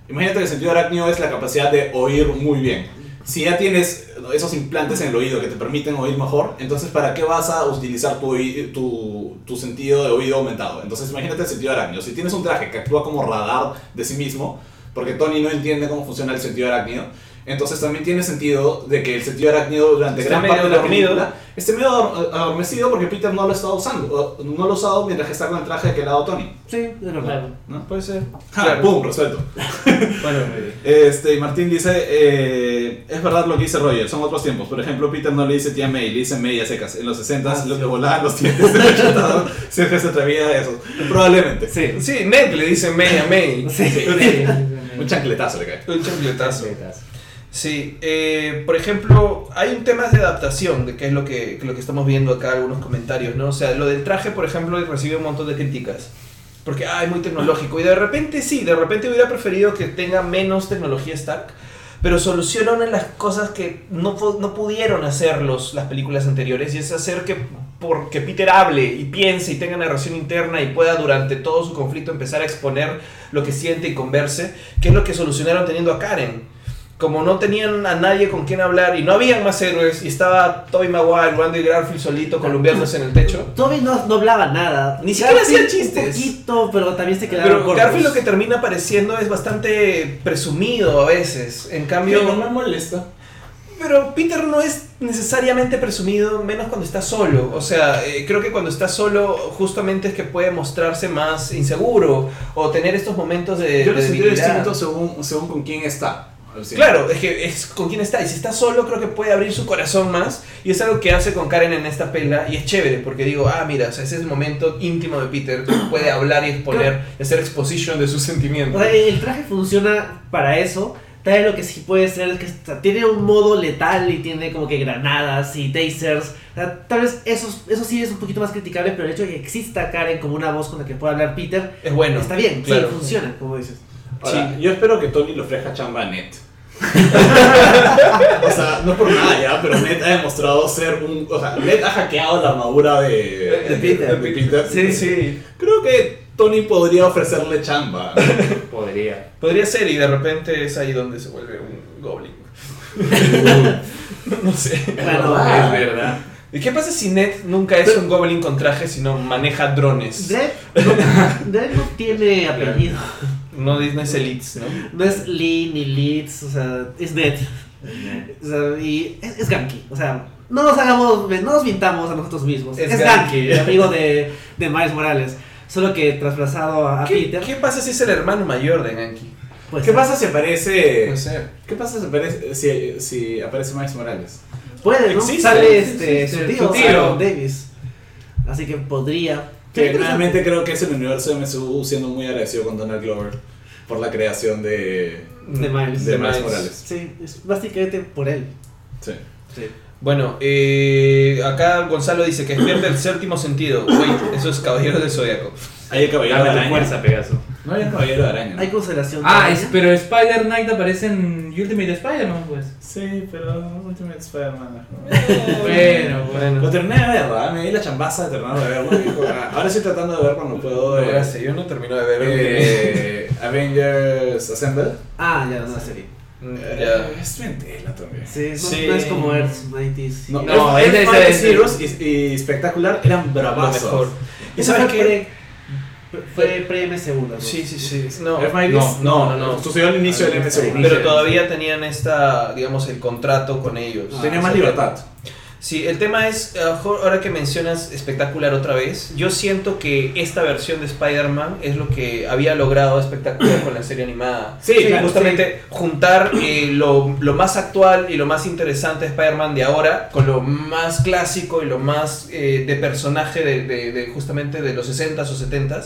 Speaker 4: imagínate que el sentido arácnido es la capacidad de oír muy bien. Si ya tienes esos implantes en el oído que te permiten oír mejor, entonces ¿para qué vas a utilizar tu, tu, tu sentido de oído aumentado? Entonces imagínate el sentido arácnido. Si tienes un traje que actúa como radar de sí mismo, porque Tony no entiende cómo funciona el sentido arácnido, entonces también tiene sentido de que el sentido arácnido durante
Speaker 1: Está
Speaker 4: gran parte
Speaker 1: medio
Speaker 4: de la película esté medio ador- adormecido porque Peter no lo está usando, o no lo ha usado mientras que está con el traje que le ha dado Tony.
Speaker 3: Sí, es verdad.
Speaker 4: ¿no?
Speaker 1: Puede ser.
Speaker 4: Ah,
Speaker 1: Claro.
Speaker 4: ¡Pum! Resuelto.
Speaker 1: Bueno, eh,
Speaker 4: Este, Martín dice, eh, es verdad lo que dice Roger, son otros tiempos. Por ejemplo, Peter no le dice tía May, le dice May a secas. En los 60
Speaker 3: Ah,
Speaker 4: lo
Speaker 3: sí.
Speaker 4: que volaban los dientes de reclutador, Sergio se atrevía a eso. Probablemente.
Speaker 3: Sí.
Speaker 1: sí, Ned le dice May a May.
Speaker 3: Sí.
Speaker 4: Un chancletazo le cae.
Speaker 1: Un chancletazo. Sí, eh, por ejemplo, hay un tema de adaptación, de que es lo que, lo que estamos viendo acá, algunos comentarios, ¿no? O sea, lo del traje, por ejemplo, recibe un montón de críticas. Porque, ah, es muy tecnológico. Y de repente sí, de repente hubiera preferido que tenga menos tecnología Stark, pero soluciona una de las cosas que no, no pudieron hacer los, las películas anteriores, y es hacer que, porque Peter hable y piense y tenga narración interna y pueda durante todo su conflicto empezar a exponer lo que siente y converse, que es lo que solucionaron teniendo a Karen como no tenían a nadie con quien hablar y no habían más héroes y estaba Tobey Maguire, Andy Garfield solito columpiándose en el techo.
Speaker 3: Toby no, no hablaba nada.
Speaker 1: Ni siquiera hacía
Speaker 3: Un
Speaker 1: chistes.
Speaker 3: poquito, pero también se quedaba
Speaker 1: Pero
Speaker 3: cortos.
Speaker 1: Garfield lo que termina pareciendo es bastante presumido a veces. En cambio,
Speaker 4: no me molesta.
Speaker 1: Pero Peter no es necesariamente presumido, menos cuando está solo. O sea, eh, creo que cuando está solo justamente es que puede mostrarse más inseguro o tener estos momentos de,
Speaker 4: Yo lo sentí distinto según, según con quién está. Alucina.
Speaker 1: Claro, es que es con quién está. Y si está solo, creo que puede abrir su corazón más. Y es algo que hace con Karen en esta pela. Y es chévere, porque digo, ah, mira, o sea, ese es el momento íntimo de Peter. Que puede hablar y exponer, y hacer exposition de sus
Speaker 3: O
Speaker 1: sentimientos.
Speaker 3: sea, el traje funciona para eso. Tal vez lo que sí puede ser es que está- tiene un modo letal y tiene como que granadas y tasers. O sea, tal vez eso, eso sí es un poquito más criticable, pero el hecho de que exista Karen como una voz con la que pueda hablar Peter
Speaker 1: Es bueno.
Speaker 3: está bien,
Speaker 1: claro.
Speaker 3: sí, funciona, como dices.
Speaker 4: Ahora,
Speaker 1: Sí.
Speaker 4: Yo espero que Tony le ofrezca chamba a Ned. o sea, no por nada ya, pero Ned ha demostrado ser un. O sea, Ned ha hackeado la armadura de,
Speaker 3: De Peter.
Speaker 4: de Peter.
Speaker 1: Sí, sí.
Speaker 4: Creo que Tony podría ofrecerle chamba.
Speaker 2: Podría.
Speaker 1: Podría ser, y de repente es ahí donde se vuelve un goblin. no sé.
Speaker 3: Bueno,
Speaker 2: es verdad.
Speaker 1: ¿Y qué pasa si Ned nunca es un goblin con traje, sino maneja drones?
Speaker 3: Dredd no, no tiene apellido.
Speaker 1: No, no es Elites, ¿no?
Speaker 3: No es Lee ni Leeds, o sea, es Dredd. O sea, y es, es Ganky, o sea, no nos hagamos, no nos mintamos a nosotros mismos.
Speaker 1: Es
Speaker 3: Es. Ganky, el amigo de, de Miles Morales. Solo que trasplazado a,
Speaker 1: ¿Qué,
Speaker 3: Peter.
Speaker 1: qué pasa si es el hermano mayor de Ganky?
Speaker 3: pues,
Speaker 4: ¿Qué pasa si aparece...
Speaker 1: Puede ser.
Speaker 4: ¿Qué pasa si aparece, si, si aparece Miles Morales?
Speaker 3: Puede, ¿no?
Speaker 1: Existe,
Speaker 3: Sale este, su
Speaker 2: su
Speaker 3: tío,
Speaker 1: tío.
Speaker 3: Aaron Davis. Así que podría.
Speaker 4: Que realmente creo que es el universo de MCU siendo muy agradecido con Donald Glover por la creación de,
Speaker 3: De Miles.
Speaker 4: de
Speaker 1: De
Speaker 4: Miles
Speaker 1: Miles.
Speaker 4: Morales.
Speaker 3: Sí, es básicamente por él.
Speaker 4: Sí.
Speaker 3: Sí.
Speaker 1: Bueno, eh, acá Gonzalo dice que pierde el séptimo sentido. Wait, eso es Caballeros del Zodiaco.
Speaker 4: Hay el caballero de araña.
Speaker 2: fuerza, Pegaso.
Speaker 4: No hay el caballero de araña.
Speaker 3: Hay constelación.
Speaker 2: Ah,
Speaker 3: de
Speaker 2: es-
Speaker 3: araña.
Speaker 2: pero Spider Knight aparece en Ultimate Spider-Man, pues.
Speaker 4: Sí, pero Ultimate Spider-Man.
Speaker 2: Bueno,
Speaker 1: bueno.
Speaker 4: Lo terminé de ver, ¿verdad? Me di la chambaza de terminar de verlo. y dijo, ah, Ahora estoy tratando de ver cuando puedo. Eh,
Speaker 1: gracias, yo no termino de ver.
Speaker 4: eh, Avengers Assemble.
Speaker 3: Ah, ya, no, serie.
Speaker 1: Mm, ya.
Speaker 4: Es mentela también.
Speaker 3: Sí, no,
Speaker 1: Sí.
Speaker 3: no es como Earth 90
Speaker 4: No,
Speaker 2: No,
Speaker 4: no
Speaker 2: es
Speaker 4: es
Speaker 2: es
Speaker 4: Heroes y, y Espectacular eran
Speaker 1: Lo
Speaker 4: bravazos.
Speaker 1: mejor. ¿Y sabes
Speaker 3: fue
Speaker 1: qué?
Speaker 3: pre, fue pre MCU, ¿no?
Speaker 1: Sí, sí, sí. No,
Speaker 4: Mighty?
Speaker 1: no, no, no, no.
Speaker 4: Sucedió al inicio del MCU.
Speaker 1: Pero todavía tenían esta, digamos, el contrato con ellos.
Speaker 3: Ah,
Speaker 4: Tenía
Speaker 1: O
Speaker 4: más libertad.
Speaker 1: Sí, el tema es, eh, ahora que mencionas espectacular otra vez, yo siento que esta versión de Spider-Man es lo que había logrado espectacular con la serie animada.
Speaker 4: Sí, claro,
Speaker 1: justamente juntar eh, lo, lo más actual y lo más interesante de Spider-Man de ahora con lo más clásico y lo más eh, de personaje de, de- de justamente de los 60s o 70s,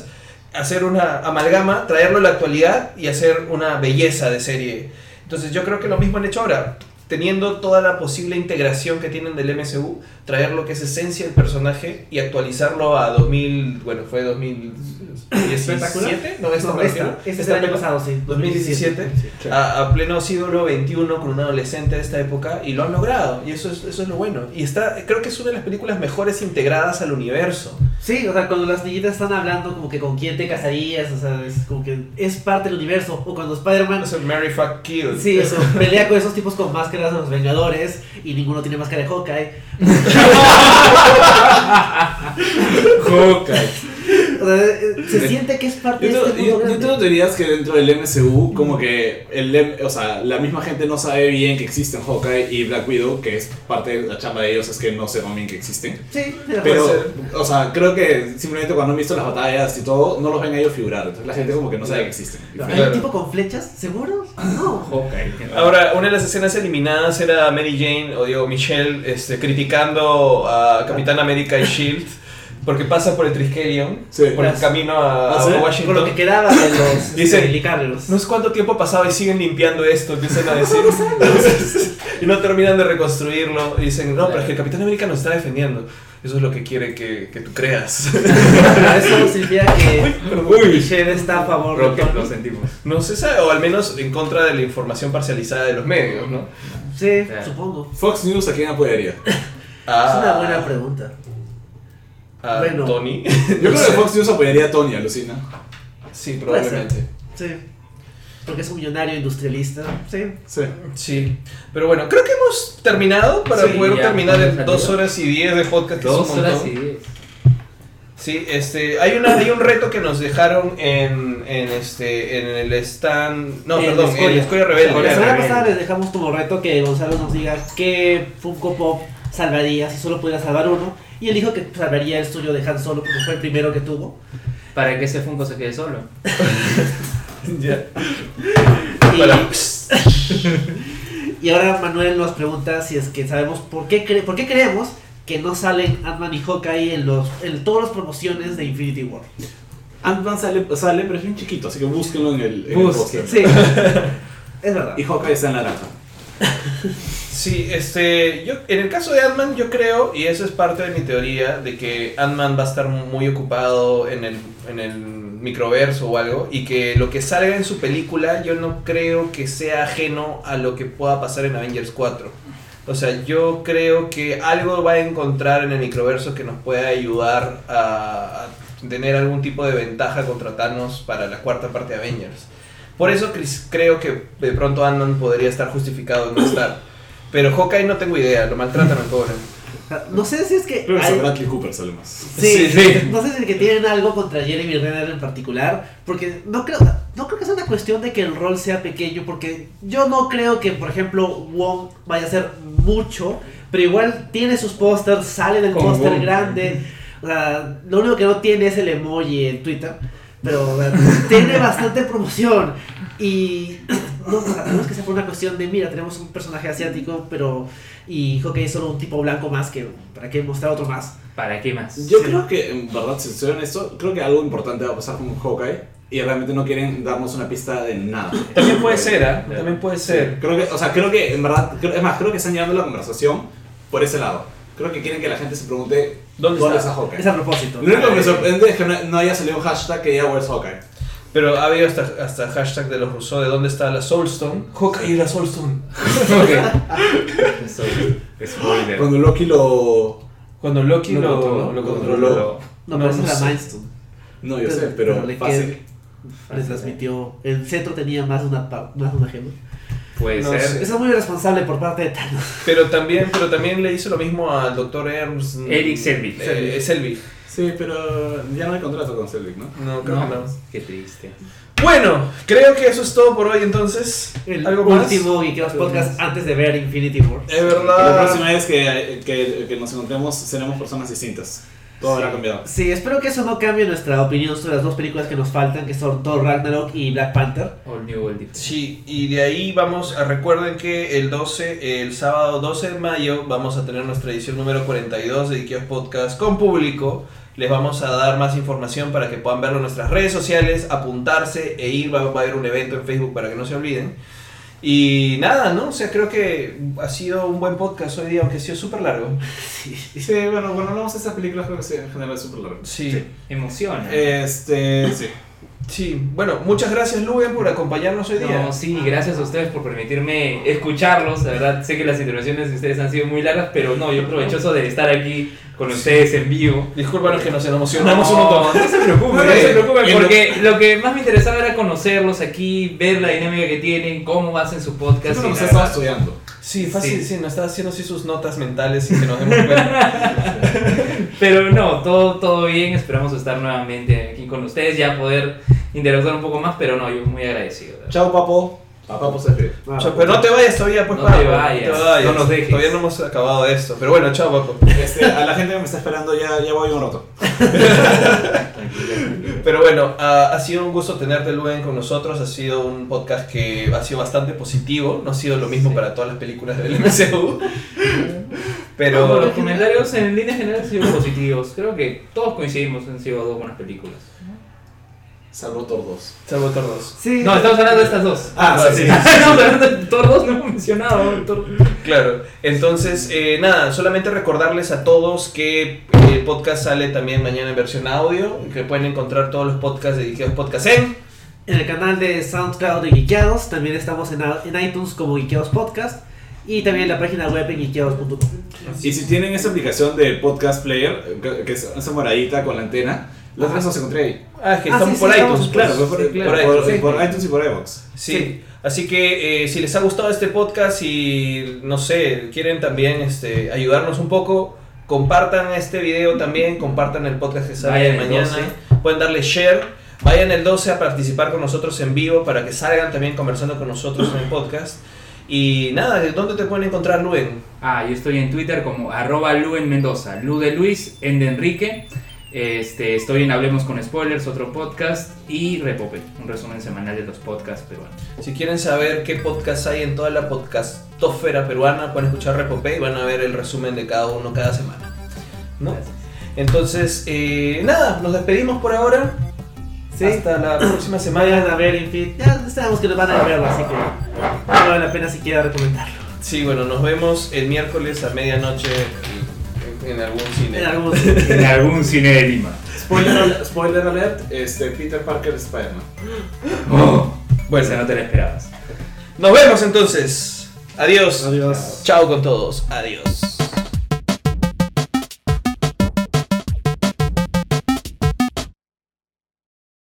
Speaker 1: hacer una amalgama, traerlo a la actualidad y hacer una belleza de serie. Entonces yo creo que lo mismo han hecho ahora. Teniendo toda la posible integración que tienen del MCU, traer lo que es esencia del personaje y actualizarlo a 2000, bueno, fue 2017, no, esta
Speaker 3: No, esta, este es
Speaker 1: Esta
Speaker 3: el año pasado, sí.
Speaker 1: 2017
Speaker 3: Sí.
Speaker 1: a, a pleno siglo XXI con un adolescente de esta época y lo han logrado y eso es, eso es lo bueno. Y está creo que es una de las películas mejores integradas al universo
Speaker 3: Sí, o sea, cuando las niñitas están hablando como que con quién te casarías, o sea, es como que es parte del universo. O cuando Spider-Man
Speaker 1: es el Mary Fuck Kill
Speaker 3: Sí, eso, pelea con esos tipos con máscaras de los Vengadores y ninguno tiene máscara de Hawkeye.
Speaker 4: Hawkeye.
Speaker 3: O sea, eh, se siente que es parte
Speaker 4: Yo,
Speaker 3: de este
Speaker 4: yo-
Speaker 3: mundo
Speaker 4: yo
Speaker 3: grande.
Speaker 4: tengo teorías que dentro del MCU, como que el, o sea, la misma gente no sabe bien que existen Hawkeye y Black Widow, que es parte de la chamba de ellos, es que no sepan bien que existen.
Speaker 3: Sí,
Speaker 4: Pero, o sea, creo que simplemente cuando han visto las batallas y todo, no los ven a ellos figurar. Entonces la gente como que no sabe que existen.
Speaker 3: ¿Hay
Speaker 1: Claro.
Speaker 3: un tipo con flechas? ¿Seguro? No.
Speaker 2: Hawkeye.
Speaker 1: ahora una de las escenas eliminadas era Mary Jane o digo Michelle este, criticando a Capitán América y Shield porque pasa por el Triskelion
Speaker 4: Sí.
Speaker 1: por el camino a,
Speaker 4: ¿Ah,
Speaker 1: a? Washington
Speaker 3: Con lo que quedaba de los
Speaker 1: Dice-
Speaker 3: Licarios.
Speaker 1: No sé cuánto tiempo pasaba y siguen limpiando esto, empiezan a decir. y no terminan de reconstruirlo. Y dicen, no, pero es que el Capitán América nos está defendiendo. Eso es lo que quiere que, que tú creas.
Speaker 3: Pero eso significa que
Speaker 1: Uy.
Speaker 3: Michelle está a favor de
Speaker 2: lo sentimos.
Speaker 1: No se sabe, o al menos en contra de la información parcializada de los medios, ¿no?
Speaker 3: Sí, supongo.
Speaker 4: Fox News, ¿a quién apoyaría?
Speaker 1: Ah,
Speaker 3: Es una buena pregunta.
Speaker 1: A
Speaker 3: Bueno.
Speaker 1: Tony.
Speaker 4: Yo creo que Fox News apoyaría a Tony, alucina.
Speaker 1: Sí, probablemente.
Speaker 3: Sí. Porque es un millonario industrialista. Sí.
Speaker 4: Sí.
Speaker 1: Sí, pero bueno, creo que hemos terminado para
Speaker 2: Sí,
Speaker 1: poder
Speaker 2: ya,
Speaker 1: terminar en
Speaker 2: ¿cuánto
Speaker 1: dos horas y diez de podcast.
Speaker 2: Dos horas y diez.
Speaker 1: Sí, este, hay una, hay un reto que nos dejaron en, en este, en el stand, no,
Speaker 3: En
Speaker 1: perdón, en
Speaker 3: Escoria.
Speaker 1: el Escoria Rebelde.
Speaker 3: La semana pasada les dejamos como reto que Gonzalo nos diga qué Funko Pop salvaría si solo pudiera salvar uno. Y él dijo que salvaría el suyo de Han Solo porque fue el primero que tuvo.
Speaker 2: Para que ese Funko se quede solo.
Speaker 1: Ya.
Speaker 3: Y,
Speaker 1: Para-
Speaker 3: y ahora Manuel nos pregunta si es que sabemos por qué, cre- por qué creemos que no salen Ant-Man y Hawkeye en, los, en todas las promociones de Infinity War.
Speaker 4: Ant-Man sale, sale, pero es bien chiquito, así que búsquenlo en el, en el.
Speaker 3: Sí, es verdad.
Speaker 4: Y Hawkeye está en naranja.
Speaker 1: Sí, este, yo, en el caso de Ant-Man yo creo, y eso es parte de mi teoría, de que Ant-Man va a estar muy ocupado en el, en el microverso o algo, y que lo que salga en su película yo no creo que sea ajeno a lo que pueda pasar en Avengers 4. O sea, yo creo que algo va a encontrar en el microverso que nos pueda ayudar a, a tener algún tipo de ventaja contra Thanos para la cuarta parte de Avengers. Por eso cre- creo que de pronto Ant-Man podría estar justificado en no estar. Pero Hawkeye no tengo idea, lo maltratan al pobre.
Speaker 3: No sé si es que.
Speaker 4: Que
Speaker 3: hay-
Speaker 4: Bradley Cooper sale más.
Speaker 3: Sí,
Speaker 2: Sí, sí.
Speaker 3: no sé si es que tienen algo contra Jeremy Renner en particular, porque no creo, no creo que sea una cuestión de que el rol sea pequeño, porque yo no creo que, por ejemplo, Wong vaya a hacer mucho, pero igual tiene sus pósters, sale del póster grande, o sea, lo único que no tiene es el emoji en Twitter, pero tiene bastante promoción y no, o sea, no es que sea por una cuestión de, mira, tenemos un personaje asiático, pero y Hawkeye es solo un tipo blanco más que, ¿para qué mostrar otro más?
Speaker 2: ¿Para qué más?
Speaker 4: Yo
Speaker 3: Sí.
Speaker 4: creo que, en verdad, si soy honesto, creo que algo importante va a pasar con Hawkeye y realmente no quieren darnos una pista de nada.
Speaker 1: También puede ser, ¿ah? También puede
Speaker 4: Sí,
Speaker 1: ser.
Speaker 4: creo que, o sea, creo que en verdad, es más, creo que están llevando la conversación por ese lado. Creo que quieren que la gente se pregunte
Speaker 1: ¿Dónde
Speaker 4: dónde
Speaker 1: está?
Speaker 4: está Hawkeye.
Speaker 3: Es a propósito.
Speaker 4: Lo único que me sorprende es que no, no haya salido un hashtag que diga Where's Hawkeye.
Speaker 1: Pero ha habido hasta, hasta hashtag de los rusos de dónde está la Soulstone. Hawkeye y la Soulstone.
Speaker 2: Spoiler.
Speaker 4: Cuando Loki lo...
Speaker 1: Cuando Loki
Speaker 4: Lo
Speaker 1: lo,
Speaker 4: controló.
Speaker 1: lo
Speaker 4: Lo
Speaker 1: controló.
Speaker 4: controló.
Speaker 3: No, pero esa es la
Speaker 1: sé.
Speaker 3: Milestone.
Speaker 4: No, yo
Speaker 3: Pero-
Speaker 4: sé, pero,
Speaker 3: pero le
Speaker 4: fácil.
Speaker 3: Le transmitió. El centro tenía más de una, pa- más de una gema.
Speaker 2: Puede
Speaker 1: No
Speaker 2: ser.
Speaker 1: sé.
Speaker 3: Eso es muy irresponsable por parte de Thanos.
Speaker 1: Pero también, pero también le hizo lo mismo al Dr. Ernst.
Speaker 2: Eric Selvig.
Speaker 1: Eh, Selvig.
Speaker 4: Sí, pero ya no hay contrato con Selvig, ¿no?
Speaker 1: No, creo
Speaker 2: No,
Speaker 1: que no.
Speaker 2: Qué triste.
Speaker 1: Bueno, creo que eso es todo por hoy entonces.
Speaker 3: El
Speaker 1: ¿Algo más?
Speaker 3: último Geekeos podcast antes de ver Infinity War.
Speaker 1: Es
Speaker 4: La
Speaker 1: verdad.
Speaker 4: próxima vez que, que, que nos encontremos seremos personas distintas. Todo habrá cambiado.
Speaker 3: Sí, espero que eso no cambie nuestra opinión sobre las dos películas que nos faltan, que son Thor Ragnarok y Black Panther.
Speaker 2: All New World Different.
Speaker 1: Sí, y de ahí vamos a recuerden que el 12, el sábado 12 de mayo vamos a tener nuestra edición número 42 de Ikeos Podcast con público. Les vamos a dar más información para que puedan verlo en nuestras redes sociales, apuntarse e ir. Va, va a haber un evento en Facebook para que no se olviden. Y nada, ¿no? O sea, creo que ha sido un buen podcast hoy día, aunque ha sido súper largo.
Speaker 3: Sí.
Speaker 4: Sí, bueno, cuando hablamos de estas películas creo que sí, en general es súper largo.
Speaker 1: Sí.
Speaker 2: Emociona.
Speaker 4: Este, sí.
Speaker 1: Sí, bueno, muchas gracias Lugen por acompañarnos hoy día.
Speaker 2: No, sí, gracias a ustedes por permitirme escucharlos. La verdad, sé que las intervenciones de ustedes han sido muy largas, pero no, yo provechoso de estar aquí con ustedes en vivo.
Speaker 1: Discúlpanos que nos emocionamos un
Speaker 2: No,
Speaker 1: montón.
Speaker 2: no se preocupen, no
Speaker 1: Bueno,
Speaker 2: se preocupen, porque lo que más me interesaba era conocerlos aquí, ver la dinámica que tienen, cómo hacen su podcast. Y
Speaker 4: nos estaba estudiando.
Speaker 1: Sí, fácil,
Speaker 2: Sí.
Speaker 1: sí, nos está haciendo así sus notas mentales sin que nos demos cuenta.
Speaker 2: Pero no, todo, todo bien, esperamos estar nuevamente aquí con ustedes, ya poder interactuar un poco más, pero no, yo muy agradecido.
Speaker 4: Chao, papo. Se ríe.
Speaker 3: Ah,
Speaker 1: pero no te vayas todavía, pues
Speaker 2: No
Speaker 1: Paco,
Speaker 2: te vayas, no nos dejes.
Speaker 1: Todavía no hemos acabado esto. Pero bueno, chao, Paco.
Speaker 4: Este, a la gente que me está esperando ya, ya voy un rato.
Speaker 1: Pero bueno, ha, ha sido un gusto tenerte, Luen, con nosotros. Ha sido un podcast que ha sido bastante positivo. No ha sido lo mismo
Speaker 2: Sí.
Speaker 1: para todas las películas del MCU.
Speaker 2: Pero los comentarios en líneas generales han sido positivos. Creo que todos coincidimos han sido dos buenas películas.
Speaker 4: Salvo Thor 2.
Speaker 1: Salvo Thor 2.
Speaker 3: Sí.
Speaker 2: No, estamos hablando de estas dos.
Speaker 4: Ah, sí, sí.
Speaker 2: estamos hablando de Thor 2, no hemos mencionado. Thor-
Speaker 1: Claro, entonces, eh, nada, solamente recordarles a todos que el podcast sale también mañana en versión audio, que pueden encontrar todos los podcasts de Geekeos Podcast en...
Speaker 3: En el canal de SoundCloud de Geekeados, también estamos en, en iTunes como Geekeados Podcast y también en la página web en geekeados.com.
Speaker 4: Y si tienen esa aplicación de podcast player, que, que es esa moradita con la antena, las tres los encontré ahí.
Speaker 1: Ah, es que
Speaker 3: Ah,
Speaker 1: estamos
Speaker 3: sí,
Speaker 1: por
Speaker 3: sí,
Speaker 1: iTunes, claro,
Speaker 4: por,
Speaker 1: sí,
Speaker 4: por-
Speaker 1: por
Speaker 4: por-
Speaker 1: iTunes, sí.
Speaker 4: por iTunes y por iVoox.
Speaker 1: Sí, así que eh, si les ha gustado este podcast y no sé, quieren también este, ayudarnos un poco, compartan este video también, compartan el podcast que sale mañana,
Speaker 2: 12.
Speaker 1: pueden darle share, vayan el 12 a participar con nosotros en vivo para que salgan también conversando con nosotros en el podcast. Y nada, ¿de dónde te pueden encontrar, Luen?
Speaker 2: Ah, yo estoy en Twitter como arroba Luen Mendoza, Lu de Luis, en de Enrique. Este, estoy en Hablemos con Spoilers, otro podcast, y Repope, un resumen semanal de los podcasts peruanos.
Speaker 1: Si quieren saber qué podcast hay en toda la podcastósfera peruana, pueden escuchar Repopé y van a ver el resumen de cada uno cada semana. ¿no? Entonces, eh, nada, nos despedimos por ahora.
Speaker 3: Sí.
Speaker 1: Hasta la próxima semana.
Speaker 3: Vayan a ver Infinity. Ya sabemos que nos van a verlo, así que no vale la pena siquiera recomendarlo.
Speaker 1: Sí, bueno, nos vemos el miércoles a medianoche en, algún cine.
Speaker 3: En algún
Speaker 2: En algún cine de Lima.
Speaker 4: Spoiler, spoiler alert, este, Peter Parker es Spider-Man.
Speaker 2: Oh,
Speaker 1: Bueno,
Speaker 2: no te la esperabas.
Speaker 1: nos vemos entonces. Adiós.
Speaker 3: Adiós.
Speaker 1: Chao con todos. Adiós.